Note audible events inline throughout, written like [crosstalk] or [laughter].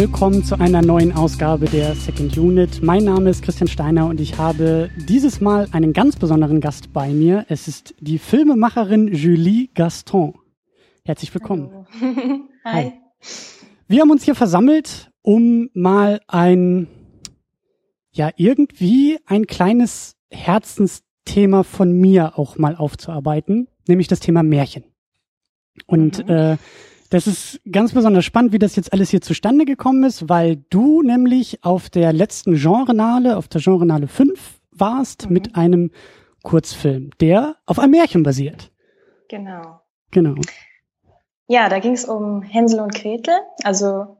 Willkommen zu einer neuen Ausgabe der Second Unit. Mein Name ist Christian Steiner und ich habe dieses Mal einen ganz besonderen Gast bei mir. Es ist die Filmemacherin Julie Gaston. Herzlich willkommen. [laughs] Hi. Hi. Wir haben uns hier versammelt, um mal ein, ja, irgendwie ein kleines Herzensthema von mir auch mal aufzuarbeiten, nämlich das Thema Märchen. Und mhm. äh, das ist ganz besonders spannend, wie das jetzt alles hier zustande gekommen ist, weil du nämlich auf der letzten Genrenale, auf der Genrenale 5 warst mhm. mit einem Kurzfilm, der auf einem Märchen basiert. Genau. Genau. Ja, da ging es um Hänsel und Gretel. Also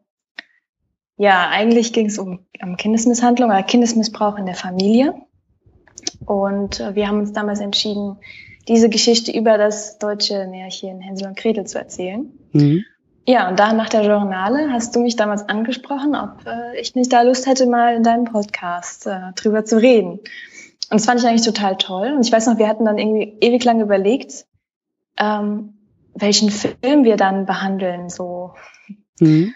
ja, eigentlich ging es um, um Kindesmisshandlung oder Kindesmissbrauch in der Familie. Und äh, wir haben uns damals entschieden, diese Geschichte über das deutsche Märchen Hänsel und Gretel zu erzählen. Mhm. Ja, und da nach der Journale hast du mich damals angesprochen, ob äh, ich nicht da Lust hätte, mal in deinem Podcast äh, drüber zu reden. Und das fand ich eigentlich total toll. Und ich weiß noch, wir hatten dann irgendwie ewig lang überlegt, ähm, welchen Film wir dann behandeln, so. Mhm.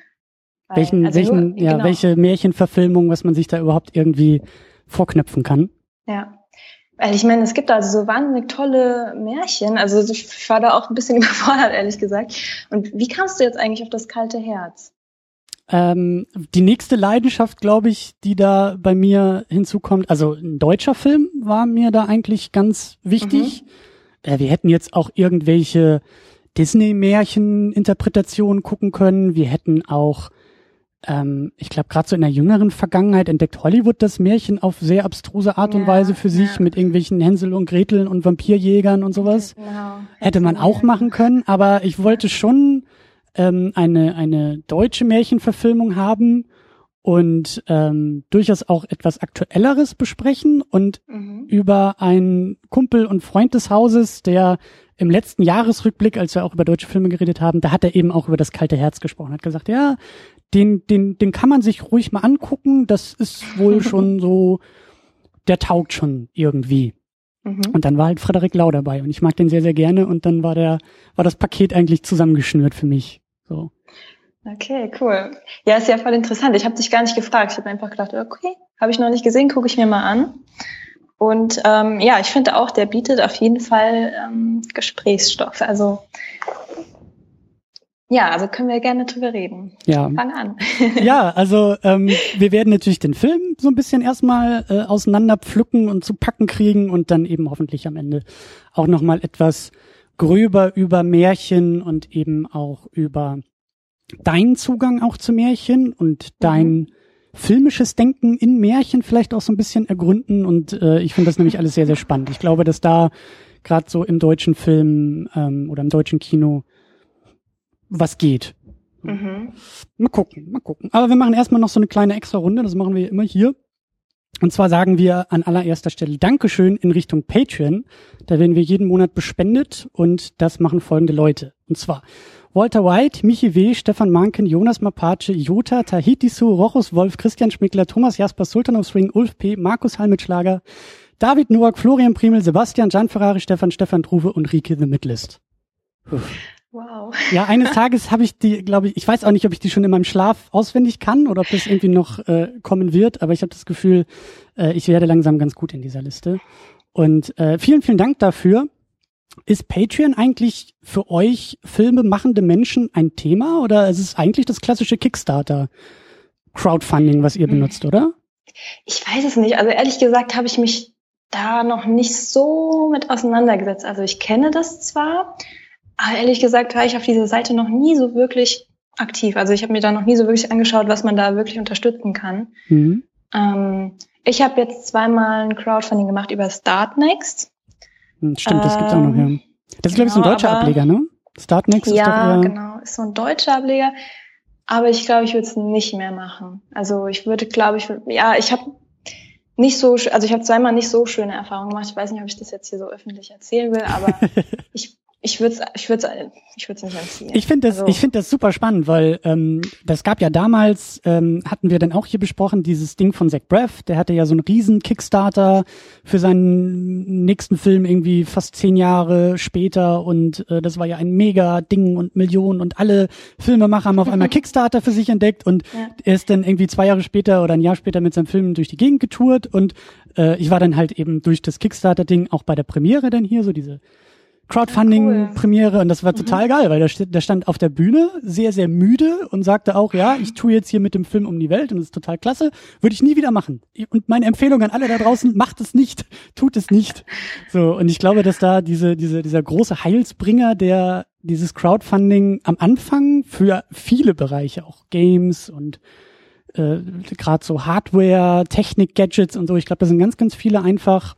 Weil, welchen, also welchen, nur, ja, genau. welche Märchenverfilmung, was man sich da überhaupt irgendwie vorknöpfen kann. Ja. Weil ich meine, es gibt also so wahnsinnig tolle Märchen. Also ich war da auch ein bisschen [laughs] überfordert, ehrlich gesagt. Und wie kamst du jetzt eigentlich auf das kalte Herz? Ähm, die nächste Leidenschaft, glaube ich, die da bei mir hinzukommt, also ein deutscher Film war mir da eigentlich ganz wichtig. Mhm. Äh, wir hätten jetzt auch irgendwelche Disney-Märchen-Interpretationen gucken können. Wir hätten auch ähm, ich glaube, gerade so in der jüngeren Vergangenheit entdeckt Hollywood das Märchen auf sehr abstruse Art ja, und Weise für sich ja. mit irgendwelchen Hänsel und Greteln und Vampirjägern und sowas. Genau. Hätte man auch machen können, aber ich wollte schon ähm, eine, eine deutsche Märchenverfilmung haben und ähm, durchaus auch etwas Aktuelleres besprechen und mhm. über einen Kumpel und Freund des Hauses, der im letzten Jahresrückblick, als wir auch über deutsche Filme geredet haben, da hat er eben auch über das kalte Herz gesprochen, hat gesagt, ja, den, den, den kann man sich ruhig mal angucken. Das ist wohl [laughs] schon so, der taugt schon irgendwie. Mhm. Und dann war halt Frederik Lau dabei und ich mag den sehr, sehr gerne und dann war der, war das Paket eigentlich zusammengeschnürt für mich. So. Okay, cool. Ja, ist ja voll interessant. Ich habe dich gar nicht gefragt. Ich habe einfach gedacht, okay, habe ich noch nicht gesehen, gucke ich mir mal an. Und ähm, ja, ich finde auch, der bietet auf jeden Fall ähm, Gesprächsstoff. Also ja, also können wir gerne drüber reden. Ja. Fang an. [laughs] ja, also ähm, wir werden natürlich den Film so ein bisschen erstmal äh, auseinander pflücken und zu packen kriegen und dann eben hoffentlich am Ende auch nochmal etwas gröber über Märchen und eben auch über deinen Zugang auch zu Märchen und dein mhm. filmisches Denken in Märchen vielleicht auch so ein bisschen ergründen. Und äh, ich finde das nämlich alles sehr, sehr spannend. Ich glaube, dass da gerade so im deutschen Film ähm, oder im deutschen Kino was geht. Mhm. Mal gucken, mal gucken. Aber wir machen erstmal noch so eine kleine extra Runde, das machen wir immer hier. Und zwar sagen wir an allererster Stelle Dankeschön in Richtung Patreon. Da werden wir jeden Monat bespendet und das machen folgende Leute. Und zwar Walter White, Michi W., Stefan Manken, Jonas Mapace, Jota, Tahiti Su, Rochus Wolf, Christian Schmickler, Thomas Jasper, Sultan of Swing, Ulf P., Markus Halmitschlager, David Noack, Florian Primel, Sebastian, Gian Ferrari, Stefan, Stefan Truve und Rike The Midlist. Puh. Wow. Ja, eines [laughs] Tages habe ich die, glaube ich, ich weiß auch nicht, ob ich die schon in meinem Schlaf auswendig kann oder ob das irgendwie noch äh, kommen wird, aber ich habe das Gefühl, äh, ich werde langsam ganz gut in dieser Liste. Und äh, vielen, vielen Dank dafür. Ist Patreon eigentlich für euch filmemachende Menschen ein Thema oder ist es eigentlich das klassische Kickstarter Crowdfunding, was ihr benutzt, oder? Ich weiß es nicht. Also ehrlich gesagt habe ich mich da noch nicht so mit auseinandergesetzt. Also ich kenne das zwar, aber ehrlich gesagt war ich auf dieser Seite noch nie so wirklich aktiv. Also ich habe mir da noch nie so wirklich angeschaut, was man da wirklich unterstützen kann. Mhm. Ähm, ich habe jetzt zweimal ein Crowdfunding gemacht über Startnext. Hm, stimmt, das gibt's auch noch, ja. Das ist, glaube ich, so ein genau, deutscher aber, Ableger, ne? Startnext ja, ist doch Ja, genau, ist so ein deutscher Ableger. Aber ich glaube, ich würde es nicht mehr machen. Also ich würde, glaube ich, ja, ich habe nicht so, also ich habe zweimal nicht so schöne Erfahrungen gemacht. Ich weiß nicht, ob ich das jetzt hier so öffentlich erzählen will, aber [laughs] ich ich würde es ich würd's, ich würd's nicht empfehlen. Ich finde das, also, ich finde das super spannend, weil ähm, das gab ja damals, ähm, hatten wir dann auch hier besprochen, dieses Ding von Zach Braff, der hatte ja so einen riesen Kickstarter für seinen nächsten Film irgendwie fast zehn Jahre später und äh, das war ja ein mega Ding und Millionen und alle Filmemacher haben auf einmal [laughs] Kickstarter für sich entdeckt und ja. er ist dann irgendwie zwei Jahre später oder ein Jahr später mit seinem Film durch die Gegend getourt und äh, ich war dann halt eben durch das Kickstarter-Ding auch bei der Premiere dann hier, so diese Crowdfunding-Premiere und das war total mhm. geil, weil der, der stand auf der Bühne sehr, sehr müde und sagte auch, ja, ich tue jetzt hier mit dem Film um die Welt und das ist total klasse, würde ich nie wieder machen. Und meine Empfehlung an alle da draußen, macht es nicht, [laughs] tut es nicht. So, und ich glaube, dass da diese, diese, dieser große Heilsbringer, der dieses Crowdfunding am Anfang für viele Bereiche, auch Games und äh, gerade so Hardware, Technik, Gadgets und so, ich glaube, da sind ganz, ganz viele einfach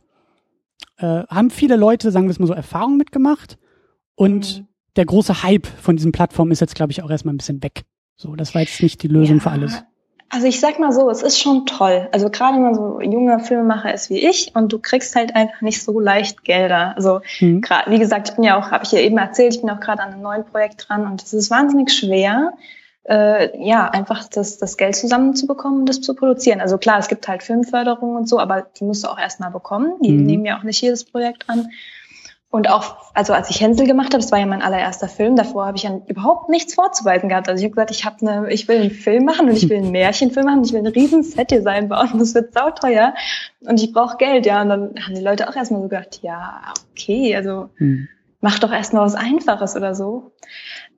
äh, haben viele Leute, sagen wir es mal so, Erfahrung mitgemacht und mhm. der große Hype von diesen Plattformen ist jetzt, glaube ich, auch erstmal ein bisschen weg. So, das war jetzt nicht die Lösung ja. für alles. Also ich sag mal so, es ist schon toll. Also gerade wenn man so junger Filmemacher ist wie ich und du kriegst halt einfach nicht so leicht Gelder. Also mhm. gerade, wie gesagt, ich bin ja auch, habe ich ja eben erzählt, ich bin auch gerade an einem neuen Projekt dran und es ist wahnsinnig schwer, äh, ja, einfach das, das Geld zusammenzubekommen und das zu produzieren. Also klar, es gibt halt Filmförderung und so, aber die musst du auch erstmal bekommen. Die mhm. nehmen ja auch nicht jedes Projekt an. Und auch, also als ich Hänsel gemacht habe, das war ja mein allererster Film, davor habe ich ja überhaupt nichts vorzuweisen gehabt. Also ich habe gesagt, ich habe eine, ich will einen Film machen und ich will einen [laughs] Märchenfilm machen und ich will ein riesen Setdesign bauen und das wird sauteuer und ich brauche Geld, ja. Und dann haben die Leute auch erstmal so gedacht, ja, okay, also hm. mach doch erstmal was Einfaches oder so.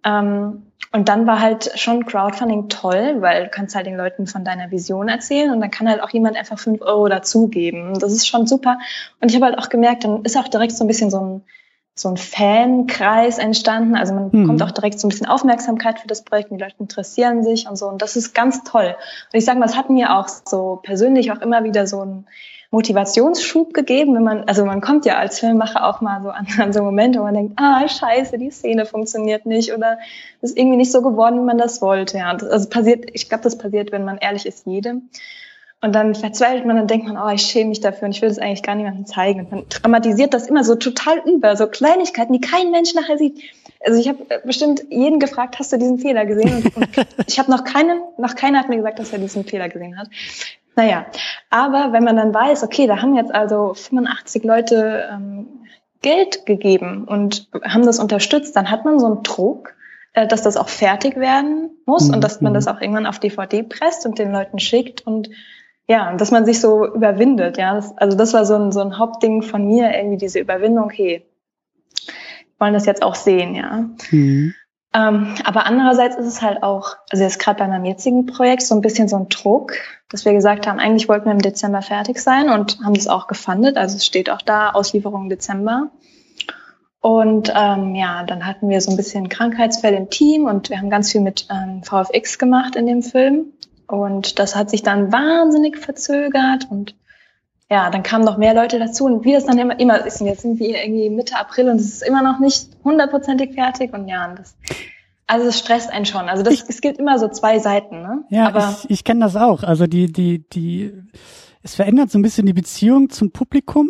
Ähm, und dann war halt schon Crowdfunding toll, weil du kannst halt den Leuten von deiner Vision erzählen und dann kann halt auch jemand einfach fünf Euro dazugeben. Das ist schon super. Und ich habe halt auch gemerkt, dann ist auch direkt so ein bisschen so ein, so ein Fankreis entstanden. Also man mhm. bekommt auch direkt so ein bisschen Aufmerksamkeit für das Projekt, die Leute interessieren sich und so. Und das ist ganz toll. Und ich sage mal, es hat mir auch so persönlich auch immer wieder so ein Motivationsschub gegeben, wenn man, also man kommt ja als Filmemacher auch mal so an, [laughs] an so Momente, wo man denkt, ah, scheiße, die Szene funktioniert nicht oder ist irgendwie nicht so geworden, wie man das wollte. Ja, das, also passiert, ich glaube, das passiert, wenn man ehrlich ist, jedem. Und dann verzweifelt man, dann denkt man, oh, ich schäme mich dafür und ich will das eigentlich gar niemandem zeigen. Und man dramatisiert das immer so total über, so Kleinigkeiten, die kein Mensch nachher sieht. Also ich habe bestimmt jeden gefragt, hast du diesen Fehler gesehen? Und, und [laughs] ich habe noch keinen, noch keiner hat mir gesagt, dass er diesen Fehler gesehen hat. Naja, aber wenn man dann weiß, okay, da haben jetzt also 85 Leute ähm, Geld gegeben und haben das unterstützt, dann hat man so einen Druck, äh, dass das auch fertig werden muss mhm. und dass man das mhm. auch irgendwann auf DVD presst und den Leuten schickt und ja, dass man sich so überwindet, ja. Das, also das war so ein, so ein Hauptding von mir, irgendwie diese Überwindung, okay, wollen das jetzt auch sehen, ja. Mhm. Ähm, aber andererseits ist es halt auch, also jetzt gerade bei meinem jetzigen Projekt so ein bisschen so ein Druck, dass wir gesagt haben, eigentlich wollten wir im Dezember fertig sein und haben das auch gefundet. Also es steht auch da, Auslieferung Dezember. Und ähm, ja, dann hatten wir so ein bisschen Krankheitsfälle im Team und wir haben ganz viel mit ähm, VFX gemacht in dem Film. Und das hat sich dann wahnsinnig verzögert und ja, dann kamen noch mehr Leute dazu und wie das dann immer, immer ist, jetzt sind wir irgendwie Mitte April und es ist immer noch nicht hundertprozentig fertig und ja, das, also es stresst einen schon. Also das, ich, es gibt immer so zwei Seiten, ne? Ja, Aber ich, ich kenne das auch. Also die, die, die, es verändert so ein bisschen die Beziehung zum Publikum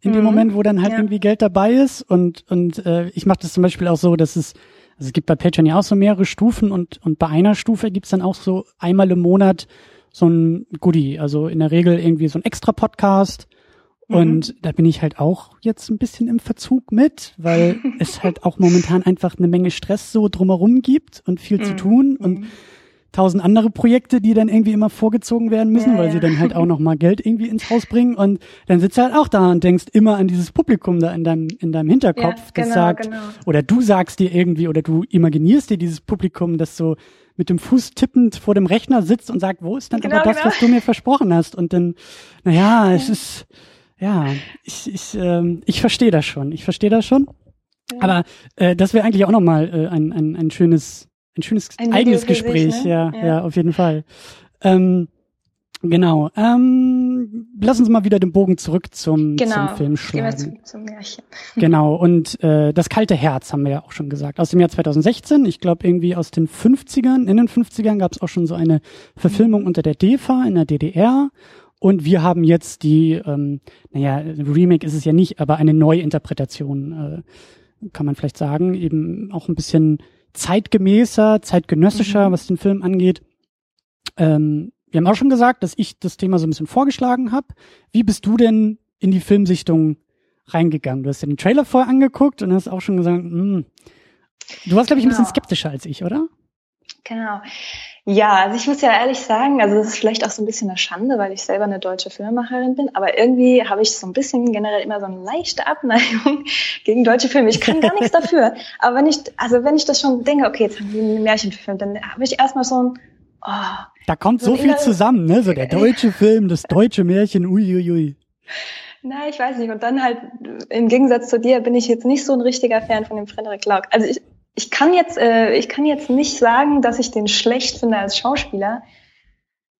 in mhm. dem Moment, wo dann halt ja. irgendwie Geld dabei ist und und äh, ich mache das zum Beispiel auch so, dass es also es gibt bei Patreon ja auch so mehrere Stufen und und bei einer Stufe gibt's dann auch so einmal im Monat so ein Goodie, also in der Regel irgendwie so ein extra Podcast. Mhm. Und da bin ich halt auch jetzt ein bisschen im Verzug mit, weil [laughs] es halt auch momentan einfach eine Menge Stress so drumherum gibt und viel mhm. zu tun und mhm. Tausend andere Projekte, die dann irgendwie immer vorgezogen werden müssen, ja, weil ja. sie dann halt auch noch mal Geld irgendwie ins Haus bringen und dann sitzt du halt auch da und denkst immer an dieses Publikum da in deinem in deinem Hinterkopf, ja, das genau, sagt genau. oder du sagst dir irgendwie oder du imaginierst dir dieses Publikum, das so mit dem Fuß tippend vor dem Rechner sitzt und sagt, wo ist denn genau, aber das, genau. was du mir versprochen hast? Und dann, naja, es ist, ja, ich, ich, ähm, ich verstehe das schon. Ich verstehe das schon. Aber äh, das wäre eigentlich auch nochmal äh, ein, ein, ein schönes, ein schönes ein eigenes Gespräch. Sich, ne? ja, ja, ja, auf jeden Fall. Ähm, Genau. Ähm, lass uns mal wieder den Bogen zurück zum, genau. zum Film schlagen. Gehen wir zum Märchen. [laughs] [laughs] Genau. Und äh, das kalte Herz haben wir ja auch schon gesagt. Aus dem Jahr 2016. Ich glaube irgendwie aus den 50ern. In den 50ern gab es auch schon so eine Verfilmung mhm. unter der DEFA in der DDR. Und wir haben jetzt die, ähm, naja, Remake ist es ja nicht, aber eine Neuinterpretation äh, kann man vielleicht sagen, eben auch ein bisschen zeitgemäßer, zeitgenössischer, mhm. was den Film angeht. Ähm, wir haben auch schon gesagt, dass ich das Thema so ein bisschen vorgeschlagen habe. Wie bist du denn in die Filmsichtung reingegangen? Du hast ja den Trailer vorher angeguckt und hast auch schon gesagt, mh, hm. du warst, glaube ich, ein bisschen genau. skeptischer als ich, oder? Genau. Ja, also ich muss ja ehrlich sagen, also das ist vielleicht auch so ein bisschen eine Schande, weil ich selber eine deutsche Filmemacherin bin, aber irgendwie habe ich so ein bisschen generell immer so eine leichte Abneigung [laughs] gegen deutsche Filme. Ich kann gar nichts [laughs] dafür. Aber wenn ich, also wenn ich das schon denke, okay, jetzt haben wir einen Märchenfilm, dann habe ich erstmal so ein, oh, Da kommt so, so viel zusammen, ne? So der deutsche [laughs] Film, das deutsche Märchen, uiuiui. Ui, ui. Na, ich weiß nicht. Und dann halt, im Gegensatz zu dir, bin ich jetzt nicht so ein richtiger Fan von dem Frederik Lauk. Also ich, ich kann jetzt, äh, ich kann jetzt nicht sagen, dass ich den schlecht finde als Schauspieler.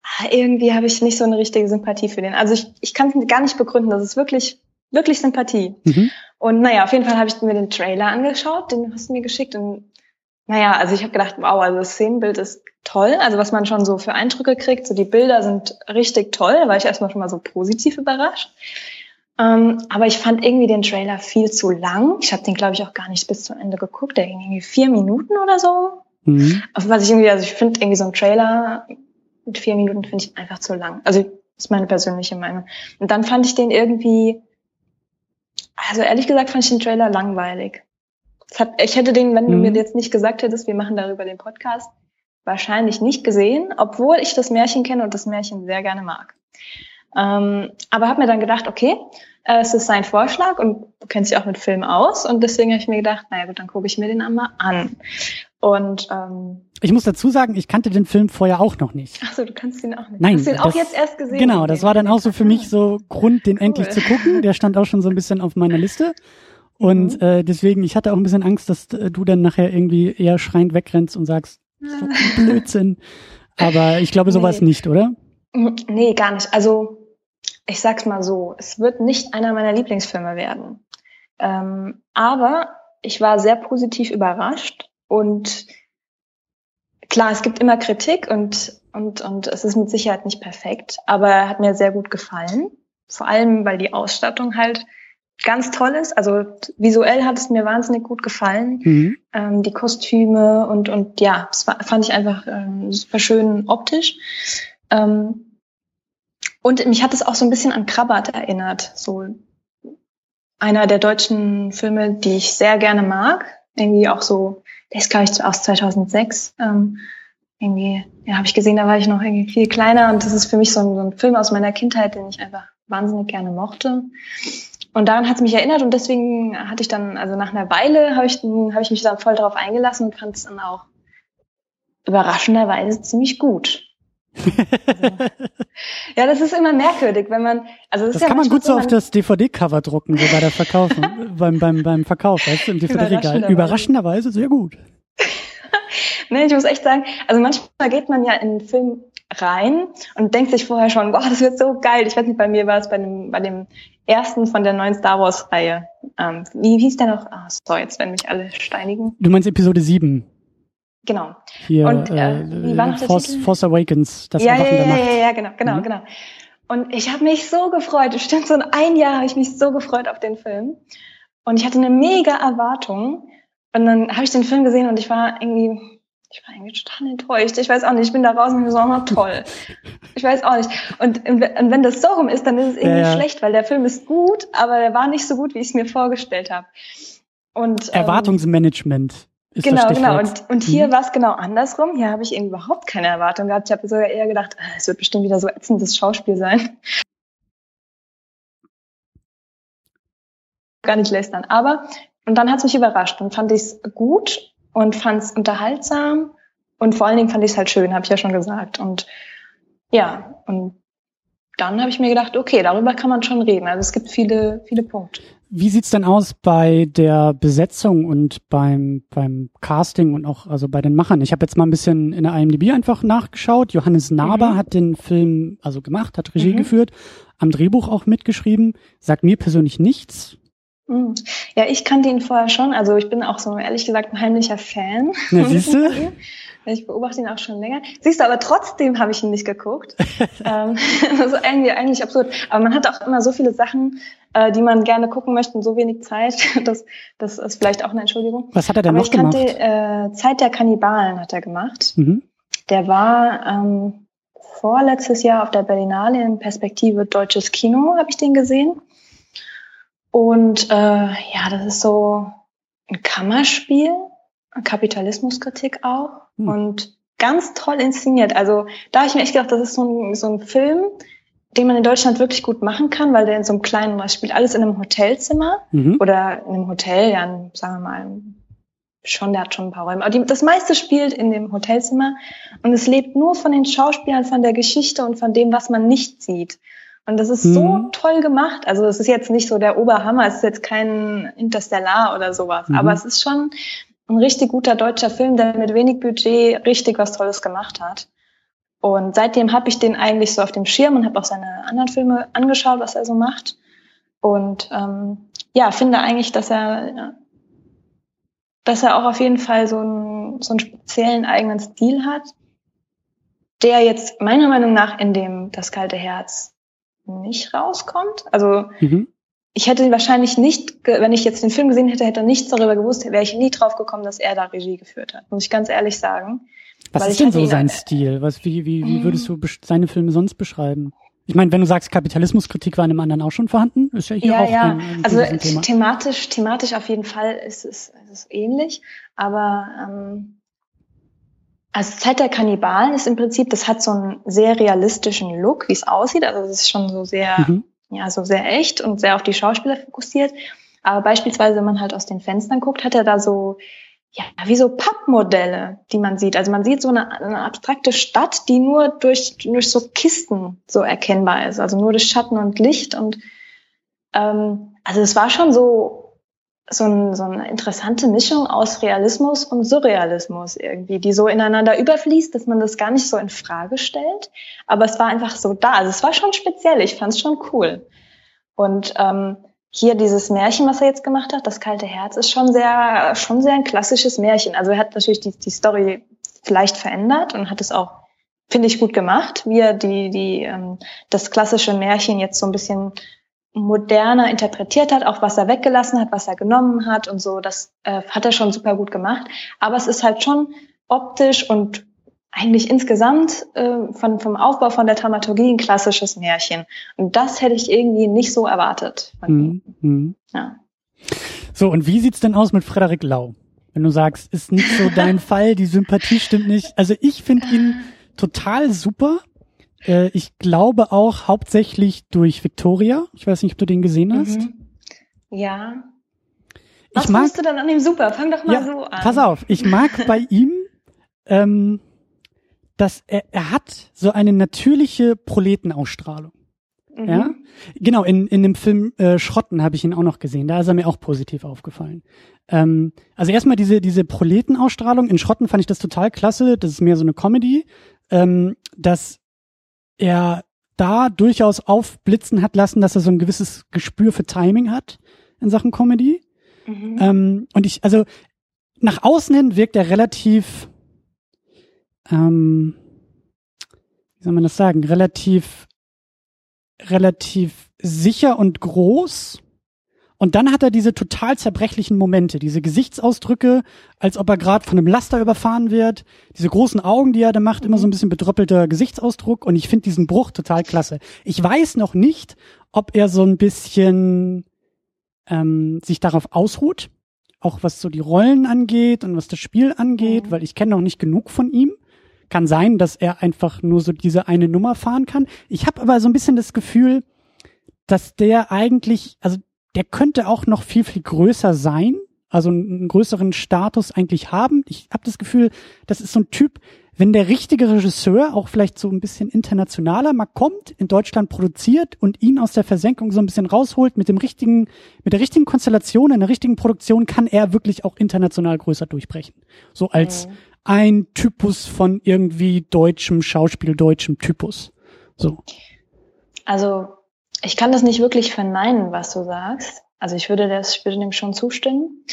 Ah, irgendwie habe ich nicht so eine richtige Sympathie für den. Also ich, ich kann es gar nicht begründen. Das ist wirklich, wirklich Sympathie. Mhm. Und naja, auf jeden Fall habe ich mir den Trailer angeschaut, den hast du mir geschickt. Und naja, also ich habe gedacht, wow, also das Szenenbild ist toll. Also was man schon so für Eindrücke kriegt, so die Bilder sind richtig toll. Da war ich erstmal schon mal so positiv überrascht. Ähm, aber ich fand irgendwie den Trailer viel zu lang. Ich habe den, glaube ich, auch gar nicht bis zum Ende geguckt. Der ging irgendwie vier Minuten oder so. Mhm. Was ich irgendwie, also ich finde irgendwie so ein Trailer mit vier Minuten finde ich einfach zu lang. Also ist meine persönliche Meinung. Und dann fand ich den irgendwie, also ehrlich gesagt fand ich den Trailer langweilig. Hat, ich hätte den, wenn mhm. du mir jetzt nicht gesagt hättest, wir machen darüber den Podcast, wahrscheinlich nicht gesehen, obwohl ich das Märchen kenne und das Märchen sehr gerne mag. Ähm, aber habe mir dann gedacht, okay, äh, es ist sein Vorschlag und du kennst dich auch mit Filmen aus und deswegen habe ich mir gedacht, naja gut, dann gucke ich mir den einmal an. Und ähm, ich muss dazu sagen, ich kannte den Film vorher auch noch nicht. Ach so, du kannst ihn auch nicht. Nein, Hast du ihn das, auch jetzt erst gesehen? Genau, das war dann auch so für mich so Grund, den cool. endlich zu gucken. Der stand auch schon so ein bisschen auf meiner Liste. Und mhm. äh, deswegen, ich hatte auch ein bisschen Angst, dass äh, du dann nachher irgendwie eher schreiend wegrennst und sagst, so [laughs] Blödsinn. Aber ich glaube, so nee. nicht, oder? Nee, gar nicht. Also ich sag's mal so, es wird nicht einer meiner Lieblingsfilme werden. Ähm, aber ich war sehr positiv überrascht und klar, es gibt immer Kritik und, und, und es ist mit Sicherheit nicht perfekt, aber er hat mir sehr gut gefallen. Vor allem, weil die Ausstattung halt ganz toll ist. Also visuell hat es mir wahnsinnig gut gefallen. Mhm. Ähm, die Kostüme und, und ja, das fand ich einfach ähm, super schön optisch. Ähm, und mich hat es auch so ein bisschen an Krabbert erinnert. So einer der deutschen Filme, die ich sehr gerne mag. Irgendwie auch so, der ist glaube ich aus 2006. Ähm, irgendwie, ja, habe ich gesehen, da war ich noch irgendwie viel kleiner und das ist für mich so ein, so ein Film aus meiner Kindheit, den ich einfach wahnsinnig gerne mochte. Und daran hat es mich erinnert und deswegen hatte ich dann, also nach einer Weile habe ich, hab ich mich dann voll darauf eingelassen und fand es dann auch überraschenderweise ziemlich gut. Also, ja, das ist immer merkwürdig, wenn man, also das, das ja kann man gut so auf das DVD-Cover drucken, so bei der Verkauf, [laughs] beim, beim, beim Verkauf, weißt du, im DVD-Regal. Überraschenderweise sehr gut. [laughs] nee, ich muss echt sagen, also manchmal geht man ja in einen Film rein und denkt sich vorher schon, boah, das wird so geil. Ich weiß nicht, bei mir war es bei dem, bei dem ersten von der neuen Star Wars Reihe. Ähm, wie hieß der noch? Ah, so, jetzt werden mich alle steinigen. Du meinst Episode 7? Genau. Hier, und, äh, äh Force, Force Awakens, das ja, ja, ja, ja, ja, genau, genau, mhm. genau. Und ich habe mich so gefreut, stimmt, so ein Jahr habe ich mich so gefreut auf den Film. Und ich hatte eine mega Erwartung. Und dann habe ich den Film gesehen und ich war irgendwie, ich war irgendwie total enttäuscht. Ich weiß auch nicht, ich bin da raus und so, oh, toll. Ich weiß auch nicht. Und, und wenn das so rum ist, dann ist es irgendwie ja. schlecht, weil der Film ist gut, aber der war nicht so gut, wie ich es mir vorgestellt habe. Und ähm, Erwartungsmanagement. Ist genau, genau. Und, und hier mhm. war es genau andersrum. Hier habe ich eben überhaupt keine Erwartung gehabt. Ich habe sogar eher gedacht, ah, es wird bestimmt wieder so ätzendes Schauspiel sein. [laughs] Gar nicht lästern. Aber, und dann hat es mich überrascht und fand ich es gut und fand es unterhaltsam und vor allen Dingen fand ich es halt schön, habe ich ja schon gesagt. Und ja, und dann habe ich mir gedacht, okay, darüber kann man schon reden. Also es gibt viele, viele Punkte. Wie sieht's denn aus bei der Besetzung und beim, beim Casting und auch also bei den Machern? Ich habe jetzt mal ein bisschen in der IMDb einfach nachgeschaut. Johannes Naber mhm. hat den Film also gemacht, hat Regie mhm. geführt, am Drehbuch auch mitgeschrieben. Sagt mir persönlich nichts. Mhm. Ja, ich kannte ihn vorher schon. Also ich bin auch so ehrlich gesagt ein heimlicher Fan. Na, [laughs] siehst du? Ich beobachte ihn auch schon länger. Siehst du, aber trotzdem habe ich ihn nicht geguckt. [laughs] ähm, [laughs] also irgendwie eigentlich absurd. Aber man hat auch immer so viele Sachen äh, die man gerne gucken möchte und so wenig Zeit. [laughs] Das, das ist vielleicht auch eine Entschuldigung. Was hat er denn Aber noch ich kannte, gemacht? äh, Zeit der Kannibalen hat er gemacht. Mhm. Der war ähm, vorletztes Jahr auf der Berlinale in Perspektive Deutsches Kino, habe ich den gesehen. Und äh, ja, das ist so ein Kammerspiel, Kapitalismuskritik auch Hm. und ganz toll inszeniert. Also da habe ich mir echt gedacht, das ist so ein, so ein Film, den man in Deutschland wirklich gut machen kann, weil der in so einem kleinen, das spielt alles in einem Hotelzimmer Mhm. oder in einem Hotel, ja, in, sagen wir mal, schon, der hat schon ein paar Räume. Aber die, das meiste spielt in dem Hotelzimmer und es lebt nur von den Schauspielern, von der Geschichte und von dem, was man nicht sieht. Und das ist so Mhm. toll gemacht. Also es ist jetzt nicht so der Oberhammer, es ist jetzt kein Interstellar oder sowas, Mhm. aber es ist schon ein richtig guter deutscher Film, der mit wenig Budget richtig was Tolles gemacht hat. Und seitdem habe ich den eigentlich so auf dem Schirm und habe auch seine anderen Filme angeschaut, was er so macht. Und ähm, ja, finde eigentlich, dass er, dass er auch auf jeden Fall so einen, so einen speziellen eigenen Stil hat, der jetzt meiner Meinung nach in dem Das kalte Herz nicht rauskommt. Also Mhm. ich hätte wahrscheinlich nicht, wenn ich jetzt den Film gesehen hätte, hätte nichts darüber gewusst, wäre ich nie drauf gekommen, dass er da Regie geführt hat. Muss ich ganz ehrlich sagen. Was ist denn hatte so sein Stil? Was, wie, wie, wie Mhm. würdest du seine Filme sonst beschreiben? Ich meine, wenn du sagst, Kapitalismuskritik war in einem anderen auch schon vorhanden, ist ja hier Ja, auch ja. ein, ein Also Thema. thematisch, thematisch auf jeden Fall ist es, ist es ähnlich. Aber ähm, also Zeit der Kannibalen ist im Prinzip, das hat so einen sehr realistischen Look, wie es aussieht. Also es ist schon so sehr, Mhm. ja, so sehr echt und sehr auf die Schauspieler fokussiert. Aber beispielsweise, wenn man halt aus den Fenstern guckt, hat er da so, ja, wie so Pappmodelle, die man sieht. Also man sieht so eine, eine abstrakte Stadt, die nur durch, durch so Kisten so erkennbar ist. Also nur durch Schatten und Licht und ähm, also es war schon so so, ein, so eine interessante Mischung aus Realismus und Surrealismus irgendwie, die so ineinander überfließt, dass man das gar nicht so in Frage stellt. Aber es war einfach so da. Also es war schon speziell. Ich fand es schon cool. Und ähm, hier dieses Märchen, was er jetzt gemacht hat, das kalte Herz, ist schon sehr, schon sehr ein klassisches Märchen. Also er hat natürlich die, die Story vielleicht verändert und hat es auch, finde ich, gut gemacht, wie er die, die, ähm, das klassische Märchen jetzt so ein bisschen moderner interpretiert hat, auch was er weggelassen hat, was er genommen hat und so, das äh, hat er schon super gut gemacht. Aber es ist halt schon optisch und eigentlich insgesamt äh, von, vom Aufbau von der Dramaturgie ein klassisches Märchen. Und das hätte ich irgendwie nicht so erwartet. Von ihm. Mhm. Mhm. Ja. So, und wie sieht's denn aus mit Frederik Lau? Wenn du sagst, ist nicht so [laughs] dein Fall, die Sympathie stimmt nicht. Also ich finde ihn total super. Äh, ich glaube auch hauptsächlich durch Victoria. Ich weiß nicht, ob du den gesehen hast. Mhm. Ja. Ich Was mag, findest du dann an ihm super? Fang doch mal ja, so an. pass auf, ich mag bei ihm, ähm, dass er, er hat so eine natürliche Proletenausstrahlung. Mhm. Ja, genau. In in dem Film äh, Schrotten habe ich ihn auch noch gesehen. Da ist er mir auch positiv aufgefallen. Ähm, also erstmal diese diese Proletenausstrahlung. In Schrotten fand ich das total klasse. Das ist mehr so eine Comedy, ähm, dass er da durchaus aufblitzen hat lassen, dass er so ein gewisses Gespür für Timing hat in Sachen Comedy. Mhm. Ähm, und ich, also nach außen hin wirkt er relativ, ähm, wie soll man das sagen, relativ, relativ sicher und groß. Und dann hat er diese total zerbrechlichen Momente, diese Gesichtsausdrücke, als ob er gerade von einem Laster überfahren wird, diese großen Augen, die er da macht, immer so ein bisschen bedröppelter Gesichtsausdruck. Und ich finde diesen Bruch total klasse. Ich weiß noch nicht, ob er so ein bisschen ähm, sich darauf ausruht, auch was so die Rollen angeht und was das Spiel angeht, Mhm. weil ich kenne noch nicht genug von ihm. Kann sein, dass er einfach nur so diese eine Nummer fahren kann. Ich habe aber so ein bisschen das Gefühl, dass der eigentlich, also der könnte auch noch viel, viel größer sein, also einen, größeren Status eigentlich haben. Ich habe das Gefühl, das ist so ein Typ, wenn der richtige Regisseur auch vielleicht so ein bisschen internationaler mal kommt, in Deutschland produziert und ihn aus der Versenkung so ein bisschen rausholt mit dem richtigen, mit der richtigen Konstellation, in der richtigen Produktion, kann er wirklich auch international größer durchbrechen. So als Mhm. Ein Typus von irgendwie deutschem Schauspiel, deutschem Typus. So. Also ich kann das nicht wirklich verneinen, was du sagst. Also ich würde das, ich würde dem schon zustimmen.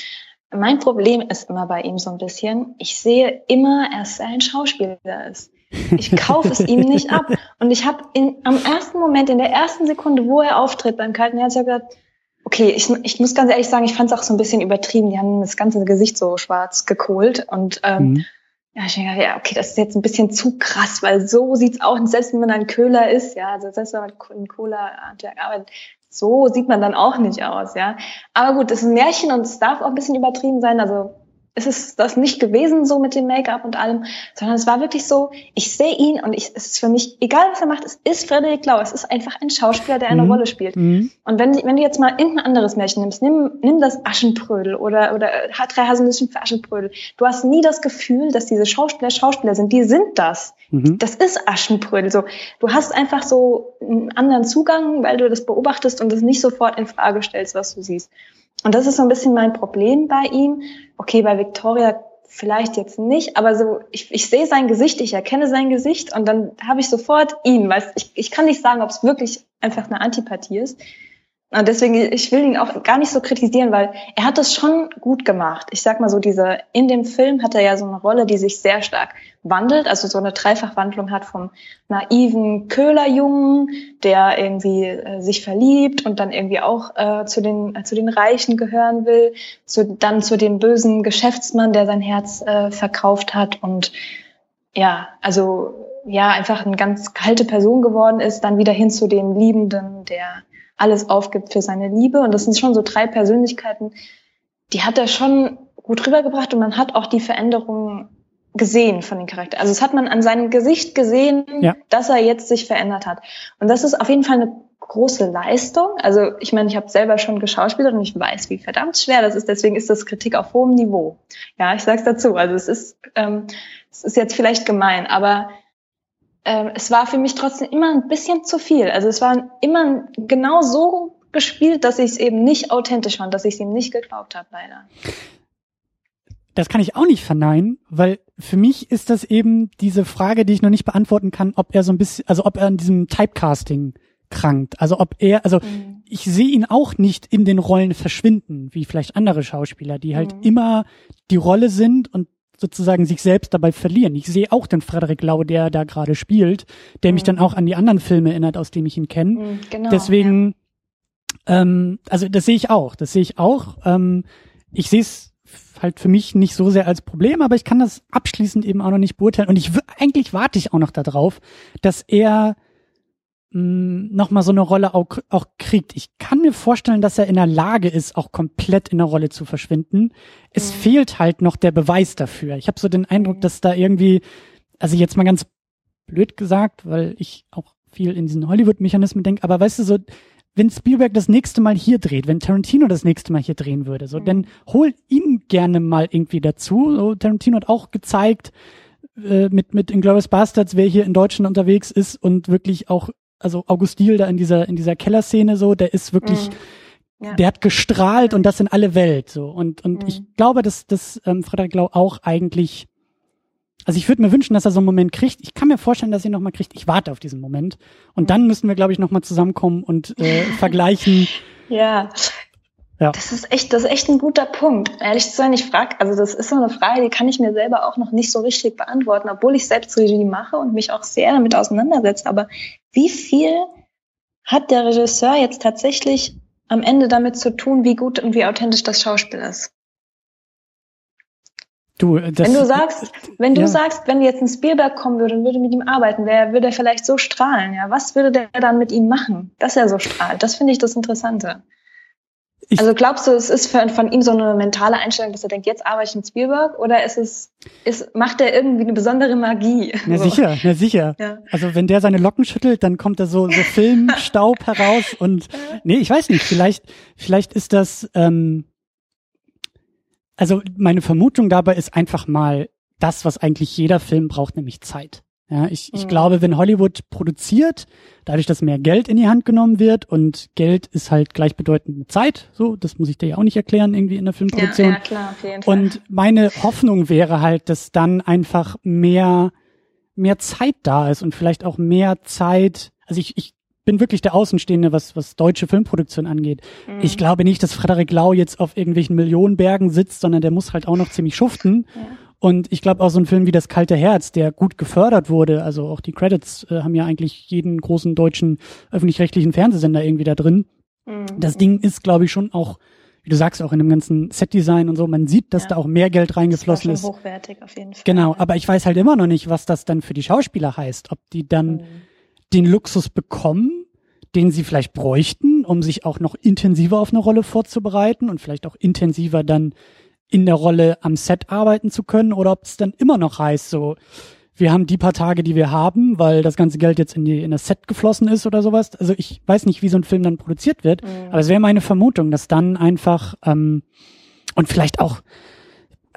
Mein Problem ist immer bei ihm so ein bisschen, ich sehe immer, dass er ein Schauspieler ist. Ich kaufe es ihm nicht ab. Und ich habe am ersten Moment, in der ersten Sekunde, wo er auftritt beim Kalten Herz, ich gesagt, okay, ich, ich muss ganz ehrlich sagen, ich fand es auch so ein bisschen übertrieben. Die haben das ganze Gesicht so schwarz gekohlt und ähm, mhm. Ja, ich denke, ja, okay, das ist jetzt ein bisschen zu krass, weil so sieht's auch, selbst wenn man ein Köhler ist, ja, also selbst wenn man in Cola arbeitet, so sieht man dann auch nicht aus, ja. Aber gut, das ist ein Märchen und es darf auch ein bisschen übertrieben sein. Also es ist das nicht gewesen so mit dem Make-up und allem, sondern es war wirklich so, ich sehe ihn und ich, es ist für mich, egal was er macht, es ist Frederik Lau, es ist einfach ein Schauspieler, der eine mhm. Rolle spielt. Mhm. Und wenn, wenn du jetzt mal irgendein anderes Märchen nimmst, nimm, nimm das Aschenbrödel oder, oder drei Haselnüsse für Aschenbrödel, du hast nie das Gefühl, dass diese Schauspieler Schauspieler sind, die sind das. Mhm. Das ist Aschenbrödel. So, du hast einfach so einen anderen Zugang, weil du das beobachtest und das nicht sofort in Frage stellst, was du siehst. Und das ist so ein bisschen mein Problem bei ihm. Okay, bei Victoria vielleicht jetzt nicht, aber so, ich, ich sehe sein Gesicht, ich erkenne sein Gesicht und dann habe ich sofort ihn, weil ich, ich kann nicht sagen, ob es wirklich einfach eine Antipathie ist. Und deswegen, ich will ihn auch gar nicht so kritisieren, weil er hat das schon gut gemacht. Ich sag mal so, diese, in dem Film hat er ja so eine Rolle, die sich sehr stark wandelt, also so eine Dreifachwandlung hat vom naiven Köhlerjungen, der irgendwie äh, sich verliebt und dann irgendwie auch äh, zu den, äh, zu den Reichen gehören will, zu, dann zu dem bösen Geschäftsmann, der sein Herz äh, verkauft hat und ja, also ja, einfach eine ganz kalte Person geworden ist, dann wieder hin zu dem Liebenden, der alles aufgibt für seine Liebe. Und das sind schon so drei Persönlichkeiten, die hat er schon gut rübergebracht und man hat auch die Veränderungen gesehen von den Charakteren. Also es hat man an seinem Gesicht gesehen, ja. dass er jetzt sich verändert hat. Und das ist auf jeden Fall eine große Leistung. Also ich meine, ich habe selber schon geschauspielert und ich weiß, wie verdammt schwer das ist. Deswegen ist das Kritik auf hohem Niveau. Ja, ich sag's dazu. Also es ist, ähm, es ist jetzt vielleicht gemein, aber äh, es war für mich trotzdem immer ein bisschen zu viel. Also es war immer genau so gespielt, dass ich es eben nicht authentisch fand, dass ich es ihm nicht geglaubt habe, leider. Das kann ich auch nicht verneinen, weil für mich ist das eben diese Frage, die ich noch nicht beantworten kann, ob er so ein bisschen, also ob er an diesem Typecasting krankt. Also ob er, also mhm. ich sehe ihn auch nicht in den Rollen verschwinden, wie vielleicht andere Schauspieler, die halt mhm. immer die Rolle sind und sozusagen sich selbst dabei verlieren. Ich sehe auch den Frederik Lau, der da gerade spielt, der mhm. mich dann auch an die anderen Filme erinnert, aus denen ich ihn kenne. Mhm, genau, Deswegen, ja. ähm, also das sehe ich auch, das sehe ich auch. Ähm, ich sehe es halt für mich nicht so sehr als Problem, aber ich kann das abschließend eben auch noch nicht beurteilen. Und ich eigentlich warte ich auch noch darauf, dass er nochmal so eine Rolle auch, auch kriegt. Ich kann mir vorstellen, dass er in der Lage ist, auch komplett in der Rolle zu verschwinden. Es mhm. fehlt halt noch der Beweis dafür. Ich habe so den Eindruck, mhm. dass da irgendwie, also jetzt mal ganz blöd gesagt, weil ich auch viel in diesen Hollywood-Mechanismen denke, aber weißt du, so, wenn Spielberg das nächste Mal hier dreht, wenn Tarantino das nächste Mal hier drehen würde, so, mhm. dann hol ihn gerne mal irgendwie dazu. So, Tarantino hat auch gezeigt, äh, mit, mit Inglourious Bastards, wer hier in Deutschland unterwegs ist und wirklich auch also Augustil da in dieser, in dieser Kellerszene so, der ist wirklich, mm. ja. der hat gestrahlt und das in alle Welt so. Und, und mm. ich glaube, dass, dass ähm, Frederik Lau auch eigentlich, also ich würde mir wünschen, dass er so einen Moment kriegt. Ich kann mir vorstellen, dass er ihn nochmal kriegt. Ich warte auf diesen Moment. Und dann müssen wir, glaube ich, nochmal zusammenkommen und äh, [laughs] vergleichen. Ja, ja. Das ist echt, das ist echt ein guter Punkt. Ehrlich zu sein, ich frage, also das ist so eine Frage, die kann ich mir selber auch noch nicht so richtig beantworten, obwohl ich selbst Regie mache und mich auch sehr damit auseinandersetze. Aber wie viel hat der Regisseur jetzt tatsächlich am Ende damit zu tun, wie gut und wie authentisch das Schauspiel ist? Du, das, wenn du sagst, wenn du ja. sagst, wenn jetzt ein Spielberg kommen würde und würde mit ihm arbeiten, wer würde er vielleicht so strahlen? Ja, was würde der dann mit ihm machen, dass er so strahlt? Das finde ich das Interessante. Ich also glaubst du, es ist für, von ihm so eine mentale Einstellung, dass er denkt, jetzt arbeite ich mit Spielberg, oder ist es, ist, macht er irgendwie eine besondere Magie? Na so. sicher, na sicher. Ja. Also wenn der seine Locken schüttelt, dann kommt da so, so Filmstaub [laughs] heraus und nee, ich weiß nicht, vielleicht, vielleicht ist das, ähm, also meine Vermutung dabei ist einfach mal das, was eigentlich jeder Film braucht, nämlich Zeit. Ja, ich, ich mhm. glaube, wenn Hollywood produziert, dadurch, dass mehr Geld in die Hand genommen wird und Geld ist halt gleichbedeutend mit Zeit, so, das muss ich dir ja auch nicht erklären, irgendwie in der Filmproduktion. Ja, ja klar, auf jeden Fall. Und meine Hoffnung wäre halt, dass dann einfach mehr, mehr Zeit da ist und vielleicht auch mehr Zeit, also ich, ich bin wirklich der Außenstehende, was, was deutsche Filmproduktion angeht. Mhm. Ich glaube nicht, dass Frederik Lau jetzt auf irgendwelchen Millionenbergen sitzt, sondern der muss halt auch noch ziemlich schuften. Ja. Und ich glaube auch so ein Film wie Das kalte Herz, der gut gefördert wurde, also auch die Credits äh, haben ja eigentlich jeden großen deutschen öffentlich-rechtlichen Fernsehsender irgendwie da drin. Mhm. Das Ding ist, glaube ich, schon auch, wie du sagst, auch in dem ganzen Setdesign und so, man sieht, dass ja. da auch mehr Geld reingeflossen das war schon ist. hochwertig auf jeden Fall. Genau, aber ich weiß halt immer noch nicht, was das dann für die Schauspieler heißt, ob die dann mhm. Den Luxus bekommen, den sie vielleicht bräuchten, um sich auch noch intensiver auf eine Rolle vorzubereiten und vielleicht auch intensiver dann in der Rolle am Set arbeiten zu können oder ob es dann immer noch heißt, so, wir haben die paar Tage, die wir haben, weil das ganze Geld jetzt in die in das Set geflossen ist oder sowas. Also ich weiß nicht, wie so ein Film dann produziert wird, mhm. aber es wäre meine Vermutung, dass dann einfach ähm, und vielleicht auch,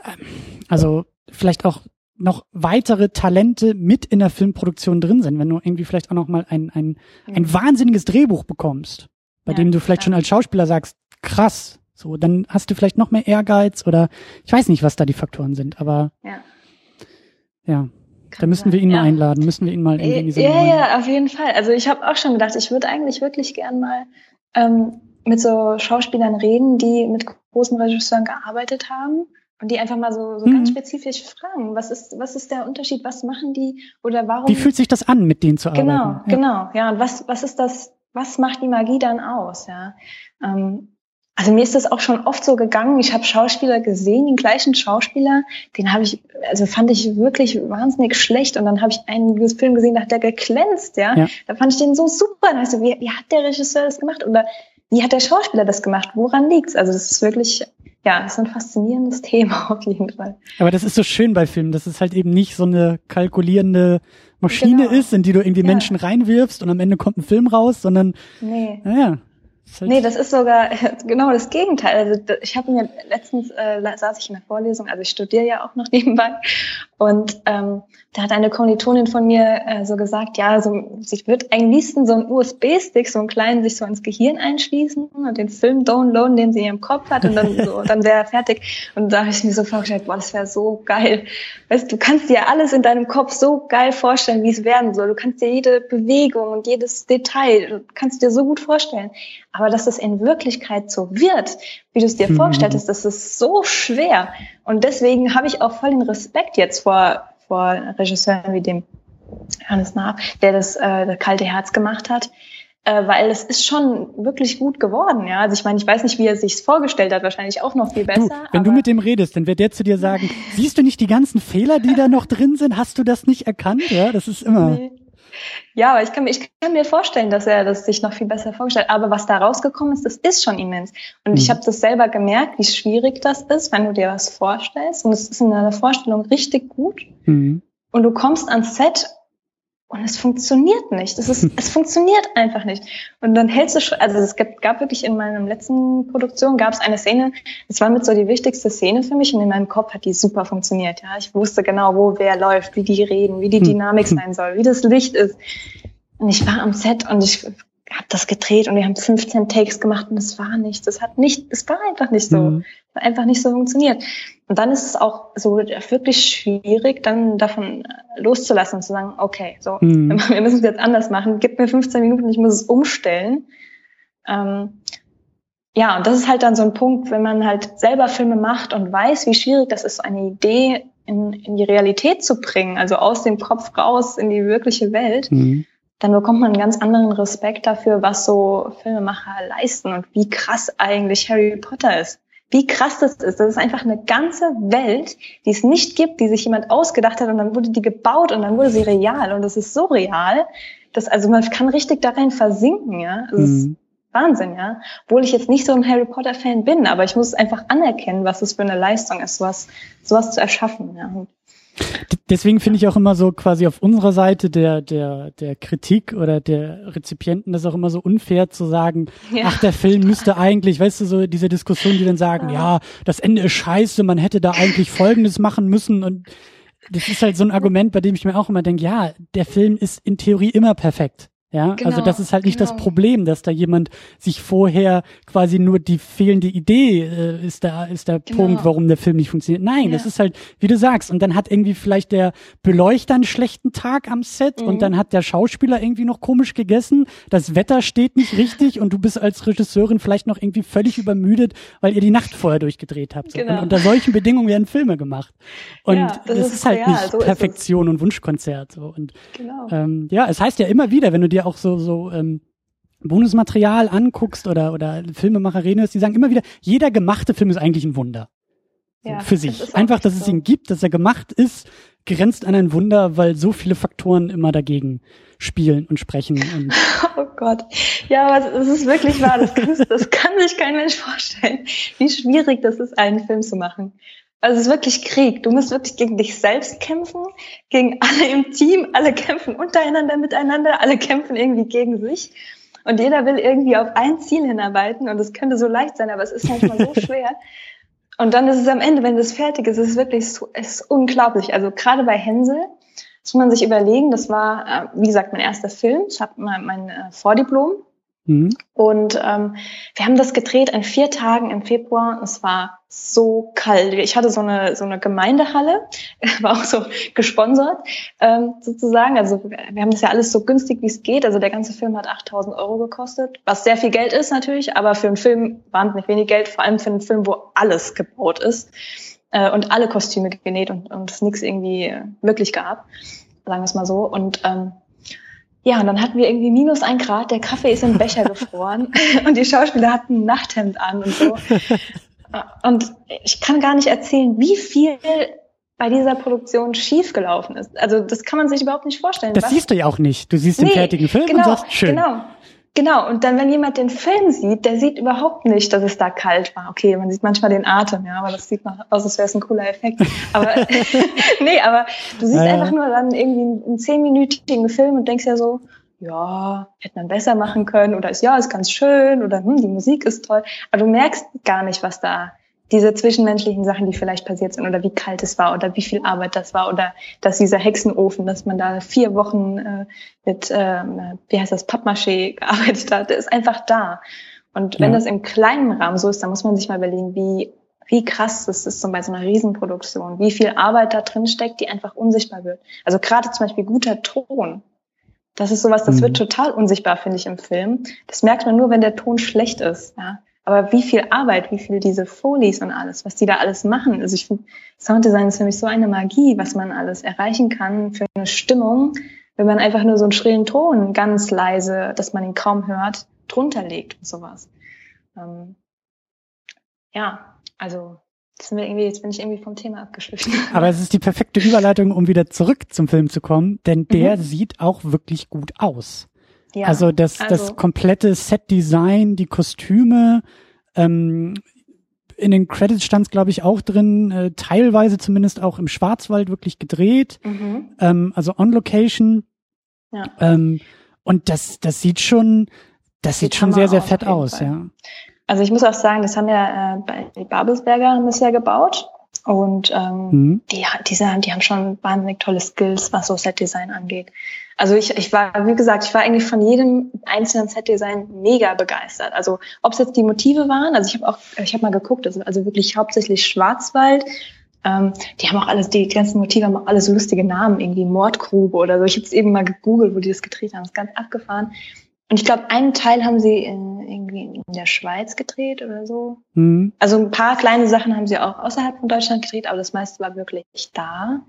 ähm, also vielleicht auch noch weitere Talente mit in der Filmproduktion drin sind, wenn du irgendwie vielleicht auch noch mal ein ein, ein wahnsinniges Drehbuch bekommst, bei ja, dem du vielleicht ja. schon als Schauspieler sagst, krass, so, dann hast du vielleicht noch mehr Ehrgeiz oder ich weiß nicht, was da die Faktoren sind, aber ja. ja. da müssen wir ihn mal einladen, müssen wir ihn mal irgendwie in diese Ja, ja, auf jeden Fall. Also ich habe auch schon gedacht, ich würde eigentlich wirklich gern mal ähm, mit so Schauspielern reden, die mit großen Regisseuren gearbeitet haben und die einfach mal so, so mhm. ganz spezifisch fragen, was ist, was ist der Unterschied, was machen die oder warum? Wie fühlt sich das an, mit denen zu arbeiten? Genau, ja. genau, ja. Und was, was ist das, was macht die Magie dann aus, ja? Ähm, also mir ist das auch schon oft so gegangen. Ich habe Schauspieler gesehen, den gleichen Schauspieler, den habe ich, also fand ich wirklich wahnsinnig schlecht. Und dann habe ich einen Film gesehen, da hat der geglänzt, ja? ja. Da fand ich den so super. Und also, wie, wie hat der Regisseur das gemacht? Oder wie hat der Schauspieler das gemacht? Woran liegt's? Also das ist wirklich, ja, das ist ein faszinierendes Thema [laughs] auf jeden Fall. Aber das ist so schön bei Filmen, dass es halt eben nicht so eine kalkulierende Maschine genau. ist, in die du irgendwie ja. Menschen reinwirfst und am Ende kommt ein Film raus, sondern nee. naja, Halt nee, das ist sogar [laughs] genau das Gegenteil. Also ich habe mir letztens äh, saß ich in der Vorlesung, also ich studiere ja auch noch [laughs] nebenbei und ähm, da hat eine Kommilitonin von mir äh, so gesagt, ja, so, sie wird am liebsten so einen USB-Stick, so einen kleinen, sich so ins Gehirn einschließen und den Film downloaden, den sie in ihrem Kopf hat und dann so, [laughs] dann wäre er fertig. Und da habe ich mir so vorgestellt, boah, das wäre so geil. Weißt du, kannst dir alles in deinem Kopf so geil vorstellen, wie es werden soll. Du kannst dir jede Bewegung und jedes Detail, du kannst dir so gut vorstellen. Aber dass es in Wirklichkeit so wird, wie du es dir mhm. vorgestellt hast, das ist so schwer. Und deswegen habe ich auch voll den Respekt jetzt vor, vor Regisseuren wie dem Hannes Naab, der das, äh, das kalte Herz gemacht hat. Äh, weil es ist schon wirklich gut geworden, ja. Also ich meine, ich weiß nicht, wie er sich's vorgestellt hat, wahrscheinlich auch noch viel besser. Du, wenn du mit dem redest, dann wird der zu dir sagen, siehst du nicht die ganzen Fehler, die da noch drin sind? Hast du das nicht erkannt? Ja, das ist immer. Nee. Ja, aber ich kann, ich kann mir vorstellen, dass er das sich noch viel besser vorgestellt hat. Aber was da rausgekommen ist, das ist schon immens. Und mhm. ich habe das selber gemerkt, wie schwierig das ist, wenn du dir was vorstellst. Und es ist in deiner Vorstellung richtig gut. Mhm. Und du kommst ans Set und es funktioniert nicht. Es, ist, [laughs] es funktioniert einfach nicht. Und dann hältst du schon, also es gab, gab wirklich in meiner letzten Produktion gab es eine Szene, es war mit so die wichtigste Szene für mich und in meinem Kopf hat die super funktioniert. Ja, ich wusste genau, wo wer läuft, wie die reden, wie die hm. Dynamik sein soll, wie das Licht ist. Und ich war am Set und ich habe das gedreht und wir haben 15 Takes gemacht und es war nicht, das hat nicht, es war einfach nicht so, mhm. einfach nicht so funktioniert. Und dann ist es auch so wirklich schwierig, dann davon loszulassen und zu sagen, okay, so, mhm. [laughs] wir müssen es jetzt anders machen, gib mir 15 Minuten, ich muss es umstellen. Ähm, ja, und das ist halt dann so ein Punkt, wenn man halt selber Filme macht und weiß, wie schwierig das ist, eine Idee in, in die Realität zu bringen, also aus dem Kopf raus in die wirkliche Welt. Mhm dann bekommt man einen ganz anderen Respekt dafür, was so Filmemacher leisten und wie krass eigentlich Harry Potter ist. Wie krass das ist. Das ist einfach eine ganze Welt, die es nicht gibt, die sich jemand ausgedacht hat und dann wurde die gebaut und dann wurde sie real und das ist so real, dass also man kann richtig darin versinken, ja. Das mhm. ist Wahnsinn, ja. Obwohl ich jetzt nicht so ein Harry Potter Fan bin, aber ich muss einfach anerkennen, was es für eine Leistung ist, sowas, sowas zu erschaffen, ja. Deswegen finde ich auch immer so quasi auf unserer Seite der, der, der Kritik oder der Rezipienten das auch immer so unfair zu sagen, ja. ach, der Film müsste [laughs] eigentlich, weißt du, so diese Diskussion, die dann sagen, ja. ja, das Ende ist scheiße, man hätte da eigentlich Folgendes machen müssen und das ist halt so ein Argument, bei dem ich mir auch immer denke, ja, der Film ist in Theorie immer perfekt. Ja, also genau, also das ist halt nicht genau. das Problem, dass da jemand sich vorher quasi nur die fehlende Idee äh, ist da ist der genau. Punkt, warum der Film nicht funktioniert. Nein, ja. das ist halt, wie du sagst, und dann hat irgendwie vielleicht der Beleuchter einen schlechten Tag am Set mhm. und dann hat der Schauspieler irgendwie noch komisch gegessen, das Wetter steht nicht richtig und du bist als Regisseurin vielleicht noch irgendwie völlig übermüdet, weil ihr die Nacht vorher durchgedreht habt. So. Genau. Und unter solchen Bedingungen werden Filme gemacht. Und ja, das, das, ist, ist halt real, nicht so Perfektion und Wunschkonzert. So. Und genau. ähm, ja, es heißt ja immer wieder, wenn du dir auch so, so ähm, Bonusmaterial anguckst oder, oder Filmemacher reden, die sagen immer wieder, jeder gemachte Film ist eigentlich ein Wunder. Ja, für sich. Das Einfach, dass so. es ihn gibt, dass er gemacht ist, grenzt an ein Wunder, weil so viele Faktoren immer dagegen spielen und sprechen. Und [laughs] oh Gott. Ja, aber es ist wirklich wahr. Das das kann sich kein Mensch vorstellen, wie schwierig das ist, einen Film zu machen. Also es ist wirklich Krieg. Du musst wirklich gegen dich selbst kämpfen, gegen [laughs] alle im Team. Alle kämpfen untereinander, miteinander. Alle kämpfen irgendwie gegen sich. Und jeder will irgendwie auf ein Ziel hinarbeiten. Und es könnte so leicht sein, aber es ist manchmal so [laughs] schwer. Und dann ist es am Ende, wenn das fertig ist, ist es wirklich so, es ist unglaublich. Also gerade bei Hänsel muss man sich überlegen, das war, äh, wie gesagt, mein erster Film. Ich habe mein, mein äh, Vordiplom Mhm. Und ähm, wir haben das gedreht in vier Tagen im Februar. Es war so kalt. Ich hatte so eine so eine Gemeindehalle, [laughs] war auch so gesponsert ähm, sozusagen. Also wir haben das ja alles so günstig wie es geht. Also der ganze Film hat 8.000 Euro gekostet, was sehr viel Geld ist natürlich, aber für einen Film wahnsinnig wenig Geld. Vor allem für einen Film, wo alles gebaut ist äh, und alle Kostüme genäht und und es nichts irgendwie äh, möglich gab, sagen wir es mal so. Und ähm, ja, und dann hatten wir irgendwie minus ein Grad, der Kaffee ist im Becher gefroren [laughs] und die Schauspieler hatten ein Nachthemd an und so. Und ich kann gar nicht erzählen, wie viel bei dieser Produktion schiefgelaufen ist. Also das kann man sich überhaupt nicht vorstellen. Das siehst du ja auch nicht. Du siehst den nee, fertigen Film genau, und sagst, schön. Genau. Genau, und dann, wenn jemand den Film sieht, der sieht überhaupt nicht, dass es da kalt war. Okay, man sieht manchmal den Atem, ja, aber das sieht noch aus, als wäre es ein cooler Effekt. Aber [laughs] [laughs] nee, aber du siehst ja. einfach nur dann irgendwie einen zehnminütigen Film und denkst ja so, ja, hätte man besser machen können oder ist ja, ist ganz schön oder hm, die Musik ist toll. Aber du merkst gar nicht, was da diese zwischenmenschlichen Sachen, die vielleicht passiert sind oder wie kalt es war oder wie viel Arbeit das war oder dass dieser Hexenofen, dass man da vier Wochen äh, mit, ähm, wie heißt das, Pappmaché gearbeitet hat, ist einfach da. Und wenn ja. das im kleinen Rahmen so ist, dann muss man sich mal überlegen, wie wie krass das ist so bei so einer Riesenproduktion, wie viel Arbeit da drin steckt, die einfach unsichtbar wird. Also gerade zum Beispiel guter Ton. Das ist sowas, das mhm. wird total unsichtbar, finde ich, im Film. Das merkt man nur, wenn der Ton schlecht ist. Ja? Aber wie viel Arbeit, wie viel diese Folies und alles, was die da alles machen. Also ich finde, Sounddesign ist für mich so eine Magie, was man alles erreichen kann für eine Stimmung, wenn man einfach nur so einen schrillen Ton ganz leise, dass man ihn kaum hört, drunter legt und sowas. Ähm, ja, also Jetzt, sind wir irgendwie, jetzt bin ich irgendwie vom Thema abgeschliffen. [laughs] Aber es ist die perfekte Überleitung, um wieder zurück zum Film zu kommen, denn der mhm. sieht auch wirklich gut aus. Ja, also das, also das komplette Set-Design, die Kostüme, ähm, in den Credits stand es, glaube ich, auch drin, äh, teilweise zumindest auch im Schwarzwald wirklich gedreht, mhm. ähm, also on Location. Ja. Ähm, und das, das sieht schon, das sieht, sieht schon sehr, sehr fett aus, Fall. ja. Also ich muss auch sagen, das haben ja äh, bei die Babelsberger haben das ja gebaut. Und ähm, mhm. die, diese, die haben schon wahnsinnig tolle Skills, was so Set-Design angeht. Also ich, ich war, wie gesagt, ich war eigentlich von jedem einzelnen Set-Design mega begeistert. Also ob es jetzt die Motive waren, also ich habe auch, ich habe mal geguckt, also, also wirklich hauptsächlich Schwarzwald. Ähm, die haben auch alles, die ganzen Motive haben auch alle so lustige Namen, irgendwie Mordgrube oder so. Ich habe es eben mal gegoogelt, wo die das gedreht haben. Das ist ganz abgefahren. Und ich glaube, einen Teil haben sie in, irgendwie in der Schweiz gedreht oder so. Mhm. Also ein paar kleine Sachen haben sie auch außerhalb von Deutschland gedreht, aber das meiste war wirklich da.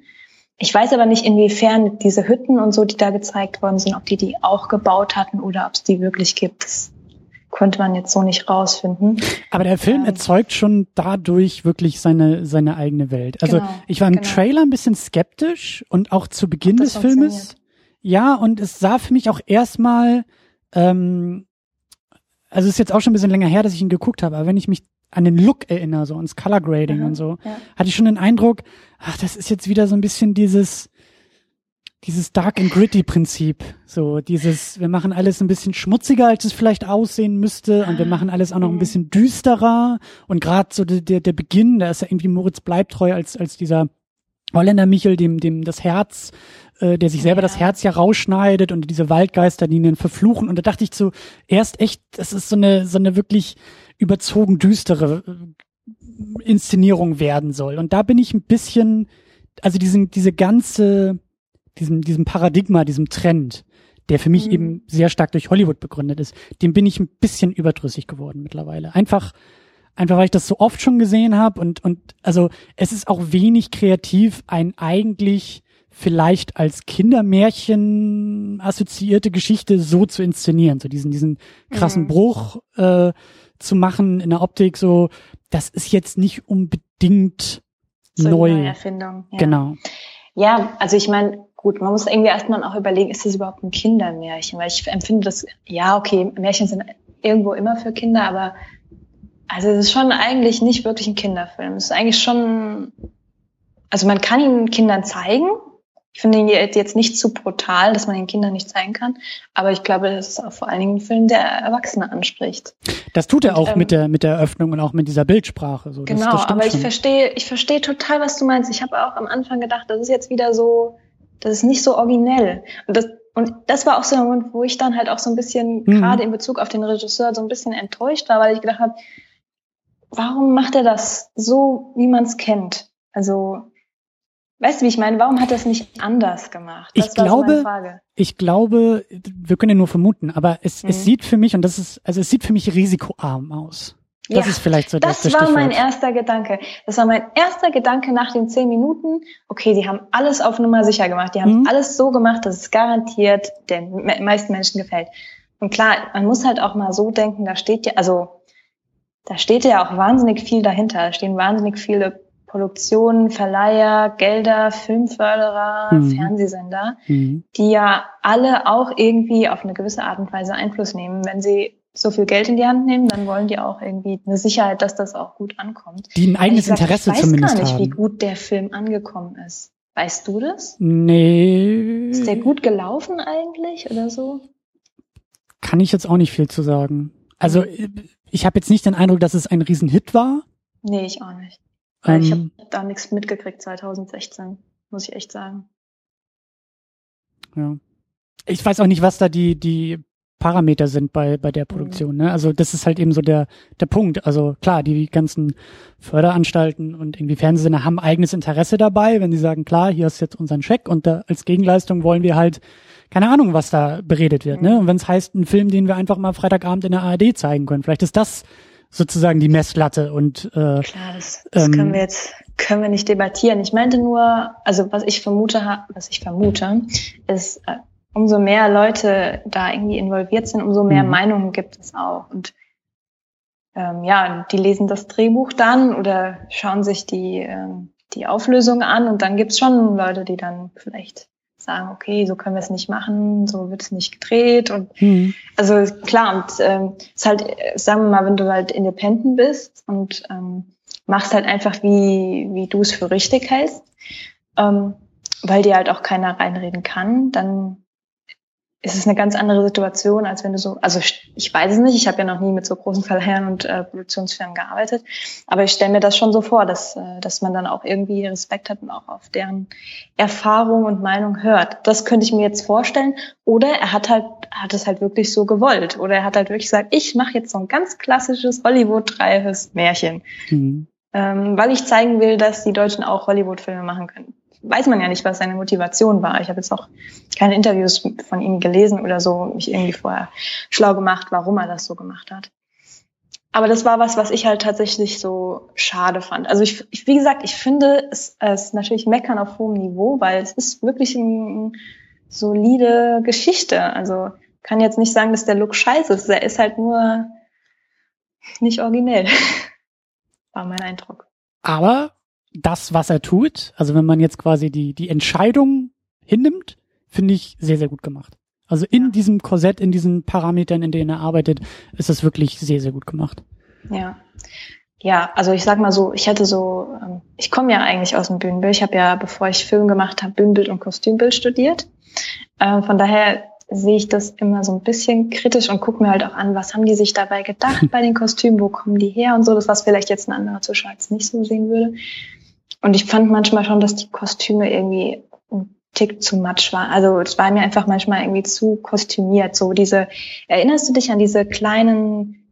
Ich weiß aber nicht, inwiefern diese Hütten und so, die da gezeigt worden sind, ob die die auch gebaut hatten oder ob es die wirklich gibt. Das konnte man jetzt so nicht rausfinden. Aber der Film ähm, erzeugt schon dadurch wirklich seine, seine eigene Welt. Also genau, ich war im genau. Trailer ein bisschen skeptisch und auch zu Beginn des Filmes. Ja, und es sah für mich auch erstmal ähm, also ist jetzt auch schon ein bisschen länger her, dass ich ihn geguckt habe, aber wenn ich mich an den Look erinnere, so ans Color Grading mhm, und so, ja. hatte ich schon den Eindruck, ach, das ist jetzt wieder so ein bisschen dieses, dieses Dark and Gritty Prinzip. So dieses, wir machen alles ein bisschen schmutziger, als es vielleicht aussehen müsste und wir machen alles auch noch ein mhm. bisschen düsterer und gerade so der, der, der Beginn, da ist ja irgendwie Moritz Bleibtreu als, als dieser Holländer Michel, dem, dem das Herz äh, der sich selber ja. das Herz ja rausschneidet und diese Waldgeister, die ihn verfluchen. Und da dachte ich so, erst echt, das ist so eine, so eine wirklich überzogen düstere äh, Inszenierung werden soll. Und da bin ich ein bisschen, also diesen, diese ganze, diesem, diesem Paradigma, diesem Trend, der für mich mhm. eben sehr stark durch Hollywood begründet ist, dem bin ich ein bisschen überdrüssig geworden mittlerweile. Einfach, einfach weil ich das so oft schon gesehen habe und und also es ist auch wenig kreativ, ein eigentlich vielleicht als Kindermärchen assoziierte Geschichte so zu inszenieren, so diesen, diesen krassen mhm. Bruch äh, zu machen in der Optik, so, das ist jetzt nicht unbedingt so neu. Erfindung. Ja. Genau. Ja, also ich meine, gut, man muss irgendwie erstmal auch überlegen, ist das überhaupt ein Kindermärchen? Weil ich empfinde das, ja, okay, Märchen sind irgendwo immer für Kinder, aber also es ist schon eigentlich nicht wirklich ein Kinderfilm. Es ist eigentlich schon, also man kann ihn Kindern zeigen, ich finde ihn jetzt nicht zu brutal, dass man den Kindern nicht zeigen kann, aber ich glaube, das ist auch vor allen Dingen ein Film, der Erwachsene anspricht. Das tut er auch ähm, mit der mit der Eröffnung und auch mit dieser Bildsprache. So. Genau, das, das aber ich schon. verstehe ich verstehe total, was du meinst. Ich habe auch am Anfang gedacht, das ist jetzt wieder so, das ist nicht so originell. Und das und das war auch so ein Moment, wo ich dann halt auch so ein bisschen mhm. gerade in Bezug auf den Regisseur so ein bisschen enttäuscht war, weil ich gedacht habe, warum macht er das so, wie man es kennt? Also Weißt du, wie ich meine? Warum hat er es nicht anders gemacht? Das ich glaube, so ich glaube, wir können ja nur vermuten, aber es, mhm. es sieht für mich und das ist, also es sieht für mich risikoarm aus. Das ja, ist vielleicht so das. Das war mein erster Gedanke. Das war mein erster Gedanke nach den zehn Minuten. Okay, die haben alles auf Nummer sicher gemacht. Die haben mhm. alles so gemacht, dass es garantiert den meisten Menschen gefällt. Und klar, man muss halt auch mal so denken, da steht ja, also, da steht ja auch wahnsinnig viel dahinter. Da stehen wahnsinnig viele Produktionen, Verleiher, Gelder, Filmförderer, mhm. Fernsehsender, mhm. die ja alle auch irgendwie auf eine gewisse Art und Weise Einfluss nehmen. Wenn sie so viel Geld in die Hand nehmen, dann wollen die auch irgendwie eine Sicherheit, dass das auch gut ankommt. Die ein eigenes sag, Interesse zumindest haben. Ich weiß gar nicht, haben. wie gut der Film angekommen ist. Weißt du das? Nee. Ist der gut gelaufen eigentlich oder so? Kann ich jetzt auch nicht viel zu sagen. Also mhm. ich habe jetzt nicht den Eindruck, dass es ein Riesenhit war. Nee, ich auch nicht. Ähm, ich habe da nichts mitgekriegt 2016, muss ich echt sagen. Ja. Ich weiß auch nicht, was da die, die Parameter sind bei, bei der Produktion. Ne? Also das ist halt eben so der, der Punkt. Also klar, die ganzen Förderanstalten und irgendwie Fernsehsender haben eigenes Interesse dabei, wenn sie sagen, klar, hier ist jetzt unseren Check und da als Gegenleistung wollen wir halt, keine Ahnung, was da beredet wird. Ne? Mhm. Ne? Und wenn es heißt, ein Film, den wir einfach mal Freitagabend in der ARD zeigen können, vielleicht ist das sozusagen die Messlatte und äh, klar, das, das ähm, können wir jetzt können wir nicht debattieren. Ich meinte nur, also was ich vermute, was ich vermute, ist, äh, umso mehr Leute da irgendwie involviert sind, umso mehr mhm. Meinungen gibt es auch. Und ähm, ja, die lesen das Drehbuch dann oder schauen sich die ähm, die Auflösung an und dann gibt's schon Leute, die dann vielleicht sagen, okay, so können wir es nicht machen, so wird es nicht gedreht und mhm. also klar und ähm, ist halt, sagen wir mal, wenn du halt independent bist und ähm, machst halt einfach wie wie du es für richtig hältst, ähm, weil dir halt auch keiner reinreden kann, dann ist es eine ganz andere Situation, als wenn du so, also ich weiß es nicht, ich habe ja noch nie mit so großen Verleihern und äh, Produktionsfirmen gearbeitet, aber ich stelle mir das schon so vor, dass, äh, dass man dann auch irgendwie Respekt hat und auch auf deren Erfahrung und Meinung hört. Das könnte ich mir jetzt vorstellen. Oder er hat halt, hat es halt wirklich so gewollt. Oder er hat halt wirklich gesagt, ich mache jetzt so ein ganz klassisches Hollywood-reifes Märchen. Mhm. Ähm, weil ich zeigen will, dass die Deutschen auch Hollywood-Filme machen können weiß man ja nicht, was seine Motivation war. Ich habe jetzt auch keine Interviews von ihm gelesen oder so, mich irgendwie vorher schlau gemacht, warum er das so gemacht hat. Aber das war was, was ich halt tatsächlich so schade fand. Also ich, ich wie gesagt, ich finde es, es natürlich meckern auf hohem Niveau, weil es ist wirklich eine solide Geschichte. Also kann jetzt nicht sagen, dass der Look scheiße ist. Er ist halt nur nicht originell. [laughs] war mein Eindruck. Aber das, was er tut, also wenn man jetzt quasi die, die Entscheidung hinnimmt, finde ich sehr, sehr gut gemacht. Also in ja. diesem Korsett, in diesen Parametern, in denen er arbeitet, ist das wirklich sehr, sehr gut gemacht. Ja. Ja, also ich sag mal so, ich hätte so, ähm, ich komme ja eigentlich aus dem Bühnenbild. Ich habe ja, bevor ich Film gemacht habe, Bühnenbild und Kostümbild studiert. Ähm, von daher sehe ich das immer so ein bisschen kritisch und gucke mir halt auch an, was haben die sich dabei gedacht [laughs] bei den Kostümen, wo kommen die her und so, das was vielleicht jetzt ein anderer Zuschauer jetzt nicht so sehen würde. Und ich fand manchmal schon, dass die Kostüme irgendwie ein Tick zu matsch waren. Also es war mir einfach manchmal irgendwie zu kostümiert. So diese, erinnerst du dich an diese kleinen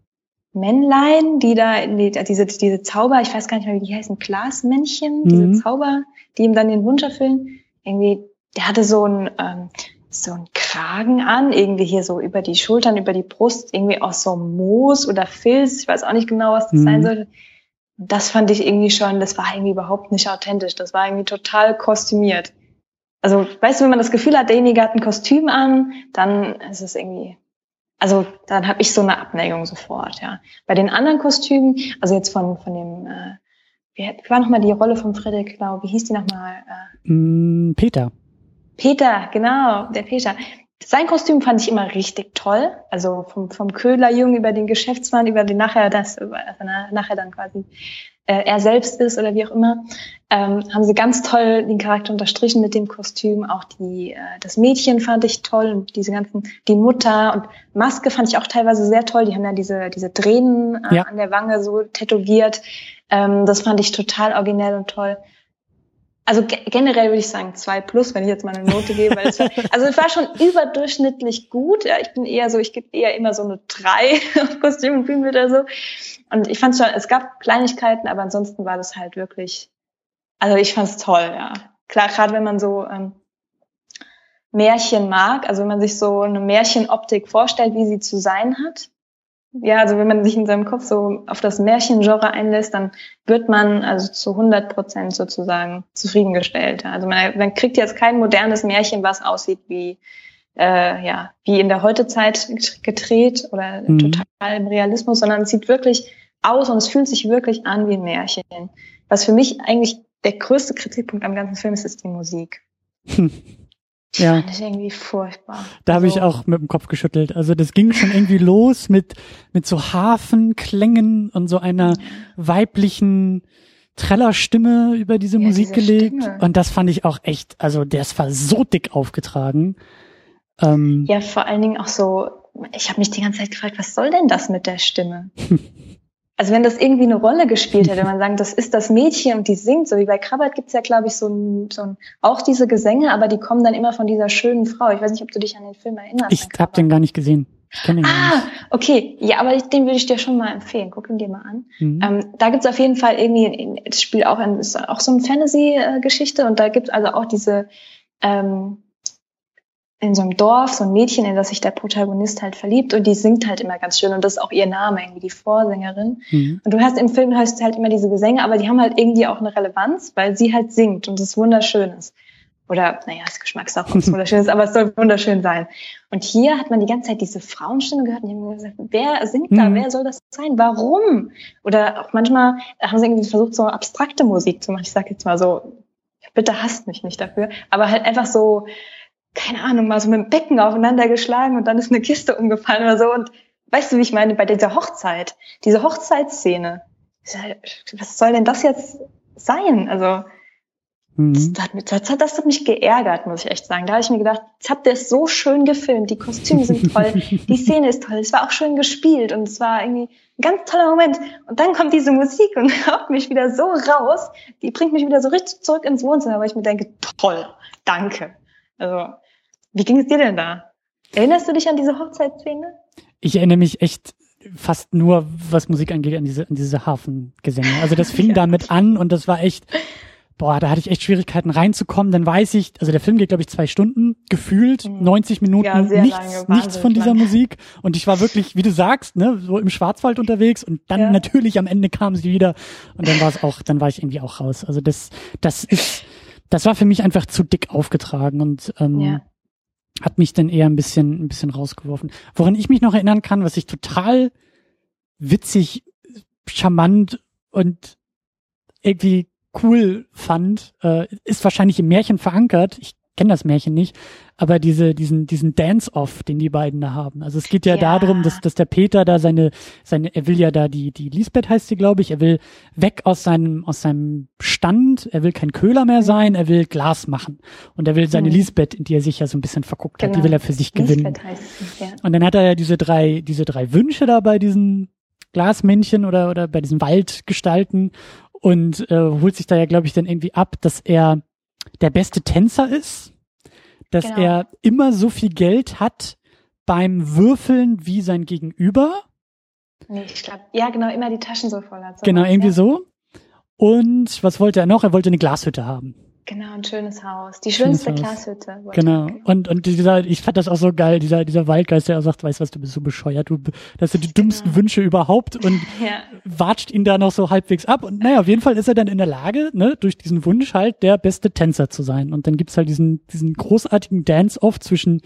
Männlein, die da in die, diese, diese Zauber, ich weiß gar nicht mehr, wie die heißen, Glasmännchen, mhm. diese Zauber, die ihm dann den Wunsch erfüllen. Irgendwie, der hatte so ein, ähm, so ein Kragen an, irgendwie hier so über die Schultern, über die Brust, irgendwie aus so Moos oder Filz, ich weiß auch nicht genau, was das mhm. sein sollte das fand ich irgendwie schon, das war irgendwie überhaupt nicht authentisch. Das war irgendwie total kostümiert. also weißt du, wenn man das Gefühl hat, derjenige hat ein Kostüm an, dann ist es irgendwie, also dann habe ich so eine Abneigung sofort, ja. Bei den anderen Kostümen, also jetzt von von dem, äh, wie, war nochmal die Rolle von Frederik Lau, wie hieß die nochmal? Äh, mm, Peter. Peter, genau, der Peter. Sein Kostüm fand ich immer richtig toll. Also vom, vom Köhlerjungen über den Geschäftsmann, über den nachher das, also nachher dann quasi äh, er selbst ist oder wie auch immer, ähm, haben sie ganz toll den Charakter unterstrichen mit dem Kostüm. Auch die, äh, das Mädchen fand ich toll und diese ganzen, die Mutter und Maske fand ich auch teilweise sehr toll. Die haben ja diese, diese Tränen äh, ja. an der Wange so tätowiert. Ähm, das fand ich total originell und toll. Also generell würde ich sagen zwei plus, wenn ich jetzt mal eine Note gebe. Weil es war, [laughs] also es war schon überdurchschnittlich gut. Ja, ich bin eher so, ich gebe eher immer so eine drei [laughs] auf Kostüm und Bühnenbild oder so. Und ich fand schon, es gab Kleinigkeiten, aber ansonsten war das halt wirklich, also ich fand es toll, ja. Klar, gerade wenn man so ähm, Märchen mag, also wenn man sich so eine Märchenoptik vorstellt, wie sie zu sein hat, ja, also wenn man sich in seinem Kopf so auf das Märchengenre einlässt, dann wird man also zu 100 Prozent sozusagen zufriedengestellt. Also man, man kriegt jetzt kein modernes Märchen, was aussieht wie äh, ja wie in der Heutezeit gedreht oder mhm. total im Realismus, sondern es sieht wirklich aus und es fühlt sich wirklich an wie ein Märchen. Was für mich eigentlich der größte Kritikpunkt am ganzen Film ist, ist die Musik. [laughs] Ja. Fand ich irgendwie furchtbar. Da habe ich also auch mit dem Kopf geschüttelt. Also das ging schon irgendwie los mit, mit so Hafenklängen und so einer weiblichen Trellerstimme über diese ja, Musik diese gelegt. Stimme. Und das fand ich auch echt, also der ist war so dick aufgetragen. Ähm, ja, vor allen Dingen auch so, ich habe mich die ganze Zeit gefragt, was soll denn das mit der Stimme? [laughs] also wenn das irgendwie eine Rolle gespielt hätte, [laughs] wenn man sagen, das ist das Mädchen und die singt, so wie bei Krabbert gibt's ja, glaube ich, so ein, so ein, auch diese Gesänge, aber die kommen dann immer von dieser schönen Frau. Ich weiß nicht, ob du dich an den Film erinnerst. Ich habe den gar nicht gesehen. Ich den ah, nicht. okay. Ja, aber den würde ich dir schon mal empfehlen. Guck ihn dir mal an. Mhm. Ähm, da gibt's auf jeden Fall irgendwie, das Spiel auch ein, ist auch so eine Fantasy-Geschichte und da gibt's also auch diese ähm, in so einem Dorf so ein Mädchen, in das sich der Protagonist halt verliebt und die singt halt immer ganz schön und das ist auch ihr Name, irgendwie die Vorsängerin. Mhm. Und du hast im Film hörst halt immer diese Gesänge, aber die haben halt irgendwie auch eine Relevanz, weil sie halt singt und es wunderschön ist. Oder, naja, das Geschmackssache, ob es wunderschön ist, [laughs] aber es soll wunderschön sein. Und hier hat man die ganze Zeit diese Frauenstimme gehört und die haben gesagt, wer singt da, mhm. wer soll das sein, warum? Oder auch manchmal haben sie irgendwie versucht, so abstrakte Musik zu machen. Ich sag jetzt mal so, bitte hasst mich nicht dafür, aber halt einfach so, keine Ahnung, mal so mit dem Becken aufeinander geschlagen und dann ist eine Kiste umgefallen oder so. Und weißt du, wie ich meine, bei dieser Hochzeit, diese Hochzeitsszene, was soll denn das jetzt sein? Also, mhm. das, hat mich, das, hat, das hat mich geärgert, muss ich echt sagen. Da habe ich mir gedacht, jetzt habt ihr es so schön gefilmt, die Kostüme sind toll, [laughs] die Szene ist toll, es war auch schön gespielt und es war irgendwie ein ganz toller Moment. Und dann kommt diese Musik und [laughs] haut mich wieder so raus, die bringt mich wieder so richtig zurück ins Wohnzimmer, weil ich mir denke, toll, danke. Also, wie ging es dir denn da? Erinnerst du dich an diese Hochzeitsszene? Ich erinnere mich echt fast nur, was Musik angeht, an diese, an diese Hafengesänge. Also das [laughs] fing ja. damit an und das war echt, boah, da hatte ich echt Schwierigkeiten reinzukommen. Dann weiß ich, also der Film geht, glaube ich, zwei Stunden, gefühlt mhm. 90 Minuten, ja, nichts, lange, nichts von dieser lang. Musik. Und ich war wirklich, wie du sagst, ne, so im Schwarzwald unterwegs und dann ja. natürlich am Ende kam sie wieder und dann war es auch, dann war ich irgendwie auch raus. Also das, das ist, das war für mich einfach zu dick aufgetragen und ähm, ja hat mich dann eher ein bisschen, ein bisschen rausgeworfen. Woran ich mich noch erinnern kann, was ich total witzig, charmant und irgendwie cool fand, äh, ist wahrscheinlich im Märchen verankert. Ich kenne das Märchen nicht, aber diese, diesen, diesen Dance-Off, den die beiden da haben. Also es geht ja, ja, darum, dass, dass der Peter da seine, seine, er will ja da die, die Lisbeth heißt sie, glaube ich, er will weg aus seinem, aus seinem Stand, er will kein Köhler mehr sein, er will Glas machen. Und er will seine mhm. Lisbeth, in die er sich ja so ein bisschen verguckt genau. hat, die genau. will er für sich gewinnen. Heißt ja. Und dann hat er ja diese drei, diese drei Wünsche da bei diesen Glasmännchen oder, oder bei diesen Waldgestalten und äh, holt sich da ja, glaube ich, dann irgendwie ab, dass er der beste Tänzer ist, dass genau. er immer so viel Geld hat beim Würfeln wie sein Gegenüber. Nee, ich glaube, ja, genau, immer die Taschen so voll hat. So genau, irgendwie ja. so. Und was wollte er noch? Er wollte eine Glashütte haben. Genau, ein schönes Haus. Die schönste Schönes Glashütte. Genau. Und, und dieser, ich fand das auch so geil, dieser, dieser Waldgeist, der sagt, weißt du was, du bist so bescheuert, du, das sind die dümmsten Genau. Wünsche überhaupt und [laughs] Ja. watscht ihn da noch so halbwegs ab. Und naja, auf jeden Fall ist er dann in der Lage, ne, durch diesen Wunsch halt der beste Tänzer zu sein. Und dann gibt's halt diesen, diesen großartigen Dance-Off zwischen,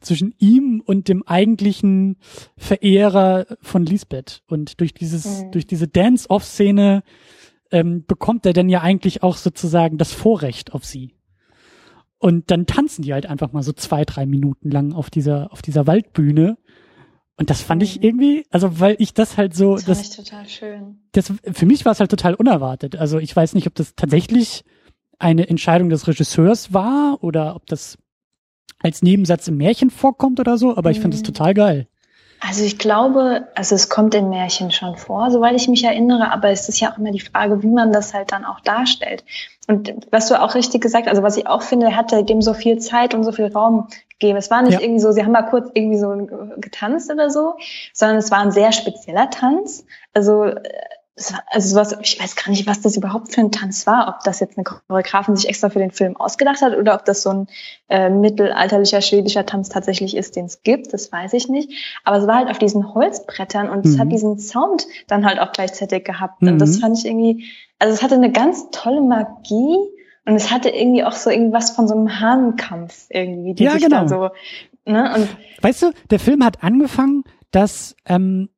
zwischen ihm und dem eigentlichen Verehrer von Lisbeth. Und durch dieses, Mhm. durch diese Dance-Off-Szene ähm, bekommt er dann ja eigentlich auch sozusagen das Vorrecht auf sie. Und dann tanzen die halt einfach mal so zwei, drei Minuten lang auf dieser, auf dieser Waldbühne. Und das fand ich Mhm. irgendwie, also weil ich das halt so, Das das, fand ich total schön. das für mich war es halt total unerwartet. Also ich weiß nicht, ob das tatsächlich eine Entscheidung des Regisseurs war oder ob das als Nebensatz im Märchen vorkommt oder so, aber ich fand es Mhm. total geil. Also ich glaube, also es kommt in Märchen schon vor, soweit ich mich erinnere, aber es ist ja auch immer die Frage, wie man das halt dann auch darstellt. Und was du auch richtig gesagt, also was ich auch finde, er hatte dem so viel Zeit und so viel Raum gegeben. Es war nicht Ja. irgendwie so, sie haben mal kurz irgendwie so getanzt oder so, sondern es war ein sehr spezieller Tanz. Also äh, also was, ich weiß gar nicht, was das überhaupt für ein Tanz war, ob das jetzt eine Choreografin sich extra für den Film ausgedacht hat oder ob das so ein äh, mittelalterlicher schwedischer Tanz tatsächlich ist, den es gibt, das weiß ich nicht. Aber es war halt auf diesen Holzbrettern und es Mhm. hat diesen Sound dann halt auch gleichzeitig gehabt. Mhm. Und das fand ich irgendwie, also es hatte eine ganz tolle Magie und es hatte irgendwie auch so irgendwas von so einem Hahnenkampf irgendwie, die Ja, sich genau. da so, ne, und Weißt du, der Film hat angefangen, dass ähm,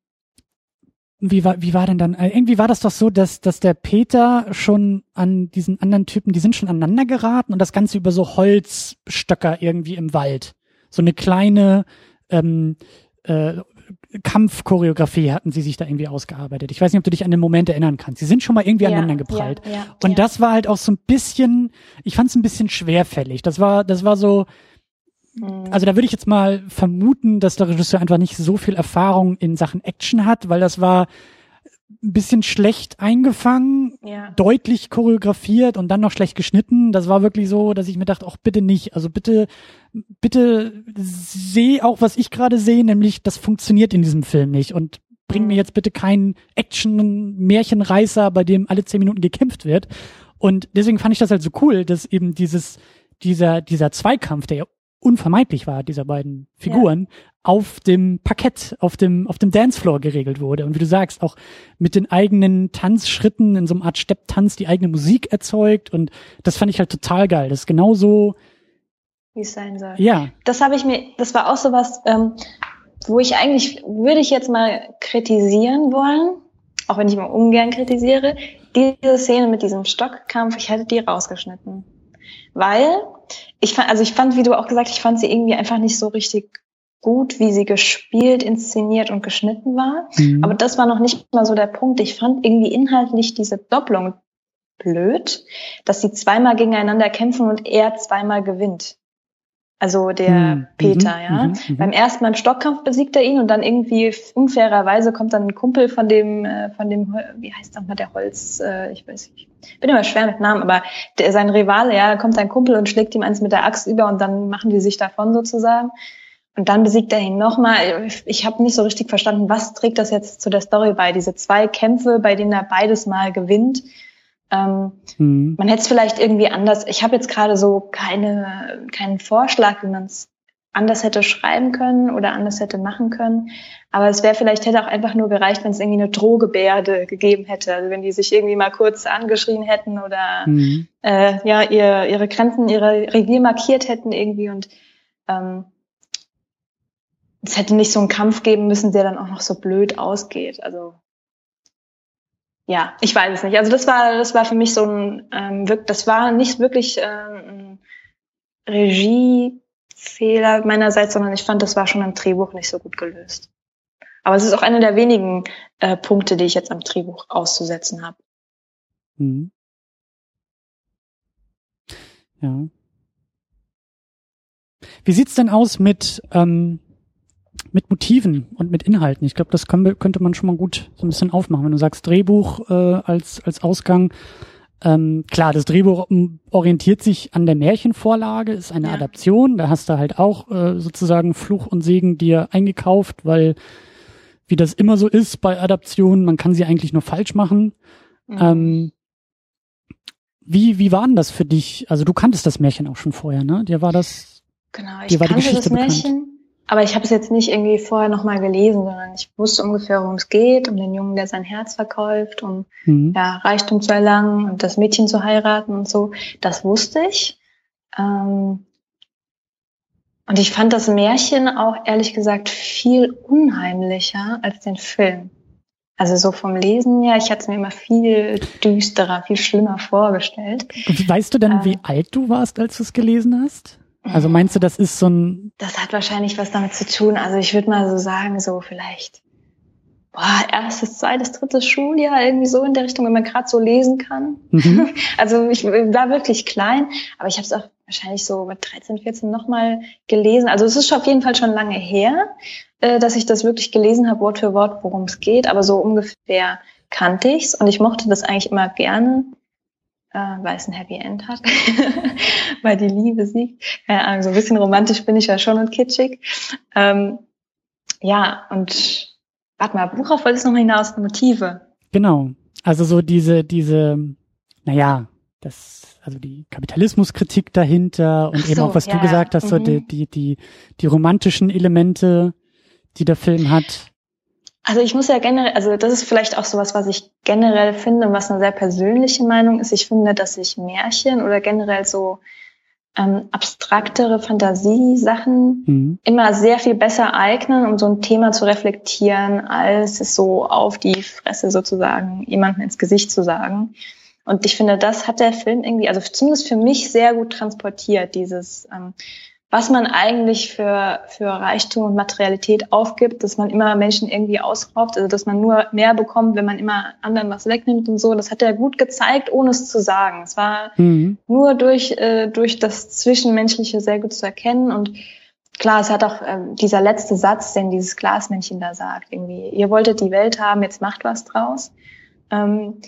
wie war wie war denn dann äh, irgendwie war das doch so, dass dass der Peter schon an diesen anderen Typen, die sind schon aneinander geraten und das ganze über so Holzstöcker irgendwie im Wald. So eine kleine ähm, äh, Kampfchoreografie hatten sie sich da irgendwie ausgearbeitet. Ich weiß nicht, ob du dich an den Moment erinnern kannst. Sie sind schon mal irgendwie ja, aneinander geprallt. Ja, ja, Und das war halt auch so ein bisschen, ich fand es ein bisschen schwerfällig. Das war, das war so. Also da würde ich jetzt mal vermuten, dass der Regisseur einfach nicht so viel Erfahrung in Sachen Action hat, weil das war ein bisschen schlecht eingefangen, ja. deutlich choreografiert und dann noch schlecht geschnitten. Das war wirklich so, dass ich mir dachte, auch bitte nicht. Also bitte, bitte seh auch, was ich gerade sehe, nämlich das funktioniert in diesem Film nicht und bring mir Mhm. jetzt bitte keinen Action-Märchenreißer, bei dem alle zehn Minuten gekämpft wird. Und deswegen fand ich das halt so cool, dass eben dieses, dieser, dieser Zweikampf, der ja unvermeidlich war, dieser beiden Figuren, auf dem Parkett, auf dem, auf dem Dancefloor geregelt wurde. Und wie du sagst, auch mit den eigenen Tanzschritten in so einer Art Stepptanz die eigene Musik erzeugt. Und das fand ich halt total geil. Das ist genauso, Wie es sein soll. ja, das habe ich mir, das war auch so was, ähm, wo ich eigentlich, würde ich jetzt mal kritisieren wollen, auch wenn ich mal ungern kritisiere, diese Szene mit diesem Stockkampf, ich hätte die rausgeschnitten. Weil ich fand, also ich fand, wie du auch gesagt, ich fand sie irgendwie einfach nicht so richtig gut, wie sie gespielt, inszeniert und geschnitten war. mhm. Aber das war noch nicht mal so der Punkt. Ich fand irgendwie inhaltlich diese Doppelung blöd, dass sie zweimal gegeneinander kämpfen und er zweimal gewinnt. Also der Mhm, Peter, ja. mhm, mhm. Beim ersten Mal im Stockkampf besiegt er ihn und dann irgendwie unfairerweise kommt dann ein Kumpel von dem, äh, von dem, wie heißt nochmal der Holz, äh, ich weiß nicht, bin immer schwer mit Namen, aber der, sein Rivale, ja, kommt ein Kumpel und schlägt ihm eins mit der Axt über und dann machen die sich davon sozusagen. Und dann besiegt er ihn nochmal. Ich habe nicht so richtig verstanden, was trägt das jetzt zu der Story bei? Diese zwei Kämpfe, bei denen er beides mal gewinnt. Ähm, Mhm. man hätte es vielleicht irgendwie anders. Ich habe jetzt gerade so keine, keinen Vorschlag, wie man es anders hätte schreiben können oder anders hätte machen können. Aber es wäre vielleicht hätte auch einfach nur gereicht, wenn es irgendwie eine Drohgebärde gegeben hätte. Also wenn die sich irgendwie mal kurz angeschrien hätten oder Mhm. äh, ja ihr, ihre Grenzen, ihre Revier markiert hätten irgendwie und ähm, es hätte nicht so einen Kampf geben müssen, der dann auch noch so blöd ausgeht. Also ja, ich weiß es nicht. Also das war, das war für mich so ein, ähm, das war nicht wirklich ähm, ein Regiefehler meinerseits, sondern ich fand, das war schon im Drehbuch nicht so gut gelöst. Aber es ist auch einer der wenigen äh, Punkte, die ich jetzt am Drehbuch auszusetzen habe. Mhm. Ja. Wie sieht's denn aus mit ähm, mit Motiven und mit Inhalten? Ich glaube, das wir, könnte man schon mal gut so ein bisschen aufmachen. Wenn du sagst Drehbuch äh, als als Ausgang, ähm, klar, das Drehbuch ähm, orientiert sich an der Märchenvorlage, ist eine Ja. Adaption. Da hast du halt auch äh, sozusagen Fluch und Segen dir eingekauft, weil wie das immer so ist bei Adaptionen, man kann sie eigentlich nur falsch machen. Mhm. Ähm, wie, wie war denn das für dich? Also du kanntest das Märchen auch schon vorher, ne? Dir war das, Genau, ich dir war die Geschichte das Märchen, aber ich habe es jetzt nicht irgendwie vorher nochmal gelesen, sondern ich wusste ungefähr, worum es geht, um den Jungen, der sein Herz verkauft, um Mhm. ja, Reichtum zu erlangen und das Mädchen zu heiraten und so. Das wusste ich. Ähm, und ich fand das Märchen auch ehrlich gesagt viel unheimlicher als den Film. Also so vom Lesen her, ich hatte es mir immer viel düsterer, viel schlimmer vorgestellt. Und Weißt du denn, Ähm. wie alt du warst, als du es gelesen hast? Also meinst du, das ist so ein, Das hat wahrscheinlich was damit zu tun. Also ich würde mal so sagen, so vielleicht boah, erstes, zweites, drittes Schuljahr, irgendwie so in der Richtung, wenn man gerade so lesen kann. mhm. [laughs] Also ich war wirklich klein, aber ich habe es auch wahrscheinlich so mit 13, 14 nochmal gelesen. Also es ist auf jeden Fall schon lange her, äh, dass ich das wirklich gelesen habe, Wort für Wort, worum es geht. Aber so ungefähr kannte ich's und ich mochte das eigentlich immer gerne, äh, weil es ein Happy End hat, [laughs] weil die Liebe siegt. Keine Ahnung, so ein bisschen romantisch bin ich ja schon und kitschig. Ähm, ja, und warte mal, worauf wolltest du noch hinaus? Motive. genau. Also so diese, diese, naja, das, also die Kapitalismuskritik dahinter und Ach eben so, auch, was ja, du gesagt hast, so mhm. die, die, die, die romantischen Elemente, die der Film hat. Also ich muss ja generell, also das ist vielleicht auch sowas, was ich generell finde, was eine sehr persönliche Meinung ist. Ich finde, dass sich Märchen oder generell so ähm, abstraktere Fantasiesachen Mhm. immer sehr viel besser eignen, um so ein Thema zu reflektieren, als es so auf die Fresse sozusagen jemandem ins Gesicht zu sagen. Und ich finde, das hat der Film irgendwie, also zumindest für mich sehr gut transportiert, dieses, ähm, was man eigentlich für, für Reichtum und Materialität aufgibt, dass man immer Menschen irgendwie ausraubt, also dass man nur mehr bekommt, wenn man immer anderen was wegnimmt und so. Das hat er gut gezeigt, ohne es zu sagen. Es war Mhm. nur durch, äh, durch das Zwischenmenschliche sehr gut zu erkennen. Und klar, es hat auch ähm, dieser letzte Satz, den dieses Glasmännchen da sagt, irgendwie, ihr wolltet die Welt haben, jetzt macht was draus. Ähm,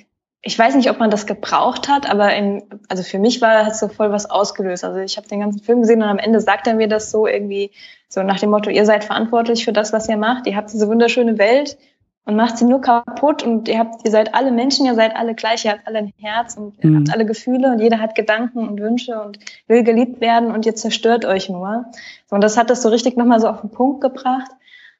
ich weiß nicht, ob man das gebraucht hat, aber in, also für mich war hat so voll was ausgelöst. Also ich habe den ganzen Film gesehen und am Ende sagt er mir das so irgendwie so nach dem Motto: Ihr seid verantwortlich für das, was ihr macht. Ihr habt diese wunderschöne Welt und macht sie nur kaputt und ihr habt, ihr seid alle Menschen, ihr seid alle gleich, ihr habt alle ein Herz und ihr Mhm. habt alle Gefühle und jeder hat Gedanken und Wünsche und will geliebt werden und ihr zerstört euch nur. So, und das hat das so richtig nochmal so auf den Punkt gebracht.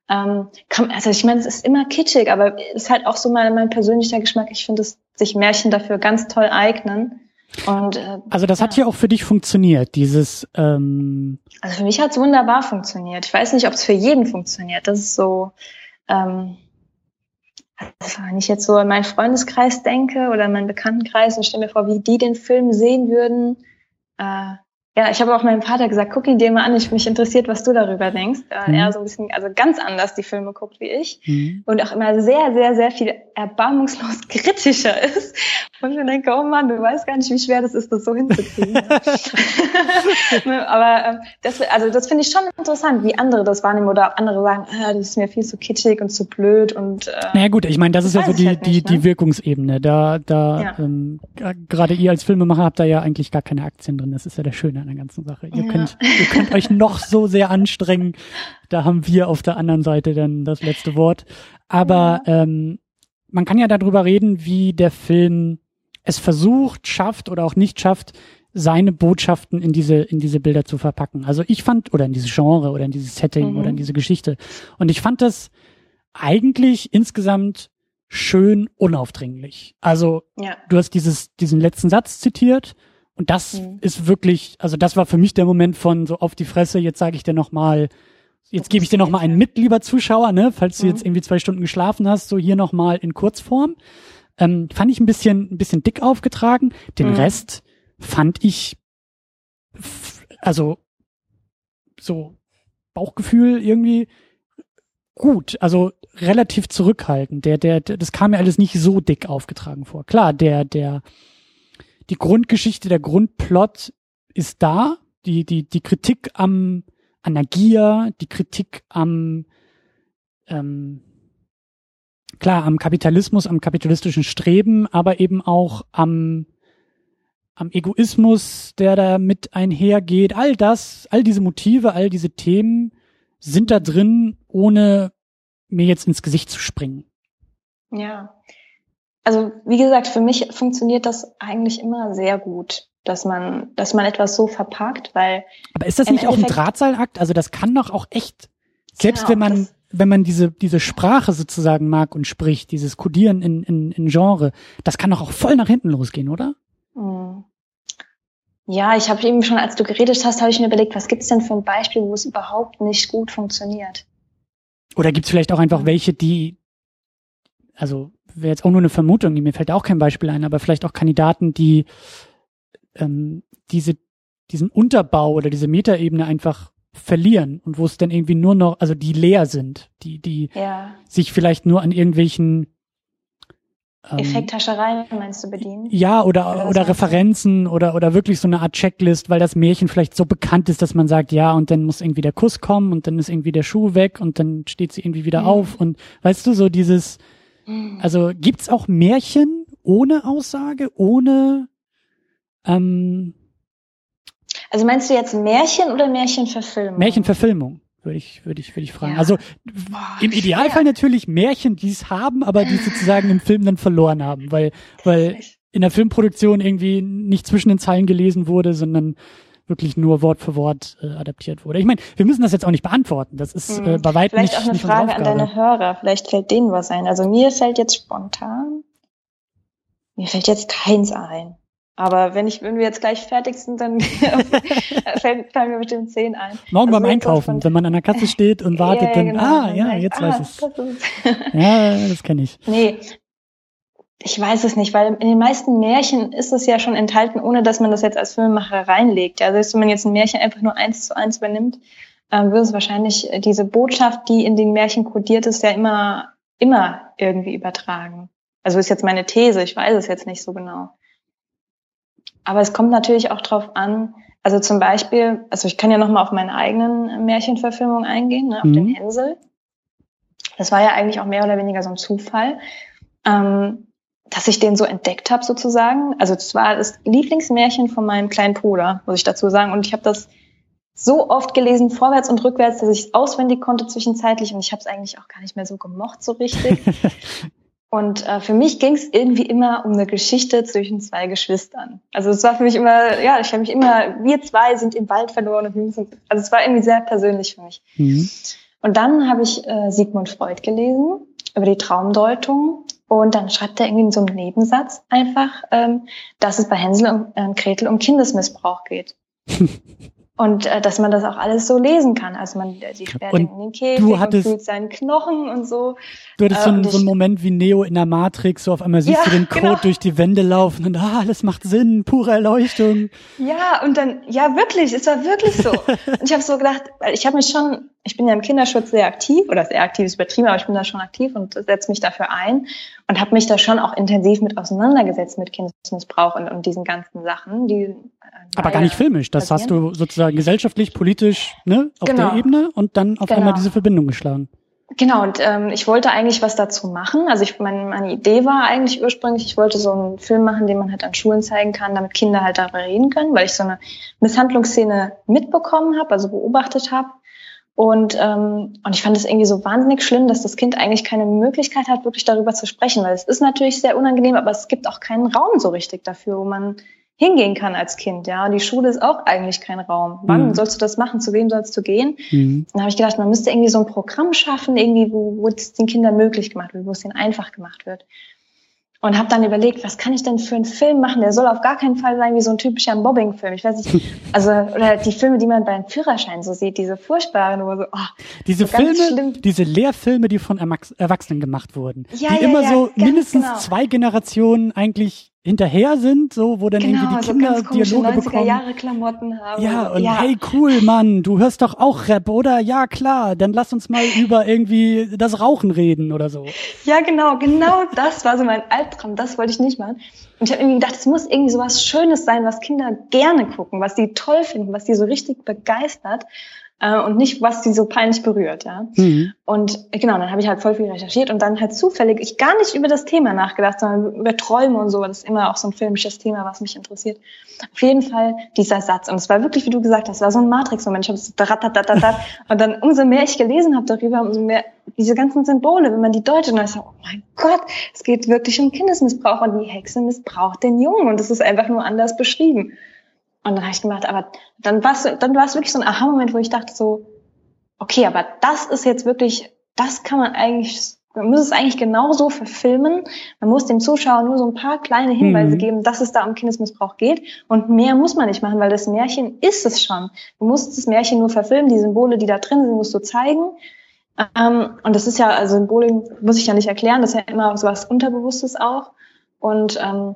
Ähm, kann, also ich meine, es ist immer kitschig, aber es ist halt auch so mein, mein persönlicher Geschmack. Ich finde, dass sich Märchen dafür ganz toll eignen. Und äh, Also das hat Ja. hier auch für dich funktioniert, dieses, ähm, also für mich hat es wunderbar funktioniert. Ich weiß nicht, ob es für jeden funktioniert. Das ist so, ähm, also wenn ich jetzt so an meinen Freundeskreis denke oder an meinen Bekanntenkreis und stelle mir vor, wie die den Film sehen würden. Äh, ja, ich habe auch meinem Vater gesagt, guck ihn dir mal an, ich mich interessiert, was du darüber denkst. Äh, Mhm. Er so ein bisschen, also ganz anders die Filme guckt wie ich. mhm. und auch immer sehr, sehr, sehr viel erbarmungslos [laughs] kritischer ist. Und ich mir denke, oh Mann, du weißt gar nicht, wie schwer das ist, das so hinzukriegen. [laughs] [laughs] Aber ähm, das, also das finde ich schon interessant, wie andere das wahrnehmen oder andere sagen, ah, das ist mir viel zu kitschig und zu blöd und äh, Naja gut, ich meine, das, Das ist ja so die, halt die, nicht, die ne? Wirkungsebene. Da, da Ja. ähm, gerade ihr als Filmemacher habt da ja eigentlich gar keine Aktien drin. Das ist ja der Schöne an der ganzen Sache. Ihr Ja. könnt, ihr könnt euch noch so sehr anstrengen. Da haben wir auf der anderen Seite dann das letzte Wort. Aber ähm, man kann ja darüber reden, wie der Film es versucht, schafft oder auch nicht schafft, seine Botschaften in diese, in diese Bilder zu verpacken. Also ich fand, oder in dieses Genre oder in dieses Setting Mhm. oder in diese Geschichte. Und ich fand das eigentlich insgesamt schön unaufdringlich. Also ja. du hast dieses, diesen letzten Satz zitiert und das Mhm. ist wirklich, also das war für mich der Moment von so auf die Fresse, jetzt sage ich dir nochmal, jetzt gebe ich dir nochmal einen mit, lieber Zuschauer, ne, falls du Mhm. jetzt irgendwie zwei Stunden geschlafen hast, so hier nochmal in Kurzform. Ähm, fand ich ein bisschen, ein bisschen dick aufgetragen. Den Mhm. Rest fand ich, also so Bauchgefühl irgendwie gut, also relativ zurückhaltend. Der, der, der, das kam mir alles nicht so dick aufgetragen vor. Klar, der, der, die Grundgeschichte, der Grundplot ist da. Die, die, die Kritik am, an der Gier, die Kritik am, ähm, klar, am Kapitalismus, am kapitalistischen Streben, aber eben auch am, am Egoismus, der da mit einhergeht. All das, all diese Motive, all diese Themen sind da drin, ohne mir jetzt ins Gesicht zu springen. Ja. Also wie gesagt, für mich funktioniert das eigentlich immer sehr gut, dass man, dass man etwas so verpackt, weil. Aber ist das nicht auch ein Drahtseilakt? Also das kann doch auch echt, selbst genau, wenn man, wenn man diese, diese Sprache sozusagen mag und spricht, dieses Codieren in, in, in Genre, das kann doch auch voll nach hinten losgehen, oder? Mhm. Ja, ich habe eben schon, als du geredet hast, habe ich mir überlegt, was gibt's denn für ein Beispiel, wo es überhaupt nicht gut funktioniert? Oder gibt's vielleicht auch einfach welche, die, also wäre jetzt auch nur eine Vermutung, mir fällt auch kein Beispiel ein, aber vielleicht auch Kandidaten, die ähm, diese, diesen Unterbau oder diese Metaebene einfach verlieren und wo es dann irgendwie nur noch, also die leer sind, die, die ja. sich vielleicht nur an irgendwelchen ähm, Effekthascherei meinst du bedienen? Ja, oder, oder, oder Referenzen oder, oder wirklich so eine Art Checklist, weil das Märchen vielleicht so bekannt ist, dass man sagt, ja, und dann muss irgendwie der Kuss kommen und dann ist irgendwie der Schuh weg und dann steht sie irgendwie wieder mhm. auf und weißt du, so dieses. Also gibt's auch Märchen ohne Aussage, ohne, ähm, also meinst du jetzt Märchen oder Märchenverfilmung? Märchenverfilmung würde ich, würde ich, würde ich fragen. Ja. Also Boah, im Idealfall schwer. natürlich Märchen, die es haben, aber die sozusagen im Film dann verloren haben, weil, weil in der Filmproduktion irgendwie nicht zwischen den Zeilen gelesen wurde, sondern wirklich nur Wort für Wort äh, adaptiert wurde. Ich meine, wir müssen das jetzt auch nicht beantworten. Das ist äh, bei weitem Vielleicht nicht auch eine Frage an deine Hörer. Vielleicht fällt denen was ein. Also mir fällt jetzt spontan, mir fällt jetzt keins ein. Aber wenn ich, wenn wir jetzt gleich fertig sind, dann [laughs] fällt, fallen mir bestimmt zehn ein. Morgen also beim Einkaufen, wenn man an der Kasse steht und wartet, ja, dann, genau. ah, ja, jetzt ah, weiß ich es. ja, das kenne ich. Nee, ich weiß es nicht, weil in den meisten Märchen ist es ja schon enthalten, ohne dass man das jetzt als Filmemacher reinlegt. Selbst wenn man jetzt ein Märchen einfach nur eins zu eins übernimmt, ähm, wird es wahrscheinlich diese Botschaft, die in den Märchen kodiert ist, ja immer, immer irgendwie übertragen. Also ist jetzt meine These, ich weiß es jetzt nicht so genau. Aber es kommt natürlich auch drauf an, also zum Beispiel, also ich kann ja nochmal auf meine eigenen Märchenverfilmungen eingehen, ne, auf mhm. den Hänsel. Das war ja eigentlich auch mehr oder weniger so ein Zufall, ähm, dass ich den so entdeckt habe sozusagen. Also es war das Lieblingsmärchen von meinem kleinen Bruder, muss ich dazu sagen. Und ich habe das so oft gelesen, vorwärts und rückwärts, dass ich es auswendig konnte zwischenzeitlich. Und ich habe es eigentlich auch gar nicht mehr so gemocht so richtig. [laughs] Und äh, für mich ging es irgendwie immer um eine Geschichte zwischen zwei Geschwistern. Also es war für mich immer, ja, ich habe mich immer, wir zwei sind im Wald verloren und wir müssen, also es war irgendwie sehr persönlich für mich. Mhm. Und dann habe ich äh, Sigmund Freud gelesen über die Traumdeutung und dann schreibt er irgendwie in so einem Nebensatz einfach, ähm, dass es bei Hänsel und äh, Gretel um Kindesmissbrauch geht. [laughs] Und äh, dass man das auch alles so lesen kann. Also man äh, die sperrt in den Käfig hattest, und fühlt seinen Knochen und so. Du hattest äh, so, einen, so einen Moment wie Neo in der Matrix, so auf einmal siehst ja, du den [laughs] Code genau. durch die Wände laufen und ah, alles macht Sinn, pure Erleuchtung. Ja, und dann, ja wirklich, es war wirklich so. [laughs] und ich habe so gedacht, weil ich habe mich schon, ich bin ja im Kinderschutz sehr aktiv, oder sehr aktiv ist übertrieben, aber ich bin da schon aktiv und setze mich dafür ein und habe mich da schon auch intensiv mit auseinandergesetzt mit Kindesmissbrauch und, und diesen ganzen Sachen, die aber gar nicht filmisch. Das passieren. hast du sozusagen gesellschaftlich, politisch, ne, auf genau. der Ebene und dann auf genau. einmal diese Verbindung geschlagen. Genau, und ähm, ich wollte eigentlich was dazu machen. Also ich, meine, meine Idee war eigentlich ursprünglich, ich wollte so einen Film machen, den man halt an Schulen zeigen kann, damit Kinder halt darüber reden können, weil ich so eine Misshandlungsszene mitbekommen habe, also beobachtet habe. Und, ähm, und ich fand es irgendwie so wahnsinnig schlimm, dass das Kind eigentlich keine Möglichkeit hat, wirklich darüber zu sprechen, weil es ist natürlich sehr unangenehm, aber es gibt auch keinen Raum so richtig dafür, wo man hingehen kann als Kind, ja. Und die Schule ist auch eigentlich kein Raum. Wann mhm. sollst du das machen? Zu wem sollst du gehen? Mhm. Dann habe ich gedacht, man müsste irgendwie so ein Programm schaffen, irgendwie, wo, wo es den Kindern möglich gemacht wird, wo es ihnen einfach gemacht wird und habe dann überlegt, was kann ich denn für einen Film machen? Der soll auf gar keinen Fall sein wie so ein typischer Mobbing-Film. Ich weiß nicht, [laughs] also oder die Filme, die man beim Führerschein so sieht, diese furchtbaren, wo so, oh, diese so Filme, diese Lehrfilme, die von Erwachsenen gemacht wurden, ja, die ja, immer ja, so mindestens genau. zwei Generationen eigentlich hinterher sind, so wo dann genau, irgendwie die Kinder so Dialoge bekommen. Jahre Klamotten haben. Ja, und ja. hey cool, Mann, du hörst doch auch Rap, oder? Ja, klar, dann lass uns mal [laughs] über irgendwie das Rauchen reden oder so. Ja, genau, genau das war so mein Albtraum, das wollte ich nicht machen. Und ich habe irgendwie gedacht, es muss irgendwie so was Schönes sein, was Kinder gerne gucken, was die toll finden, was die so richtig begeistert. Äh, und nicht, was sie so peinlich berührt, ja. Mhm. Und äh, genau, dann habe ich halt voll viel recherchiert und dann halt zufällig, ich gar nicht über das Thema nachgedacht, sondern über Träume und so, das ist immer auch so ein filmisches Thema, was mich interessiert. Auf jeden Fall dieser Satz und es war wirklich, wie du gesagt hast, war so ein Matrix-Moment, ich habe so [laughs] und dann umso mehr ich gelesen habe darüber, umso mehr diese ganzen Symbole, wenn man die deutet, dann ist so, oh mein Gott, es geht wirklich um Kindesmissbrauch und die Hexe missbraucht den Jungen und es ist einfach nur anders beschrieben. Und dann habe ich gemacht, aber dann war es dann war es wirklich so ein Aha-Moment, wo ich dachte so, okay, aber das ist jetzt wirklich, das kann man eigentlich, man muss es eigentlich genauso verfilmen. Man muss dem Zuschauer nur so ein paar kleine Hinweise mhm. geben, dass es da um Kindesmissbrauch geht. Und mehr muss man nicht machen, weil das Märchen ist es schon. Du musst das Märchen nur verfilmen, die Symbole, die da drin sind, musst du zeigen. Ähm, und das ist ja, also Symbolik muss ich ja nicht erklären, das ist ja immer so was Unterbewusstes auch. Und ähm,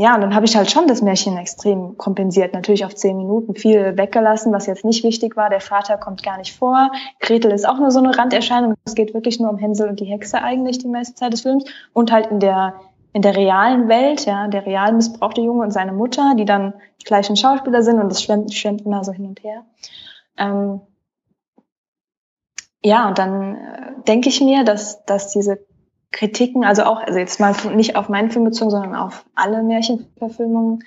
ja, und dann habe ich halt schon das Märchen extrem kompensiert. Natürlich auf zehn Minuten viel weggelassen, was jetzt nicht wichtig war. Der Vater kommt gar nicht vor. Gretel ist auch nur so eine Randerscheinung. Es geht wirklich nur um Hänsel und die Hexe eigentlich die meiste Zeit des Films. Und halt in der in der realen Welt, ja, der real missbrauchte Junge und seine Mutter, die dann die gleichen Schauspieler sind und das schwemmt, schwemmt immer so hin und her. Ähm, ja, und dann äh, denke ich mir, dass, dass diese Kritiken, also auch, also jetzt mal nicht auf meinen Film bezogen, sondern auf alle Märchenverfilmungen,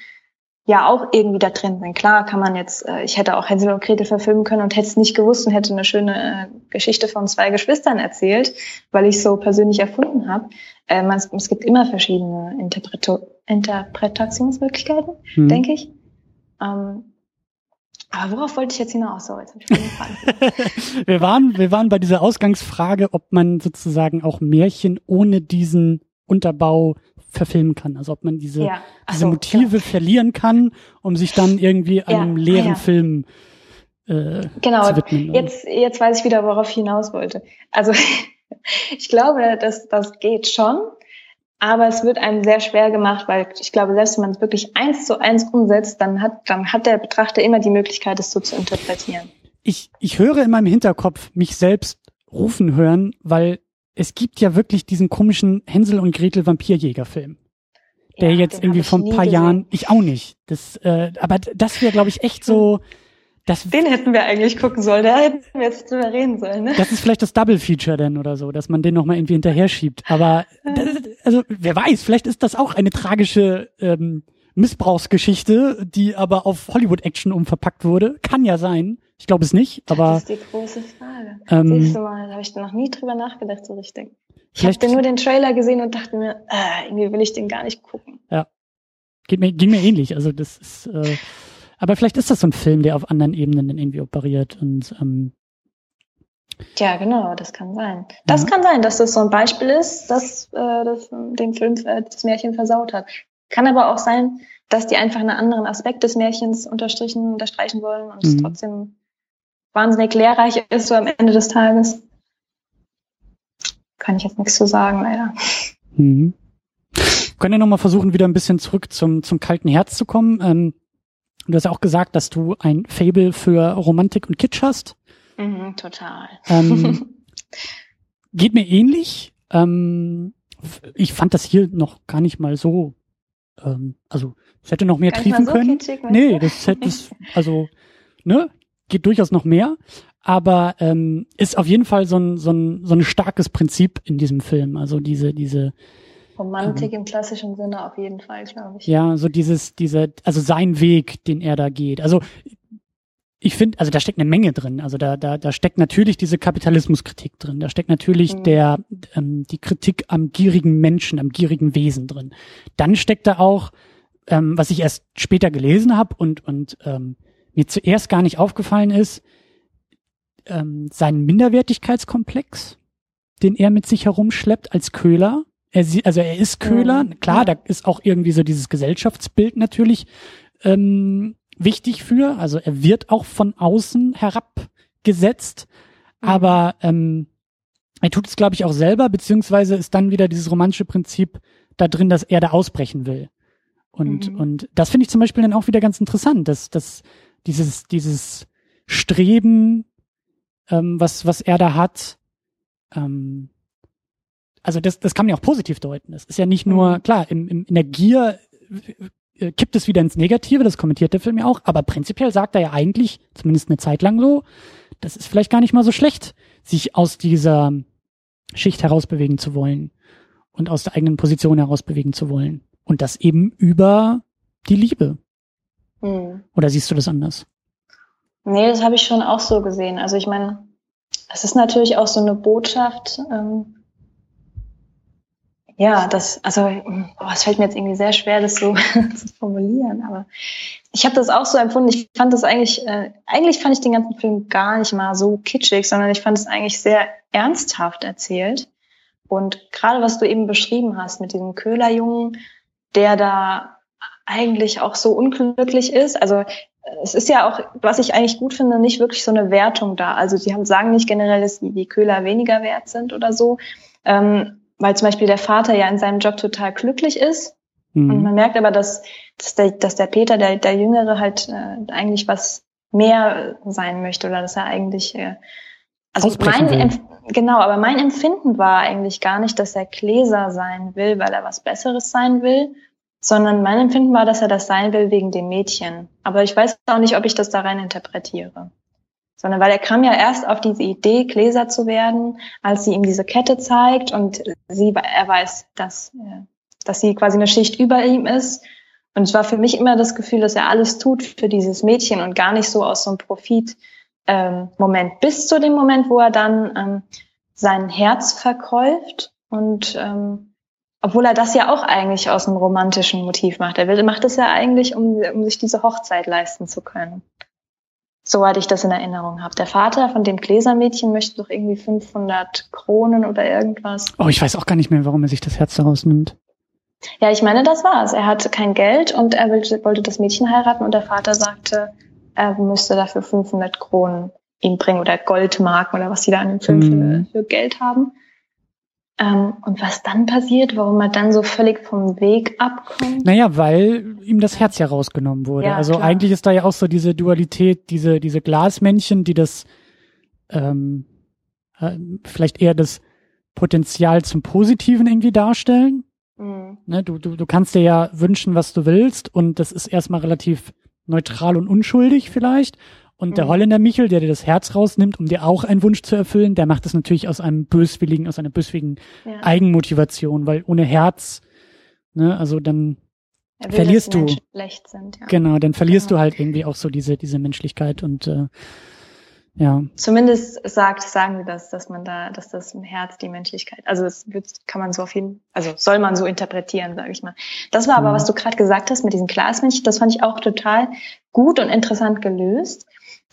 ja auch irgendwie da drin sind. Klar kann man jetzt, äh, ich hätte auch Hänsel und Gretel verfilmen können und hätte es nicht gewusst und hätte eine schöne äh, Geschichte von zwei Geschwistern erzählt, weil ich so persönlich erfunden habe. Es, es, gibt immer verschiedene Interpreto Interpretationsmöglichkeiten, hm. denke ich. Ähm, aber worauf wollte ich jetzt hinaus? So, jetzt ich [laughs] wir waren, wir waren bei dieser Ausgangsfrage, ob man sozusagen auch Märchen ohne diesen Unterbau verfilmen kann. Also ob man diese, ja. diese so, Motive genau. verlieren kann, um sich dann irgendwie einem ja. leeren ah, ja. Film äh, genau. zu widmen. Jetzt, jetzt weiß ich wieder, worauf ich hinaus wollte. Also [laughs] ich glaube, dass das geht schon. Aber es wird einem sehr schwer gemacht, weil ich glaube, selbst wenn man es wirklich eins zu eins umsetzt, dann hat, dann hat der Betrachter immer die Möglichkeit, es so zu interpretieren. Ich, ich höre in meinem Hinterkopf mich selbst rufen hören, weil es gibt ja wirklich diesen komischen Hänsel und Gretel Vampirjäger-Film. Der ja, jetzt irgendwie vor ein paar gesehen. Jahren, ich auch nicht. Das, äh, aber das wäre, glaube ich, echt so, das, Den hätten wir eigentlich gucken sollen, da hätten wir jetzt drüber reden sollen. Ne? Das ist vielleicht das Double Feature denn oder so, dass man den nochmal irgendwie hinterher schiebt. Aber das, also wer weiß, vielleicht ist das auch eine tragische ähm, Missbrauchsgeschichte, die aber auf Hollywood-Action umverpackt wurde. Kann ja sein. Ich glaube es nicht, aber. Das ist die große Frage. Ähm, Siehst du mal, da habe ich noch nie drüber nachgedacht, so richtig. Ich habe nur den Trailer gesehen und dachte mir, äh, irgendwie will ich den gar nicht gucken. Ja. Geht mir, ging mir ähnlich. Also das ist. Äh, aber vielleicht ist das so ein Film, der auf anderen Ebenen dann irgendwie operiert und ähm, ja, genau, das kann sein. Das ja. kann sein, dass das so ein Beispiel ist, dass äh, das den Film äh, das Märchen versaut hat. Kann aber auch sein, dass die einfach einen anderen Aspekt des Märchens unterstrichen, unterstreichen wollen und mhm. es trotzdem wahnsinnig lehrreich ist so am Ende des Tages. Kann ich jetzt nichts zu sagen, leider. Mhm. Wir können ja nochmal versuchen, wieder ein bisschen zurück zum, zum kalten Herz zu kommen. Ähm, Du hast ja auch gesagt, dass du ein Fable für Romantik und Kitsch hast. Mhm, total. Ähm, [laughs] geht mir ähnlich. Ähm, ich fand das hier noch gar nicht mal so. Ähm, also es hätte noch mehr gar triefen so können. Kitschig, nee, das hätte es, also ne, geht durchaus noch mehr. Aber ähm, ist auf jeden Fall so ein, so ein so ein starkes Prinzip in diesem Film. Also diese diese Romantik ähm, im klassischen Sinne auf jeden Fall, glaube ich. Ja, so dieses, diese, also sein Weg, den er da geht. Also ich finde, also da steckt eine Menge drin. Also da, da, da steckt natürlich diese Kapitalismuskritik drin. Da steckt natürlich mhm. der, ähm, die Kritik am gierigen Menschen, am gierigen Wesen drin. Dann steckt da auch, ähm, was ich erst später gelesen habe und, und ähm, mir zuerst gar nicht aufgefallen ist, ähm, sein Minderwertigkeitskomplex, den er mit sich herumschleppt als Köhler er, also er ist Köhler, mhm. klar, da ist auch irgendwie so dieses Gesellschaftsbild natürlich ähm, wichtig für. Also er wird auch von außen herabgesetzt, mhm. aber ähm, er tut es, glaube ich, auch selber, beziehungsweise ist dann wieder dieses romantische Prinzip da drin, dass er da ausbrechen will. Und, mhm. und das finde ich zum Beispiel dann auch wieder ganz interessant, dass, dass dieses, dieses Streben, ähm, was, was er da hat, ähm, also das, das kann man ja auch positiv deuten. Es ist ja nicht nur, mhm. klar, im, im, in der Gier äh, kippt es wieder ins Negative, das kommentiert der Film ja auch, aber prinzipiell sagt er ja eigentlich, zumindest eine Zeit lang so, das ist vielleicht gar nicht mal so schlecht, sich aus dieser Schicht herausbewegen zu wollen und aus der eigenen Position herausbewegen zu wollen. Und das eben über die Liebe. Hm. Oder siehst du das anders? Nee, das habe ich schon auch so gesehen. Also ich meine, es ist natürlich auch so eine Botschaft, ähm, ja, das, also es fällt mir jetzt irgendwie sehr schwer, das so [laughs] zu formulieren, aber ich habe das auch so empfunden. Ich fand das eigentlich, äh, eigentlich fand ich den ganzen Film gar nicht mal so kitschig, sondern ich fand es eigentlich sehr ernsthaft erzählt. Und gerade was du eben beschrieben hast mit diesem Köhlerjungen, der da eigentlich auch so unglücklich ist. Also es ist ja auch, was ich eigentlich gut finde, nicht wirklich so eine Wertung da. Also die haben, sagen nicht generell, dass die, die Köhler weniger wert sind oder so. Ähm, weil zum Beispiel der Vater ja in seinem Job total glücklich ist. Mhm. Und man merkt aber, dass, dass, der, dass der Peter, der, der Jüngere, halt äh, eigentlich was mehr sein möchte oder dass er eigentlich äh, also mein genau, aber mein Empfinden war eigentlich gar nicht, dass er Gläser sein will, weil er was Besseres sein will, sondern mein Empfinden war, dass er das sein will wegen dem Mädchen. Aber ich weiß auch nicht, ob ich das da rein interpretiere sondern weil er kam ja erst auf diese Idee, Gläser zu werden, als sie ihm diese Kette zeigt und sie, er weiß, dass, äh, dass sie quasi eine Schicht über ihm ist. Und es war für mich immer das Gefühl, dass er alles tut für dieses Mädchen und gar nicht so aus so einem Profit-Moment, ähm, bis zu dem Moment, wo er dann ähm, sein Herz verkäuft und ähm, obwohl er das ja auch eigentlich aus einem romantischen Motiv macht. Er will, macht es ja eigentlich, um, um sich diese Hochzeit leisten zu können. Soweit ich das in Erinnerung habe. Der Vater von dem Gläsermädchen möchte doch irgendwie 500 Kronen oder irgendwas. Oh, ich weiß auch gar nicht mehr, warum er sich das Herz daraus nimmt. Ja, ich meine, das war's. Er hatte kein Geld und er wollte das Mädchen heiraten und der Vater sagte, er müsste dafür 500 Kronen ihm bringen oder Goldmarken oder was die da an dem Film für, für Geld haben. Ähm, und was dann passiert, warum er dann so völlig vom Weg abkommt? Naja, weil ihm das Herz ja rausgenommen wurde. Ja, also klar. eigentlich ist da ja auch so diese Dualität, diese, diese Glasmännchen, die das ähm, äh, vielleicht eher das Potenzial zum Positiven irgendwie darstellen. Mhm. Ne, du, du, du kannst dir ja wünschen, was du willst, und das ist erstmal relativ neutral und unschuldig vielleicht. Und der mhm. Holländer Michel, der dir das Herz rausnimmt, um dir auch einen Wunsch zu erfüllen, der macht das natürlich aus einem böswilligen, aus einer böswilligen ja. Eigenmotivation, weil ohne Herz, ne, also dann will, verlierst du. Sind, ja. Genau, dann verlierst genau. du halt irgendwie auch so diese, diese Menschlichkeit und äh, ja. Zumindest sagt, sagen wir das, dass man da, dass das im Herz die Menschlichkeit, also das wird, kann man so auf jeden, also soll man so interpretieren, sage ich mal. Das war aber, mhm. was du gerade gesagt hast mit diesen Glasmännchen, das fand ich auch total gut und interessant gelöst.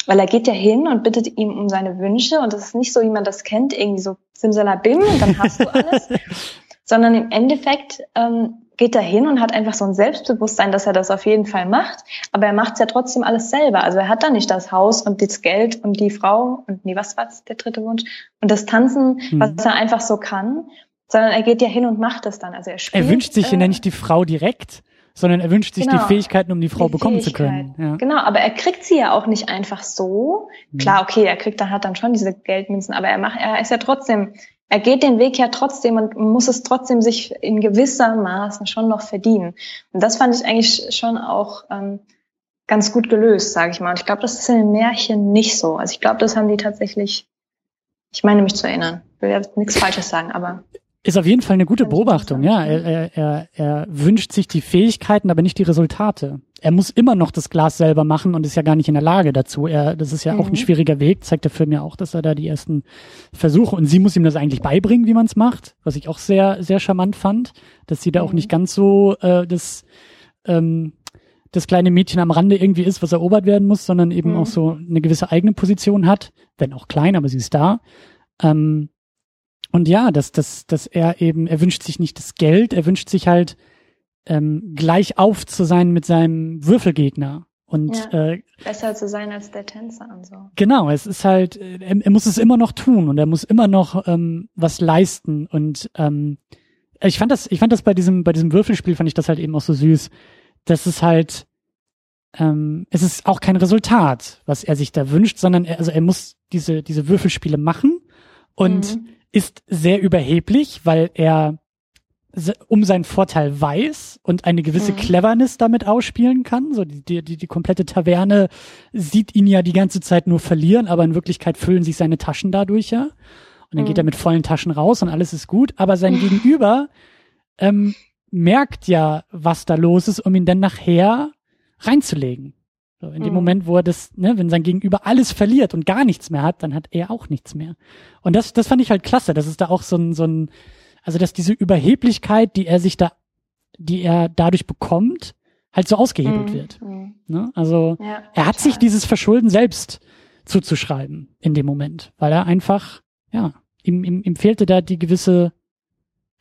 Weil er geht ja hin und bittet ihm um seine Wünsche und das ist nicht so, wie man das kennt, irgendwie so simsalabim und dann hast du alles, [laughs] sondern im Endeffekt ähm, geht er hin und hat einfach so ein Selbstbewusstsein, dass er das auf jeden Fall macht, aber er macht es ja trotzdem alles selber. Also er hat da nicht das Haus und das Geld und die Frau und nee, was war der dritte Wunsch? Und das Tanzen, mhm. was er einfach so kann, sondern er geht ja hin und macht das dann. Also er spielt. Er wünscht sich äh, ja nicht die Frau direkt, sondern er wünscht sich genau. die Fähigkeiten, um die Frau die bekommen zu können. Ja. Genau, aber er kriegt sie ja auch nicht einfach so. Mhm. Klar, okay, er kriegt dann hat dann schon diese Geldmünzen, aber er macht, er ist ja trotzdem, er geht den Weg ja trotzdem und muss es trotzdem sich in gewisser Maßen schon noch verdienen. Und das fand ich eigentlich schon auch ähm, ganz gut gelöst, sage ich mal. Und ich glaube, das ist in den Märchen nicht so. Also ich glaube, das haben die tatsächlich. Ich meine mich zu erinnern. Ich will ja nichts Falsches sagen, aber ist auf jeden Fall eine gute Beobachtung, ja. Er, er, er wünscht sich die Fähigkeiten, aber nicht die Resultate. Er muss immer noch das Glas selber machen und ist ja gar nicht in der Lage dazu. Er, das ist ja mhm. auch ein mhm. schwieriger Weg, zeigt der Film ja auch, dass er da die ersten Versuche und sie muss ihm das eigentlich beibringen, wie man es macht, was ich auch sehr, sehr charmant fand, dass sie da mhm. auch nicht ganz so äh, das, ähm, das kleine Mädchen am Rande irgendwie ist, was erobert werden muss, sondern eben mhm. auch so eine gewisse eigene Position hat, wenn auch klein, aber sie ist da. Ähm, und ja, dass, dass, dass er eben, er wünscht sich nicht das Geld, er wünscht sich halt ähm, gleich auf zu sein mit seinem Würfelgegner. Und ja, äh, besser zu sein als der Tänzer und so. Genau, es ist halt, er, er muss es immer noch tun und er muss immer noch ähm, was leisten. Und ähm, ich fand das, ich fand das bei diesem, bei diesem Würfelspiel fand ich das halt eben auch so süß. dass es halt, ähm, es ist auch kein Resultat, was er sich da wünscht, sondern er, also er muss diese, diese Würfelspiele machen und mhm ist sehr überheblich, weil er um seinen Vorteil weiß und eine gewisse mhm. Cleverness damit ausspielen kann. So die, die, die, komplette Taverne sieht ihn ja die ganze Zeit nur verlieren, aber in Wirklichkeit füllen sich seine Taschen dadurch ja. Und dann mhm. geht er mit vollen Taschen raus und alles ist gut. Aber sein [laughs] Gegenüber ähm, merkt ja, was da los ist, um ihn dann nachher reinzulegen. So, in dem mhm. Moment, wo er das, ne, wenn sein Gegenüber alles verliert und gar nichts mehr hat, dann hat er auch nichts mehr. Und das, das fand ich halt klasse, dass es da auch so ein, so ein, also dass diese Überheblichkeit, die er sich da, die er dadurch bekommt, halt so ausgehebelt mhm. wird. Mhm. Ne? Also ja, er hat sich dieses Verschulden selbst zuzuschreiben in dem Moment, weil er einfach, ja, ihm, ihm, ihm fehlte da die gewisse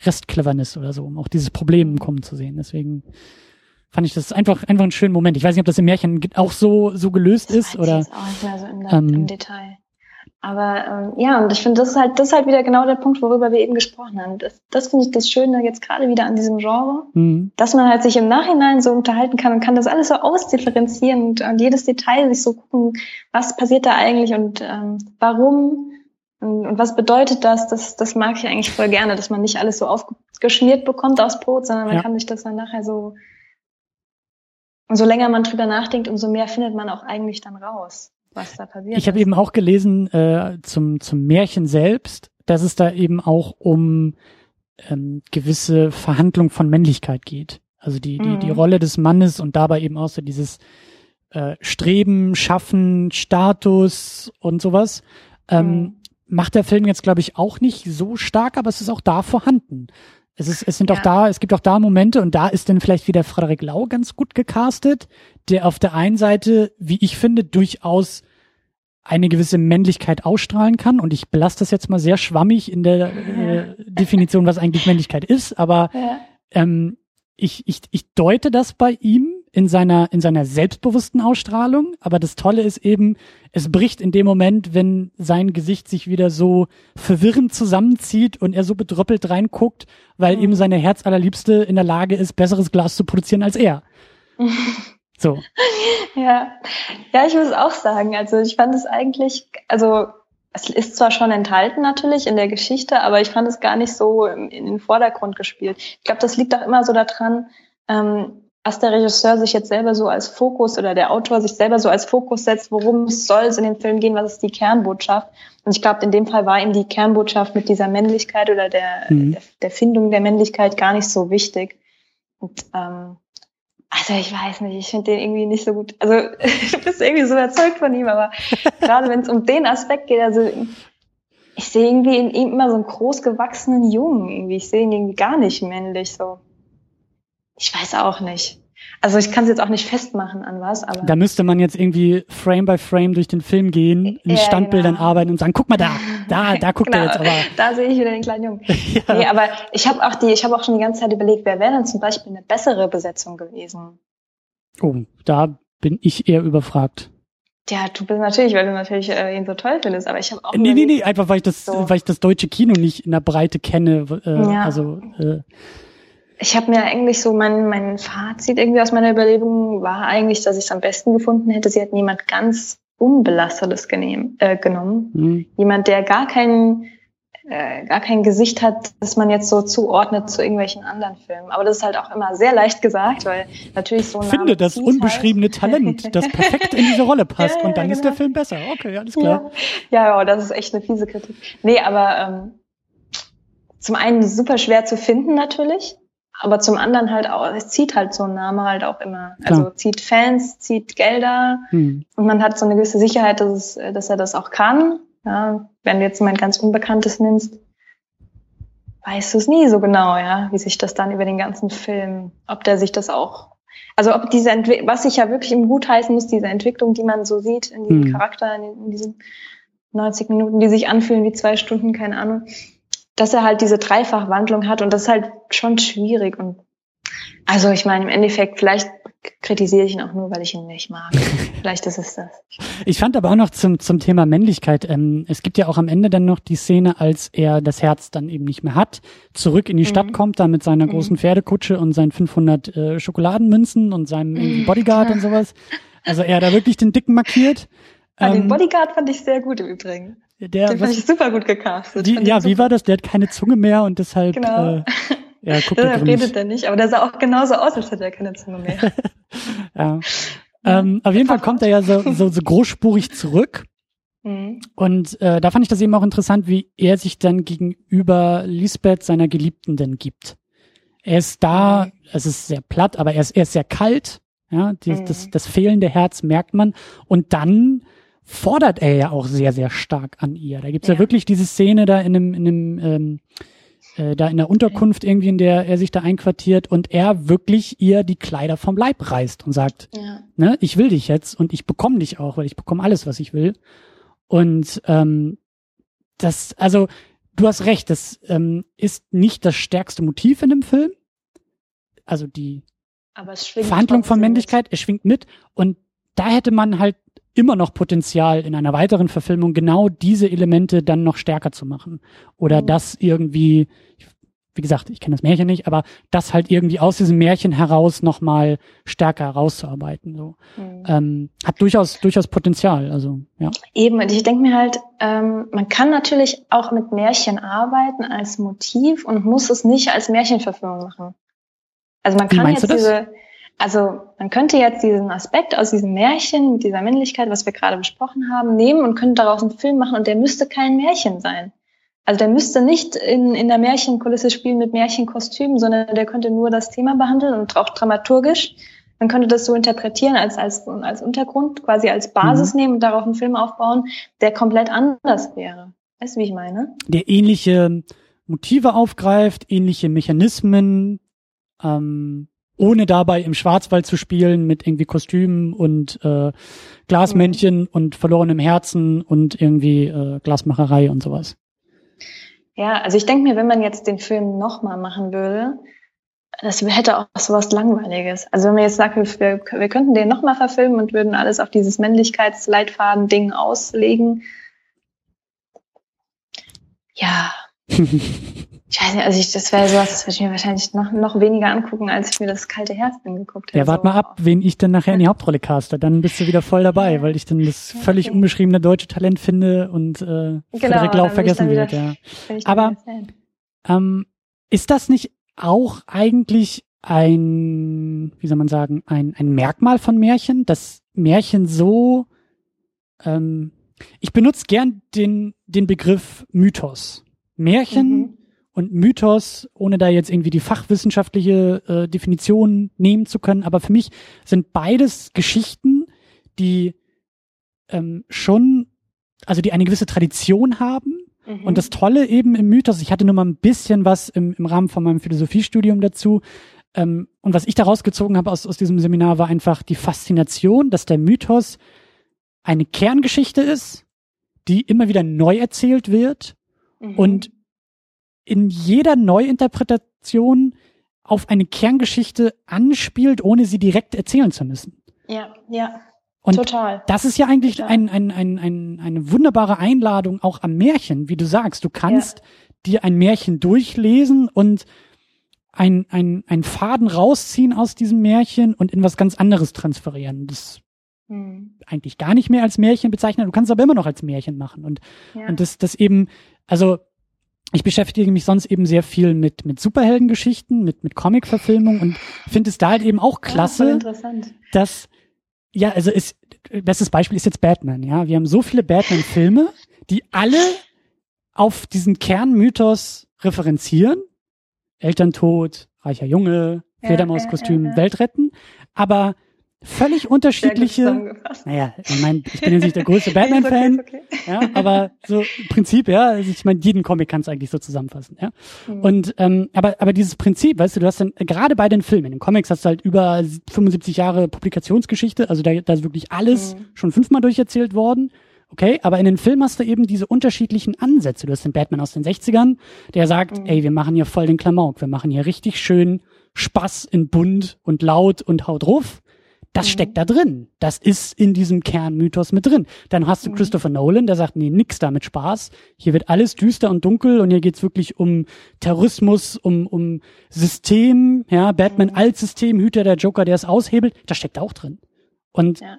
Restcleverness oder so, um auch dieses Problem kommen zu sehen. Deswegen fand ich das einfach einfach einen schönen Moment. Ich weiß nicht, ob das im Märchen auch so so gelöst das ist oder auch nicht mehr so im, ähm, im Detail. Aber ähm, ja, und ich finde, das ist halt das ist halt wieder genau der Punkt, worüber wir eben gesprochen haben. Das, das finde ich das Schöne jetzt gerade wieder an diesem Genre, mhm. dass man halt sich im Nachhinein so unterhalten kann und kann das alles so ausdifferenzieren und, und jedes Detail sich so gucken, was passiert da eigentlich und ähm, warum und, und was bedeutet das? das? Das mag ich eigentlich voll gerne, dass man nicht alles so aufgeschmiert bekommt aus Brot, sondern man ja. kann sich das dann nachher so umso länger man drüber nachdenkt, umso mehr findet man auch eigentlich dann raus, was da passiert. Ich habe eben auch gelesen äh, zum, zum Märchen selbst, dass es da eben auch um ähm, gewisse Verhandlung von Männlichkeit geht. Also die, die, mhm. die Rolle des Mannes und dabei eben auch so dieses äh, Streben, Schaffen, Status und sowas. Ähm, mhm. Macht der Film jetzt, glaube ich, auch nicht so stark, aber es ist auch da vorhanden. Es, ist, es sind ja. auch da, es gibt auch da Momente und da ist dann vielleicht wieder Frederik Lau ganz gut gecastet, der auf der einen Seite, wie ich finde, durchaus eine gewisse Männlichkeit ausstrahlen kann. Und ich belasse das jetzt mal sehr schwammig in der äh, [laughs] Definition, was eigentlich Männlichkeit ist, aber ja. ähm, ich, ich, ich deute das bei ihm in seiner, in seiner selbstbewussten Ausstrahlung. Aber das Tolle ist eben, es bricht in dem Moment, wenn sein Gesicht sich wieder so verwirrend zusammenzieht und er so bedröppelt reinguckt, weil mhm. eben seine Herzallerliebste in der Lage ist, besseres Glas zu produzieren als er. [laughs] So. Ja. Ja, ich muss auch sagen, also ich fand es eigentlich, also es ist zwar schon enthalten natürlich in der Geschichte, aber ich fand es gar nicht so in den Vordergrund gespielt. Ich glaube, das liegt auch immer so daran, ähm, was der Regisseur sich jetzt selber so als Fokus oder der Autor sich selber so als Fokus setzt, worum es soll es in dem Film gehen, was ist die Kernbotschaft. Und ich glaube, in dem Fall war ihm die Kernbotschaft mit dieser Männlichkeit oder der, mhm. der, der, Findung der Männlichkeit gar nicht so wichtig. Und, ähm, also ich weiß nicht, ich finde den irgendwie nicht so gut. Also [laughs] du bist irgendwie so überzeugt von ihm, aber [laughs] gerade wenn es um den Aspekt geht, also ich sehe irgendwie in ihm immer so einen großgewachsenen Jungen irgendwie. Ich sehe ihn irgendwie gar nicht männlich so. Ich weiß auch nicht. Also ich kann es jetzt auch nicht festmachen an was, aber. Da müsste man jetzt irgendwie Frame by Frame durch den Film gehen, in ja, Standbildern genau. arbeiten und sagen, guck mal da, da, [laughs] da guckt genau, er jetzt aber. Da sehe ich wieder den kleinen Jungen. [laughs] ja. Nee, aber ich habe auch die, ich habe auch schon die ganze Zeit überlegt, wer wäre denn zum Beispiel eine bessere Besetzung gewesen? Oh, da bin ich eher überfragt. Ja, du bist natürlich, weil du natürlich äh, ihn so toll findest, aber ich habe auch. Nee, nee, nee, einfach weil ich das, so. weil ich das deutsche Kino nicht in der Breite kenne. Äh, ja. Also äh, ich habe mir eigentlich so mein, mein Fazit irgendwie aus meiner Überlegung war eigentlich, dass ich es am besten gefunden hätte. Sie hätten jemand ganz Unbelastetes genehm, äh, genommen. Mhm. Jemand, der gar kein, äh, gar kein Gesicht hat, das man jetzt so zuordnet zu irgendwelchen anderen Filmen. Aber das ist halt auch immer sehr leicht gesagt, weil natürlich so ein Finde das unbeschriebene halt. Talent, das perfekt in diese Rolle [laughs] passt ja, und dann genau. ist der Film besser. Okay, alles klar. Ja, ja oh, das ist echt eine fiese Kritik. Nee, aber ähm, zum einen super schwer zu finden natürlich aber zum anderen halt auch, es zieht halt so ein Name halt auch immer. Klar. Also zieht Fans, zieht Gelder hm. und man hat so eine gewisse Sicherheit, dass, es, dass er das auch kann. Ja, wenn du jetzt mein ganz Unbekanntes nimmst, weißt du es nie so genau, ja, wie sich das dann über den ganzen Film, ob der sich das auch, also ob diese Entwicklung, was sich ja wirklich im Gut heißen muss, diese Entwicklung, die man so sieht in diesem hm. Charakter, in, in diesen 90 Minuten, die sich anfühlen wie zwei Stunden, keine Ahnung, dass er halt diese Dreifachwandlung hat und das ist halt schon schwierig und also ich meine im Endeffekt vielleicht kritisiere ich ihn auch nur, weil ich ihn nicht mag. [laughs] Vielleicht ist es das. Ich fand aber auch noch zum, zum Thema Männlichkeit, ähm, es gibt ja auch am Ende dann noch die Szene, als er das Herz dann eben nicht mehr hat, zurück in die Stadt mhm. kommt, da mit seiner mhm. großen Pferdekutsche und seinen 500 äh, Schokoladenmünzen und seinem mhm. Bodyguard und sowas. Also er da wirklich den Dicken markiert. Ah, den ähm, Bodyguard fand ich sehr gut im Übrigen. Der, den fand was, ich super gut gecastet. Die, ja, wie war das? Der hat keine Zunge mehr und deshalb. Genau. Äh, [laughs] Ja, guckt er redet er nicht, aber der sah auch genauso aus, als hätte er keine Zunge mehr. [laughs] ja. Ähm, auf jeden Fall kommt er ja so, so, so großspurig zurück. [laughs] Mhm. Und äh, da fand ich das eben auch interessant, wie er sich dann gegenüber Lisbeth, seiner Geliebten, denn gibt. Er ist da, mhm. es ist sehr platt, aber er ist, er ist sehr kalt. Ja, die, mhm. das, das fehlende Herz merkt man. Und dann fordert er ja auch sehr, sehr stark an ihr. Da gibt's ja. ja wirklich diese Szene da in einem, in einem ähm, äh, da in der Unterkunft irgendwie, in der er sich da einquartiert und er wirklich ihr die Kleider vom Leib reißt und sagt, ja. ne, ich will dich jetzt und ich bekomme dich auch, weil ich bekomme alles, was ich will. Und ähm, das, also du hast recht, das ähm, ist nicht das stärkste Motiv in dem Film. Also die Verhandlung von Männlichkeit, mit. es schwingt mit und da hätte man halt immer noch Potenzial in einer weiteren Verfilmung genau diese Elemente dann noch stärker zu machen. Oder mhm. das irgendwie, wie gesagt, ich kenne das Märchen nicht, aber das halt irgendwie aus diesem Märchen heraus nochmal stärker herauszuarbeiten. So. Mhm. Ähm, hat durchaus, durchaus Potenzial. Also, ja. Eben, und ich denke mir halt, ähm, man kann natürlich auch mit Märchen arbeiten als Motiv und muss es nicht als Märchenverfilmung machen. Also man kann jetzt diese, also man könnte jetzt diesen Aspekt aus diesem Märchen mit dieser Männlichkeit, was wir gerade besprochen haben, nehmen und könnte daraus einen Film machen und der müsste kein Märchen sein. Also der müsste nicht in, in der Märchenkulisse spielen mit Märchenkostümen, sondern der könnte nur das Thema behandeln und auch dramaturgisch. Man könnte das so interpretieren als, als, als Untergrund, quasi als Basis mhm. nehmen und darauf einen Film aufbauen, der komplett anders wäre. Weißt du, wie ich meine? Der ähnliche Motive aufgreift, ähnliche Mechanismen, ähm, ohne dabei im Schwarzwald zu spielen mit irgendwie Kostümen und äh, Glasmännchen mhm. und verlorenem Herzen und irgendwie äh, Glasmacherei und sowas. Ja, also ich denke mir, wenn man jetzt den Film nochmal machen würde, das hätte auch sowas Langweiliges. Also wenn man jetzt sagt, wir, wir könnten den nochmal verfilmen und würden alles auf dieses Männlichkeitsleitfaden-Ding auslegen. Ja, [laughs] Ich weiß nicht, also ich, das wäre sowas, das würde ich mir wahrscheinlich noch, noch weniger angucken, als ich mir das kalte Herz angeguckt habe. Ja, warte mal ab, wen ich dann nachher in die Hauptrolle caste. Dann bist du wieder voll dabei, weil ich dann das völlig okay. unbeschriebene deutsche Talent finde und äh, genau, Frederik Lau vergessen wird. Ja. [laughs] Aber ähm, ist das nicht auch eigentlich ein, wie soll man sagen, ein, ein Merkmal von Märchen, dass Märchen so, ähm, ich benutze gern den, den Begriff Mythos. Märchen mhm. Und Mythos, ohne da jetzt irgendwie die fachwissenschaftliche äh, Definition nehmen zu können, aber für mich sind beides Geschichten, die ähm, schon, also die eine gewisse Tradition haben. Mhm. Und das Tolle eben im Mythos, ich hatte nur mal ein bisschen was im, im Rahmen von meinem Philosophiestudium dazu, ähm, und was ich daraus gezogen habe aus, aus diesem Seminar war einfach die Faszination, dass der Mythos eine Kerngeschichte ist, die immer wieder neu erzählt wird mhm. und in jeder Neuinterpretation auf eine Kerngeschichte anspielt, ohne sie direkt erzählen zu müssen. Ja, ja. Und Total. das ist ja eigentlich ein, ein, ein, ein, eine wunderbare Einladung auch am Märchen, wie du sagst. Du kannst ja. dir ein Märchen durchlesen und ein, ein, ein Faden rausziehen aus diesem Märchen und in was ganz anderes transferieren. Das hm. eigentlich gar nicht mehr als Märchen bezeichnen. Du kannst es aber immer noch als Märchen machen. Und, ja. und das, das eben, also ich beschäftige mich sonst eben sehr viel mit, mit Superheldengeschichten, mit, mit Comic-Verfilmung und finde es da halt eben auch klasse, ja, dass, ja, also ist, bestes Beispiel ist jetzt Batman, ja. Wir haben so viele Batman-Filme, die alle auf diesen Kernmythos referenzieren. Elterntod, reicher Junge, Fledermauskostüm, ja, ja, Welt retten. Aber völlig unterschiedliche. Naja, ich meine, ich bin jetzt nicht der größte [laughs] Batman-Fan, okay, okay. ja, aber so im Prinzip, ja, also ich meine, jeden Comic kannst du eigentlich so zusammenfassen, ja. Mhm. Und ähm, aber aber dieses Prinzip, weißt du, du hast dann gerade bei den Filmen, in den Comics hast du halt über 75 Jahre Publikationsgeschichte, also da, da ist wirklich alles mhm. schon fünfmal durcherzählt worden. Okay, aber in den Filmen hast du eben diese unterschiedlichen Ansätze. Du hast den Batman aus den 60ern, der sagt, mhm. ey, wir machen hier voll den Klamauk, wir machen hier richtig schön Spaß in bunt und laut und haut drauf. Das mhm. steckt da drin. Das ist in diesem Kernmythos mit drin. Dann hast du mhm. Christopher Nolan, der sagt, nee, nix da mit Spaß. Hier wird alles düster und dunkel und hier geht's wirklich um Terrorismus, um, um System, ja, Batman mhm. als System, Hüter der Joker, der es aushebelt. Das steckt da auch drin. Und ja.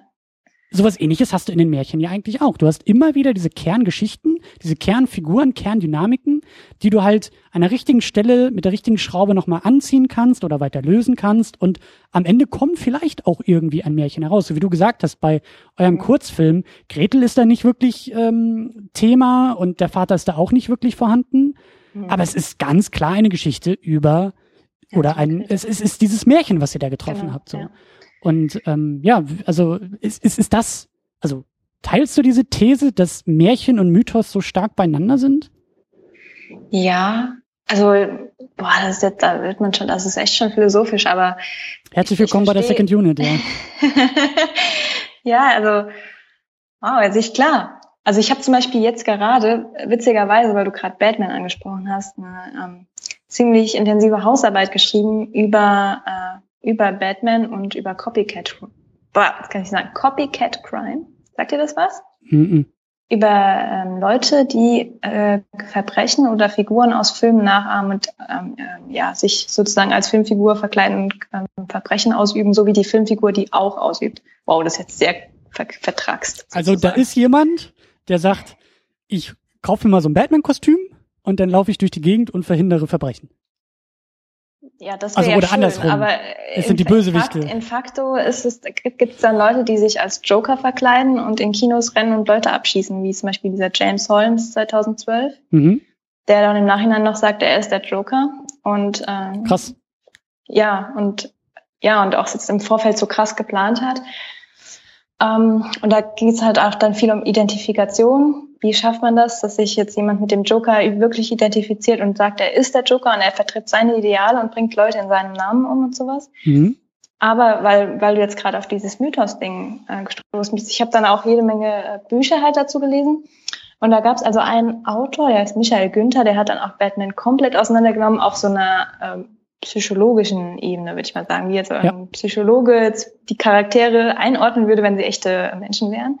Sowas ähnliches hast du in den Märchen ja eigentlich auch. Du hast immer wieder diese Kerngeschichten, diese Kernfiguren, Kerndynamiken, die du halt an der richtigen Stelle mit der richtigen Schraube nochmal anziehen kannst oder weiter lösen kannst und am Ende kommt vielleicht auch irgendwie ein Märchen heraus. So wie du gesagt hast, bei eurem Kurzfilm, Gretel ist da nicht wirklich ähm, Thema und der Vater ist da auch nicht wirklich vorhanden. Mhm. Aber es ist ganz klar eine Geschichte über oder ein, es, es ist dieses Märchen, was ihr da getroffen genau, habt. So. Ja. Und ähm, ja, also ist, ist, ist das, also teilst du diese These, dass Märchen und Mythos so stark beieinander sind? Ja, also boah, das ist jetzt, da wird man schon, das ist echt schon philosophisch, aber herzlich willkommen bei der Second Unit, ja. [laughs] ja, also wow, also ich klar. Also ich habe zum Beispiel jetzt gerade, witzigerweise, weil du gerade Batman angesprochen hast, eine ähm, ziemlich intensive Hausarbeit geschrieben über äh, über Batman und über Copycat, boah, das kann ich sagen, Copycat Crime. Sagt ihr das was? Mhm. Über ähm, Leute, die äh, Verbrechen oder Figuren aus Filmen nachahmen und ähm, äh, ja, sich sozusagen als Filmfigur verkleiden und ähm, Verbrechen ausüben, so wie die Filmfigur die auch ausübt. Wow, das ist jetzt sehr ver vertraxt. Also da ist jemand, der sagt, ich kaufe mir mal so ein Batman-Kostüm und dann laufe ich durch die Gegend und verhindere Verbrechen. Ja, das wäre also, oder ja schön, andersrum. aber es sind die Bösewichte. In, in facto ist es, gibt es dann Leute, die sich als Joker verkleiden und in Kinos rennen und Leute abschießen, wie zum Beispiel dieser James Holmes 2012, mhm. der dann im Nachhinein noch sagt, er ist der Joker. Und ähm, krass. Ja, und ja, und auch jetzt im Vorfeld so krass geplant hat. Ähm, und da ging es halt auch dann viel um Identifikation wie schafft man das, dass sich jetzt jemand mit dem Joker wirklich identifiziert und sagt, er ist der Joker und er vertritt seine Ideale und bringt Leute in seinem Namen um und sowas. Mhm. Aber weil, weil du jetzt gerade auf dieses Mythos-Ding äh, gestoßen bist, ich habe dann auch jede Menge äh, Bücher halt dazu gelesen. Und da gab es also einen Autor, der ist Michael Günther, der hat dann auch Batman komplett auseinandergenommen auf so einer ähm, psychologischen Ebene, würde ich mal sagen, wie jetzt ja. ein Psychologe jetzt die Charaktere einordnen würde, wenn sie echte Menschen wären.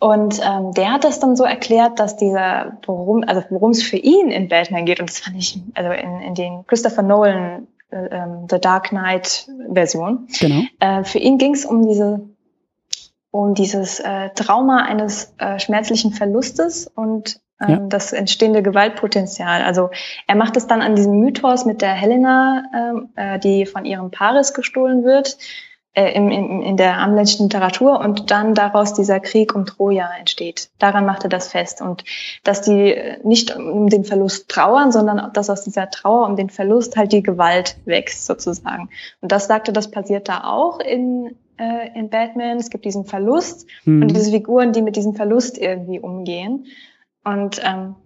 Und ähm, der hat das dann so erklärt, dass dieser, worum, also worum es für ihn in Batman geht, und das fand ich, also in, in den Christopher Nolan äh, ähm, The Dark Knight Version, genau. äh, für ihn ging es um diese, um dieses äh, Trauma eines äh, schmerzlichen Verlustes und ähm, ja. das entstehende Gewaltpotenzial. Also er macht es dann an diesem Mythos mit der Helena, ähm, äh, die von ihrem Paris gestohlen wird äh, im, im, in der amländischen Literatur und dann daraus dieser Krieg um Troja entsteht. Daran macht er das fest. Und dass die nicht um den Verlust trauern, sondern dass aus dieser Trauer um den Verlust halt die Gewalt wächst sozusagen. Und das sagte, das passiert da auch in, äh, in Batman. Es gibt diesen Verlust mhm. und diese Figuren, die mit diesem Verlust irgendwie umgehen. Und ähm,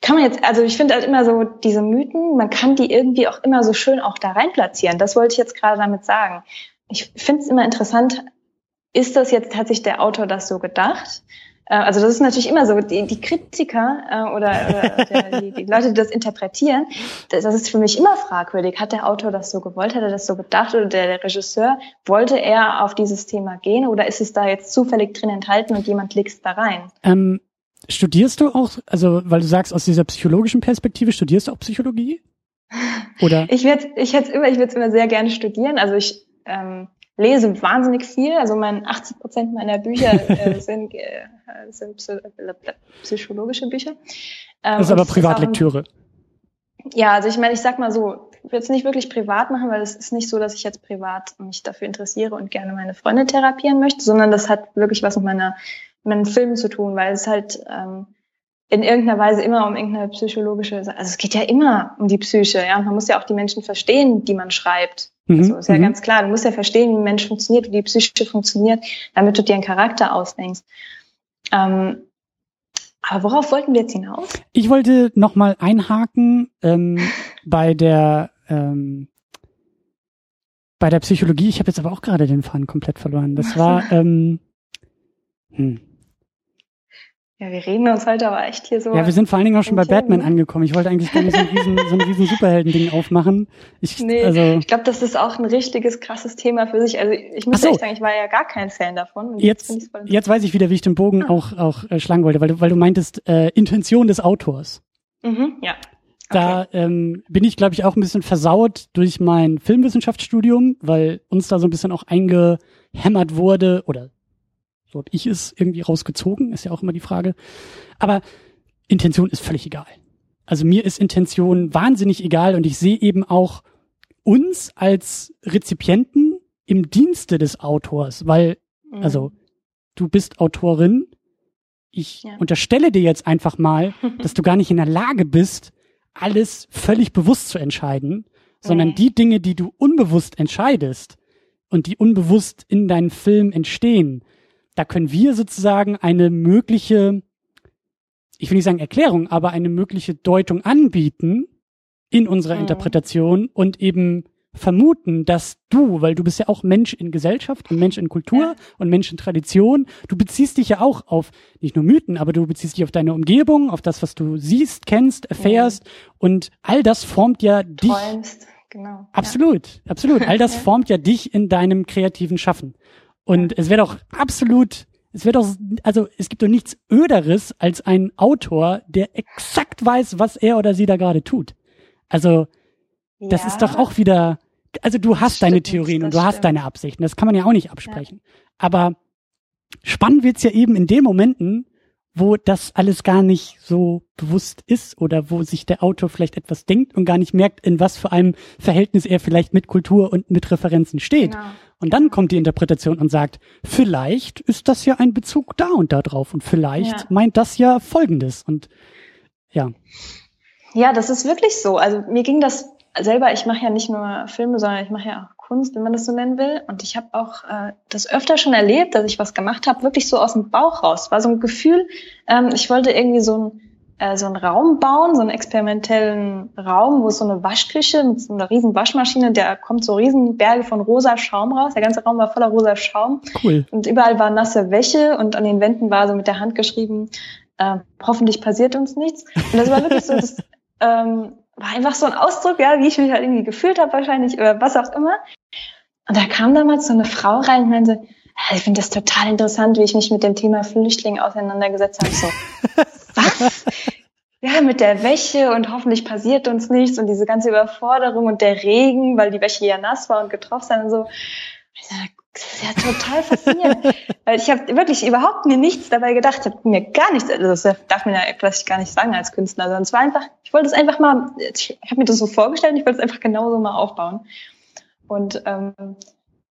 kann man jetzt, also ich finde halt immer so diese Mythen, man kann die irgendwie auch immer so schön auch da rein platzieren. Das wollte ich jetzt gerade damit sagen ich finde es immer interessant, ist das jetzt, hat sich der Autor das so gedacht? Äh, also das ist natürlich immer so, die, die Kritiker äh, oder, oder der, die, die Leute, die das interpretieren, das, das, ist für mich immer fragwürdig. Hat der Autor das so gewollt, hat er das so gedacht oder der, der Regisseur, wollte er auf dieses Thema gehen oder ist es da jetzt zufällig drin enthalten und jemand legt es da rein? Ähm, studierst du auch, also weil du sagst, aus dieser psychologischen Perspektive, studierst du auch Psychologie? Oder? [laughs] Ich werde ich jetzt immer, ich würde immer sehr gerne studieren. Also ich ähm, lese wahnsinnig viel. Also mein 80 Prozent meiner Bücher äh, [laughs] sind, äh, sind psychologische Bücher. Ähm, das ist aber Privatlektüre. Ja, also ich meine, ich sag mal so, ich will es nicht wirklich privat machen, weil es ist nicht so, dass ich jetzt privat mich dafür interessiere und gerne meine Freunde therapieren möchte, sondern das hat wirklich was mit meiner meinen Filmen zu tun, weil es halt ähm, in irgendeiner Weise immer um irgendeine psychologische, also es geht ja immer um die Psyche, ja. Man muss ja auch die Menschen verstehen, die man schreibt. Mhm. Also ist ja mhm. ganz klar, du musst ja verstehen, wie ein Mensch funktioniert, wie die Psyche funktioniert, damit du dir einen Charakter ausdenkst. Ähm, aber worauf wollten wir jetzt hinaus? Ich wollte nochmal einhaken ähm, [laughs] bei der ähm, bei der Psychologie. Ich habe jetzt aber auch gerade den Faden komplett verloren. Das [laughs] war ähm, hm. Ja, wir reden uns heute aber echt hier so. Ja, wir sind vor allen Dingen auch schon bei Batman angekommen. Ich wollte eigentlich gerne so ein riesen, so ein riesen Superhelden-Ding aufmachen. Ich, [laughs] nee, also, ich glaube, das ist auch ein richtiges, krasses Thema für sich. Also ich muss so. echt sagen, ich war ja gar kein Fan davon. Jetzt, jetzt, jetzt weiß ich wieder, wie ich den Bogen ah. auch, auch äh, schlagen wollte, weil du, weil du meintest, äh, Intention des Autors. Mhm, ja. Da ähm, bin ich, glaube ich, auch ein bisschen versaut durch mein Filmwissenschaftsstudium, weil uns da so ein bisschen auch eingehämmert wurde oder So habe ich es irgendwie rausgezogen, ist ja auch immer die Frage. Aber Intention ist völlig egal. Also mir ist Intention wahnsinnig egal und ich sehe eben auch uns als Rezipienten im Dienste des Autors, weil, mhm. also du bist Autorin, ich ja. unterstelle dir jetzt einfach mal, [laughs] dass du gar nicht in der Lage bist, alles völlig bewusst zu entscheiden, sondern nee. die Dinge, die du unbewusst entscheidest und die unbewusst in deinem Film entstehen, da können wir sozusagen eine mögliche, ich will nicht sagen Erklärung, aber eine mögliche Deutung anbieten in unserer mhm. Interpretation und eben vermuten, dass du, weil du bist ja auch Mensch in Gesellschaft und Mensch in Kultur ja. und Mensch in Tradition, du beziehst dich ja auch auf nicht nur Mythen, aber du beziehst dich auf deine Umgebung, auf das, was du siehst, kennst, erfährst ja. und all das formt ja dich. Träumst. Genau. Absolut, ja. absolut. All das [laughs] formt ja dich in deinem kreativen Schaffen. Und es wäre doch absolut, es wäre doch, also es gibt doch nichts Öderes als ein Autor, der exakt weiß, was er oder sie da gerade tut. Also das ja. ist doch auch wieder, also du hast deine Theorien und du hast deine Absichten. Das kann man ja auch nicht absprechen. Ja. Aber spannend wird's ja eben in den Momenten, wo das alles gar nicht so bewusst ist oder wo sich der Autor vielleicht etwas denkt und gar nicht merkt, in was für einem Verhältnis er vielleicht mit Kultur und mit Referenzen steht. Genau. Und dann kommt die Interpretation und sagt, vielleicht ist das ja ein Bezug da und da drauf und vielleicht ja. meint das ja Folgendes und ja. Ja, das ist wirklich so. Also mir ging das selber, ich mache ja nicht nur Filme, sondern ich mache ja auch Kunst, wenn man das so nennen will. Und ich habe auch äh, das öfter schon erlebt, dass ich was gemacht habe, wirklich so aus dem Bauch raus. War so ein Gefühl, ähm, ich wollte irgendwie so ein äh, so einen Raum bauen, so einen experimentellen Raum, wo es so eine Waschküche mit so einer riesen Waschmaschine, der kommt so riesen Berge von rosa Schaum raus. Der ganze Raum war voller rosa Schaum. Cool. Und überall war nasse Wäsche und an den Wänden war so mit der Hand geschrieben, äh, hoffentlich passiert uns nichts. Und das war wirklich so das, [laughs] ähm, war einfach so ein Ausdruck, ja, wie ich mich halt irgendwie gefühlt habe wahrscheinlich oder was auch immer. Und da kam damals so eine Frau rein und meinte, ich finde das total interessant, wie ich mich mit dem Thema Flüchtling auseinandergesetzt habe. So, [laughs] was? Ja, mit der Wäsche und hoffentlich passiert uns nichts und diese ganze Überforderung und der Regen, weil die Wäsche ja nass war und getroffen sein und so. Das ist ja total faszinierend. [laughs] Weil ich habe wirklich überhaupt mir nichts dabei gedacht. Ich habe mir gar nichts, also das darf mir ja vielleicht gar nicht sagen als Künstler, sondern es war einfach, ich wollte es einfach mal, ich habe mir das so vorgestellt ich wollte es einfach genauso mal aufbauen. Und ähm,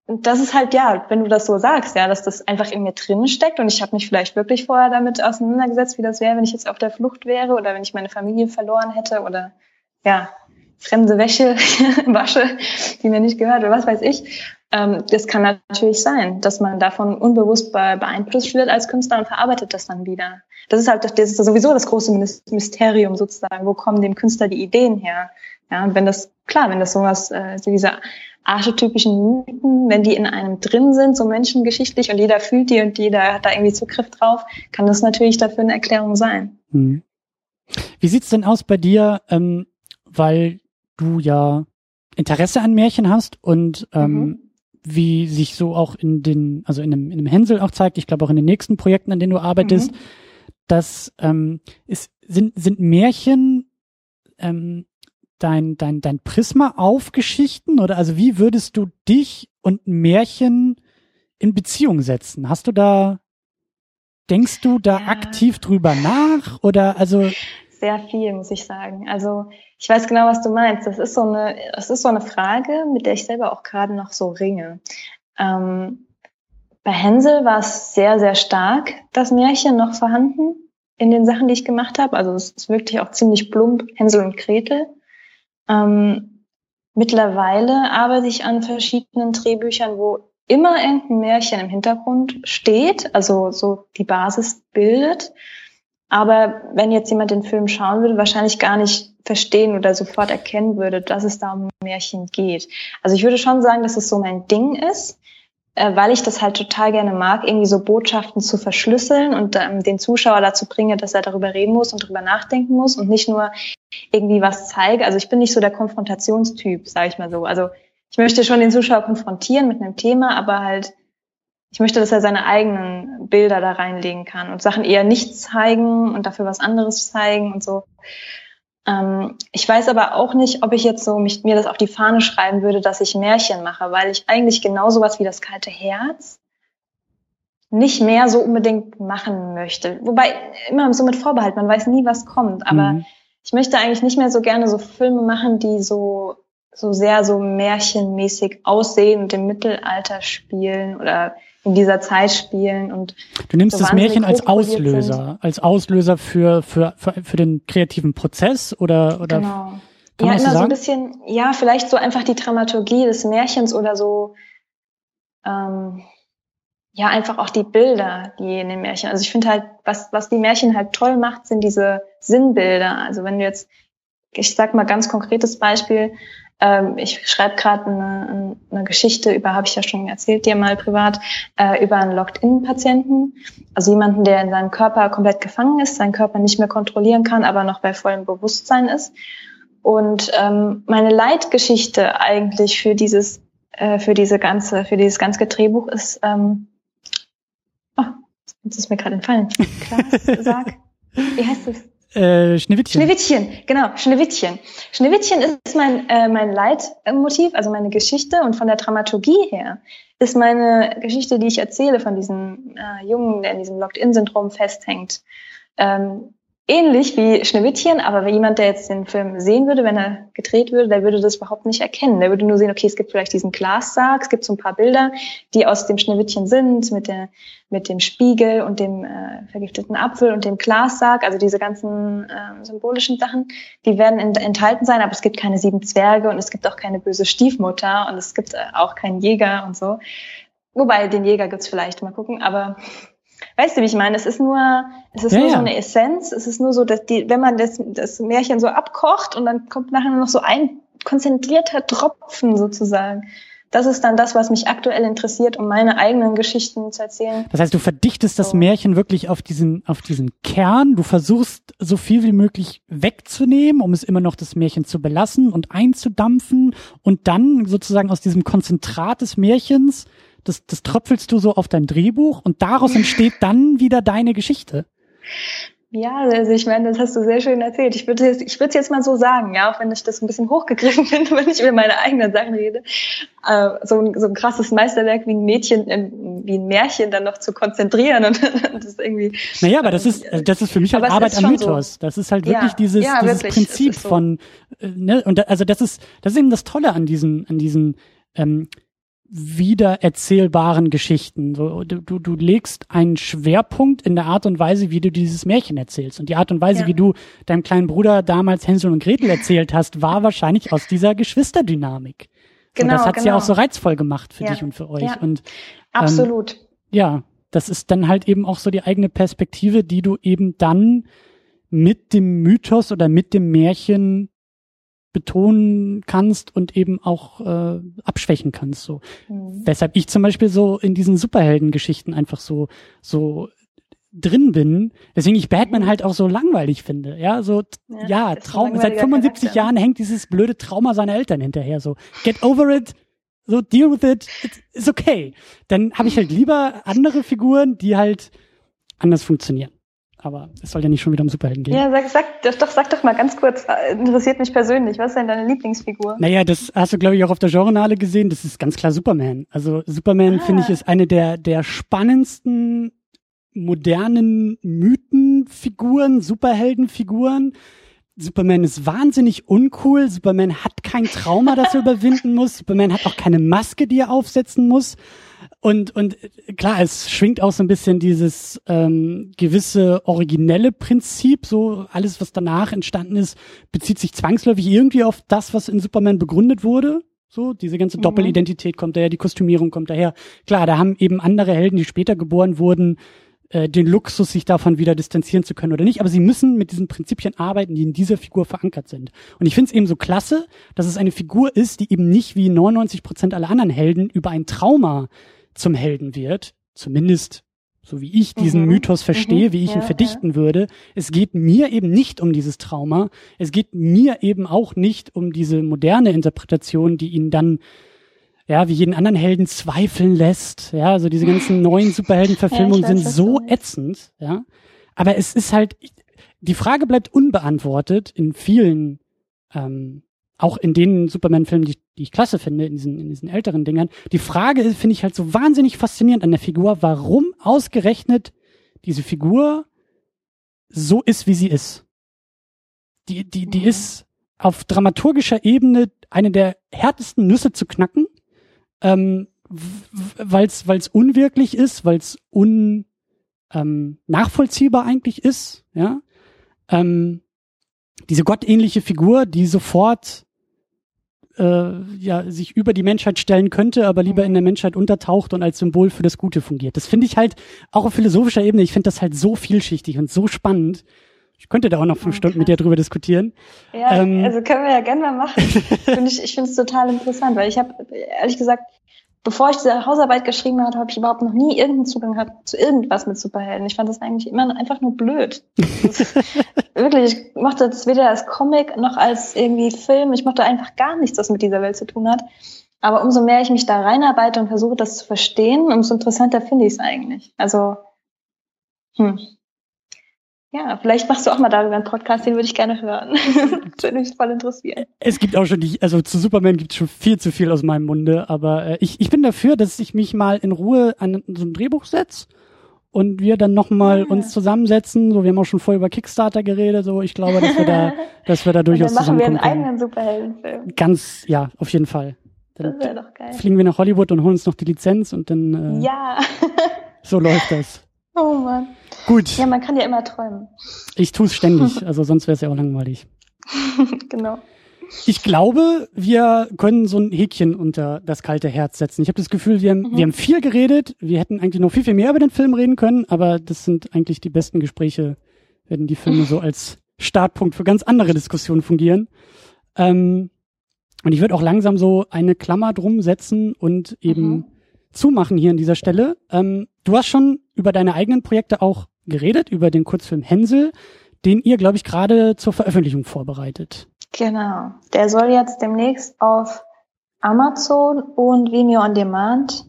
das ist halt, ja, wenn du das so sagst, ja, dass das einfach in mir drin steckt und ich habe mich vielleicht wirklich vorher damit auseinandergesetzt, wie das wäre, wenn ich jetzt auf der Flucht wäre oder wenn ich meine Familie verloren hätte oder ja, fremde Wäsche [laughs] wasche, die mir nicht gehört oder was weiß ich. Ähm, das kann natürlich sein, dass man davon unbewusst beeinflusst wird als Künstler und verarbeitet das dann wieder. Das ist halt das ist sowieso das große Mysterium sozusagen. Wo kommen dem Künstler die Ideen her? Ja, und wenn das, klar, wenn das sowas, äh, diese archetypischen Mythen, wenn die in einem drin sind, so menschengeschichtlich und jeder fühlt die und jeder hat da irgendwie Zugriff drauf, kann das natürlich dafür eine Erklärung sein. Hm. Wie sieht's denn aus bei dir, ähm, weil du ja Interesse an Märchen hast und ähm, mhm. Wie sich so auch in den, also in einem, in einem Hänsel auch zeigt, ich glaube auch in den nächsten Projekten, an denen du arbeitest, mhm. dass ähm, ist, sind, sind Märchen ähm, dein, dein, dein Prisma auf Geschichten oder also wie würdest du dich und Märchen in Beziehung setzen? Hast du da, denkst du da ja. aktiv drüber nach oder also? Sehr viel, muss ich sagen. Also ich weiß genau, was du meinst. Das ist so eine, das ist so eine Frage, mit der ich selber auch gerade noch so ringe. Ähm, bei Hänsel war es sehr, sehr stark, das Märchen noch vorhanden in den Sachen, die ich gemacht habe. Also es ist wirklich auch ziemlich plump, Hänsel und Gretel. Ähm, mittlerweile arbeite ich an verschiedenen Drehbüchern, wo immer irgendein Märchen im Hintergrund steht, also so die Basis bildet. Aber wenn jetzt jemand den Film schauen würde, wahrscheinlich gar nicht verstehen oder sofort erkennen würde, dass es da um Märchen geht. Also ich würde schon sagen, dass es so mein Ding ist, äh, weil ich das halt total gerne mag, irgendwie so Botschaften zu verschlüsseln und ähm, den Zuschauer dazu bringe, dass er darüber reden muss und darüber nachdenken muss und nicht nur irgendwie was zeige. Also ich bin nicht so der Konfrontationstyp, sage ich mal so. Also ich möchte schon den Zuschauer konfrontieren mit einem Thema, aber halt ich möchte, dass er seine eigenen Bilder da reinlegen kann und Sachen eher nicht zeigen und dafür was anderes zeigen und so. Ähm, ich weiß aber auch nicht, ob ich jetzt so mich, mir das auf die Fahne schreiben würde, dass ich Märchen mache, weil ich eigentlich genau sowas wie das kalte Herz nicht mehr so unbedingt machen möchte. Wobei immer so mit Vorbehalt, man weiß nie, was kommt. Aber mhm. ich möchte eigentlich nicht mehr so gerne so Filme machen, die so so sehr so märchenmäßig aussehen und im Mittelalter spielen oder in dieser Zeit spielen und du nimmst so das Märchen als Auslöser, sind. als Auslöser für, für für für den kreativen Prozess oder oder genau. ja immer so, so ein bisschen ja vielleicht so einfach die Dramaturgie des Märchens oder so ähm, ja einfach auch die Bilder, die in den Märchen. Also ich finde halt, was was die Märchen halt toll macht, sind diese Sinnbilder. Also wenn du jetzt ich sag mal ganz konkretes Beispiel, ähm, ich schreibe gerade eine, eine Geschichte über, habe ich ja schon erzählt dir mal privat, äh, über einen Locked-In-Patienten, also jemanden, der in seinem Körper komplett gefangen ist, seinen Körper nicht mehr kontrollieren kann, aber noch bei vollem Bewusstsein ist. Und ähm, meine Leitgeschichte eigentlich für dieses, äh, für diese ganze, für dieses ganze Drehbuch ist, ähm, oh, jetzt ist mir gerade entfallen. Klaas, sag, wie heißt es? Äh, Schneewittchen. Schneewittchen, genau, Schneewittchen. Schneewittchen ist mein, äh, mein Leitmotiv, also meine Geschichte und von der Dramaturgie her ist meine Geschichte, die ich erzähle von diesem äh, Jungen, der in diesem Locked-In-Syndrom festhängt, ähm, ähnlich wie Schneewittchen, aber wenn jemand, der jetzt den Film sehen würde, wenn er gedreht würde, der würde das überhaupt nicht erkennen. Der würde nur sehen, okay, es gibt vielleicht diesen Glassarg, es gibt so ein paar Bilder, die aus dem Schneewittchen sind, mit der, mit dem Spiegel und dem äh, vergifteten Apfel und dem Glassarg, also diese ganzen äh, symbolischen Sachen, die werden in, enthalten sein, aber es gibt keine sieben Zwerge und es gibt auch keine böse Stiefmutter und es gibt äh, auch keinen Jäger und so. Wobei, den Jäger gibt's vielleicht, mal gucken, aber Weißt du, wie ich meine? Es ist nur, es ist ja, nur ja. so eine Essenz. Es ist nur so, dass die, wenn man das, das Märchen so abkocht und dann kommt nachher nur noch so ein konzentrierter Tropfen sozusagen. Das ist dann das, was mich aktuell interessiert, um meine eigenen Geschichten zu erzählen. Das heißt, du verdichtest so. das Märchen wirklich auf diesen, auf diesen Kern. Du versuchst so viel wie möglich wegzunehmen, um es immer noch das Märchen zu belassen und einzudampfen und dann sozusagen aus diesem Konzentrat des Märchens das, das tröpfelst du so auf dein Drehbuch und daraus entsteht dann wieder deine Geschichte. Ja, also ich meine, das hast du sehr schön erzählt. Ich würde ich würde es jetzt mal so sagen, ja, auch wenn ich das ein bisschen hochgegriffen [laughs] finde, wenn ich über meine eigenen Sachen rede. Äh, so, ein, so ein krasses Meisterwerk wie ein Mädchen, wie ein Märchen dann noch zu konzentrieren und, und [laughs] das irgendwie. Naja, aber das ist das ist für mich halt Arbeit am Mythos. So. Das ist halt wirklich ja, dieses, ja, dieses wirklich. Prinzip so. von äh, ne, und da, also das ist das ist eben das Tolle an diesen an diesen ähm, wiedererzählbaren Geschichten. So, du, du, du legst einen Schwerpunkt in der Art und Weise, wie du dieses Märchen erzählst. Und die Art und Weise, ja. wie du deinem kleinen Bruder damals Hänsel und Gretel erzählt hast, war wahrscheinlich aus dieser Geschwisterdynamik. Genau, so, das hat's genau. ja auch so reizvoll gemacht für ja. dich und für euch. Ja. Und ähm, absolut. Ja, das ist dann halt eben auch so die eigene Perspektive, die du eben dann mit dem Mythos oder mit dem Märchen betonen kannst und eben auch äh, abschwächen kannst. So. Mhm. Weshalb ich zum Beispiel so in diesen Superheldengeschichten einfach so, so drin bin, deswegen ich Batman mhm. halt auch so langweilig finde. Ja, so, ja, ja Traum, seit 75 Charakter. Jahren hängt dieses blöde Trauma seiner Eltern hinterher. So, get over it, so deal with it, it's okay. Dann habe ich halt lieber andere Figuren, die halt anders funktionieren. Aber es soll ja nicht schon wieder um Superhelden gehen. Ja, sag, sag, doch, sag doch mal ganz kurz, äh, interessiert mich persönlich, was ist denn deine Lieblingsfigur? Naja, das hast du, glaube ich, auch auf der Genrenale gesehen. Das ist ganz klar Superman. Also Superman, ah. finde ich, ist eine der, der spannendsten modernen Mythenfiguren, Superheldenfiguren. Superman ist wahnsinnig uncool. Superman hat kein Trauma, das er [laughs] überwinden muss. Superman hat auch keine Maske, die er aufsetzen muss. Und, und klar, es schwingt auch so ein bisschen dieses ähm, gewisse originelle Prinzip, so alles, was danach entstanden ist, bezieht sich zwangsläufig irgendwie auf das, was in Superman begründet wurde. So, diese ganze mhm. Doppelidentität kommt daher, die Kostümierung kommt daher. Klar, da haben eben andere Helden, die später geboren wurden, äh, den Luxus, sich davon wieder distanzieren zu können oder nicht. Aber sie müssen mit diesen Prinzipien arbeiten, die in dieser Figur verankert sind. Und ich finde es eben so klasse, dass es eine Figur ist, die eben nicht wie 99 Prozent aller anderen Helden über ein Trauma zum Helden wird, zumindest so wie ich diesen mhm. Mythos verstehe, mhm. wie ich ja, ihn verdichten ja. würde. Es geht mir eben nicht um dieses Trauma. Es geht mir eben auch nicht um diese moderne Interpretation, die ihn dann ja, wie jeden anderen Helden zweifeln lässt. Ja, also diese ganzen neuen [laughs] Superheldenverfilmungen ja, sind so ätzend, ja. Aber es ist halt, die Frage bleibt unbeantwortet in vielen ähm, auch in den Superman-Filmen, die, die ich klasse finde, in diesen, in diesen älteren Dingern. Die Frage finde ich halt so wahnsinnig faszinierend an der Figur, warum ausgerechnet diese Figur so ist, wie sie ist. Die, die, die mhm. ist auf dramaturgischer Ebene eine der härtesten Nüsse zu knacken, ähm, weil es unwirklich ist, weil es un ähm, nachvollziehbar eigentlich ist, ja. Ähm, diese gottähnliche Figur, die sofort äh, ja sich über die Menschheit stellen könnte, aber lieber in der Menschheit untertaucht und als Symbol für das Gute fungiert. Das finde ich halt auch auf philosophischer Ebene. Ich finde das halt so vielschichtig und so spannend. Ich könnte da auch noch fünf okay. Stunden mit dir drüber diskutieren. Ja, ähm, also können wir ja gerne mal machen. [laughs] find ich ich finde es total interessant, weil ich habe ehrlich gesagt bevor ich diese Hausarbeit geschrieben habe, habe ich überhaupt noch nie irgendeinen Zugang gehabt zu irgendwas mit Superhelden. Ich fand das eigentlich immer einfach nur blöd. [laughs] wirklich, ich mochte das weder als Comic noch als irgendwie Film. Ich mochte einfach gar nichts, was mit dieser Welt zu tun hat. Aber umso mehr ich mich da reinarbeite und versuche, das zu verstehen, umso interessanter finde ich es eigentlich. Also, hm. Ja, vielleicht machst du auch mal darüber einen Podcast, den würde ich gerne hören. [laughs] das würde mich voll interessieren. Es gibt auch schon die, also zu Superman gibt es schon viel zu viel aus meinem Munde, aber äh, ich, ich bin dafür, dass ich mich mal in Ruhe an so ein Drehbuch setze und wir dann nochmal ja. uns zusammensetzen. So, wir haben auch schon vorher über Kickstarter geredet, so ich glaube, dass wir da, [laughs] dass wir da durchaus und dann machen wir einen eigenen Superheldenfilm. Ganz, ja, auf jeden Fall. Dann das wäre doch geil. Fliegen wir nach Hollywood und holen uns noch die Lizenz und dann äh, Ja. [laughs] so läuft das. Oh Mann. Gut. Ja, man kann ja immer träumen. Ich tue es ständig, [laughs] also sonst wäre es ja auch langweilig. genau. Ich glaube, wir können so ein Häkchen unter das kalte Herz setzen. Ich habe das Gefühl, wir haben, mhm. wir haben viel geredet. Wir hätten eigentlich noch viel, viel mehr über den Film reden können, aber das sind eigentlich die besten Gespräche, wenn die Filme so als Startpunkt für ganz andere Diskussionen fungieren. Ähm, und ich würde auch langsam so eine Klammer drum setzen und eben mhm zumachen hier an dieser Stelle. Ähm, du hast schon über deine eigenen Projekte auch geredet, über den Kurzfilm Hänsel, den ihr, glaube ich, gerade zur Veröffentlichung vorbereitet. Genau. Der soll jetzt demnächst auf Amazon und Vimeo on Demand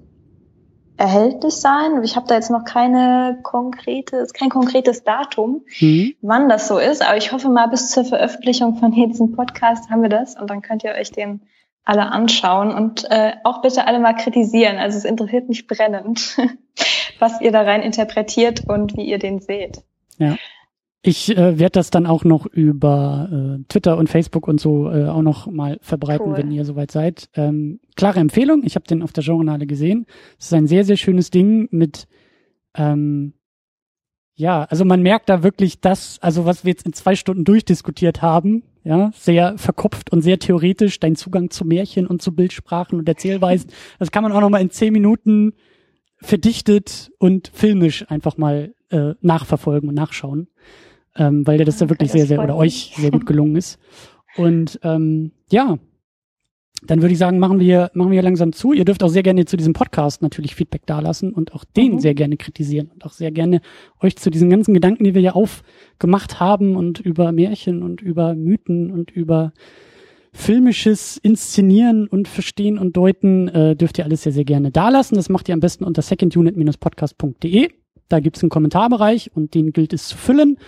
erhältlich sein. Ich habe da jetzt noch keine konkretes, kein konkretes Datum, mhm. wann das so ist, aber ich hoffe mal bis zur Veröffentlichung von diesem Podcast haben wir das und dann könnt ihr euch den alle anschauen und äh, auch bitte alle mal kritisieren. Also es interessiert mich brennend, [laughs] was ihr da rein interpretiert und wie ihr den seht. Ja. Ich äh, werde das dann auch noch über äh, Twitter und Facebook und so äh, auch noch mal verbreiten, cool. wenn ihr soweit seid. Ähm, klare Empfehlung, ich habe den auf der Journale gesehen. Es ist ein sehr, sehr schönes Ding mit ähm, ja, also man merkt da wirklich das, also was wir jetzt in zwei Stunden durchdiskutiert haben, ja, sehr verkopft und sehr theoretisch, dein Zugang zu Märchen und zu Bildsprachen und Erzählweisen, das kann man auch nochmal in zehn Minuten verdichtet und filmisch einfach mal äh, nachverfolgen und nachschauen, ähm, weil dir das da wirklich sehr, sehr, oder euch sehr gut gelungen ist. Und ähm, ja, dann würde ich sagen, machen wir, machen wir langsam zu. Ihr dürft auch sehr gerne zu diesem Podcast natürlich Feedback dalassen und auch den mhm. sehr gerne kritisieren und auch sehr gerne euch zu diesen ganzen Gedanken, die wir ja aufgemacht haben und über Märchen und über Mythen und über filmisches Inszenieren und Verstehen und Deuten, äh, dürft ihr alles sehr, sehr gerne dalassen. Das macht ihr am besten unter secondunit-podcast.de. Da gibt's einen Kommentarbereich und den gilt es zu füllen.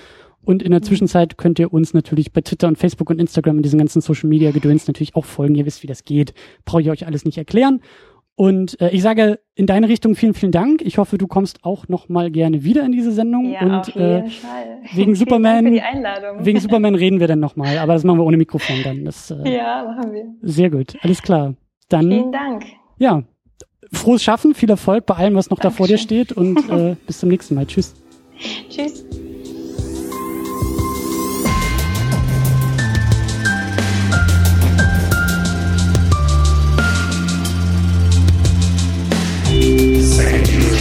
Und in der Zwischenzeit könnt ihr uns natürlich bei Twitter und Facebook und Instagram und diesen ganzen Social Media Gedöns natürlich auch folgen. Ihr wisst, wie das geht. Brauche ich euch alles nicht erklären. Und äh, ich sage in deine Richtung vielen, vielen Dank. Ich hoffe, du kommst auch noch mal gerne wieder in diese Sendung. Ja, und auf jeden äh, Fall. wegen [laughs] Superman, wegen Superman [laughs] reden wir dann noch mal. Aber das machen wir ohne Mikrofon dann. Das, äh, ja, machen wir. Sehr gut, alles klar. Dann. Vielen Dank. Ja, frohes Schaffen, viel Erfolg bei allem, was noch Dankeschön. da vor dir steht und [laughs] äh, bis zum nächsten Mal. Tschüss. Tschüss. second you.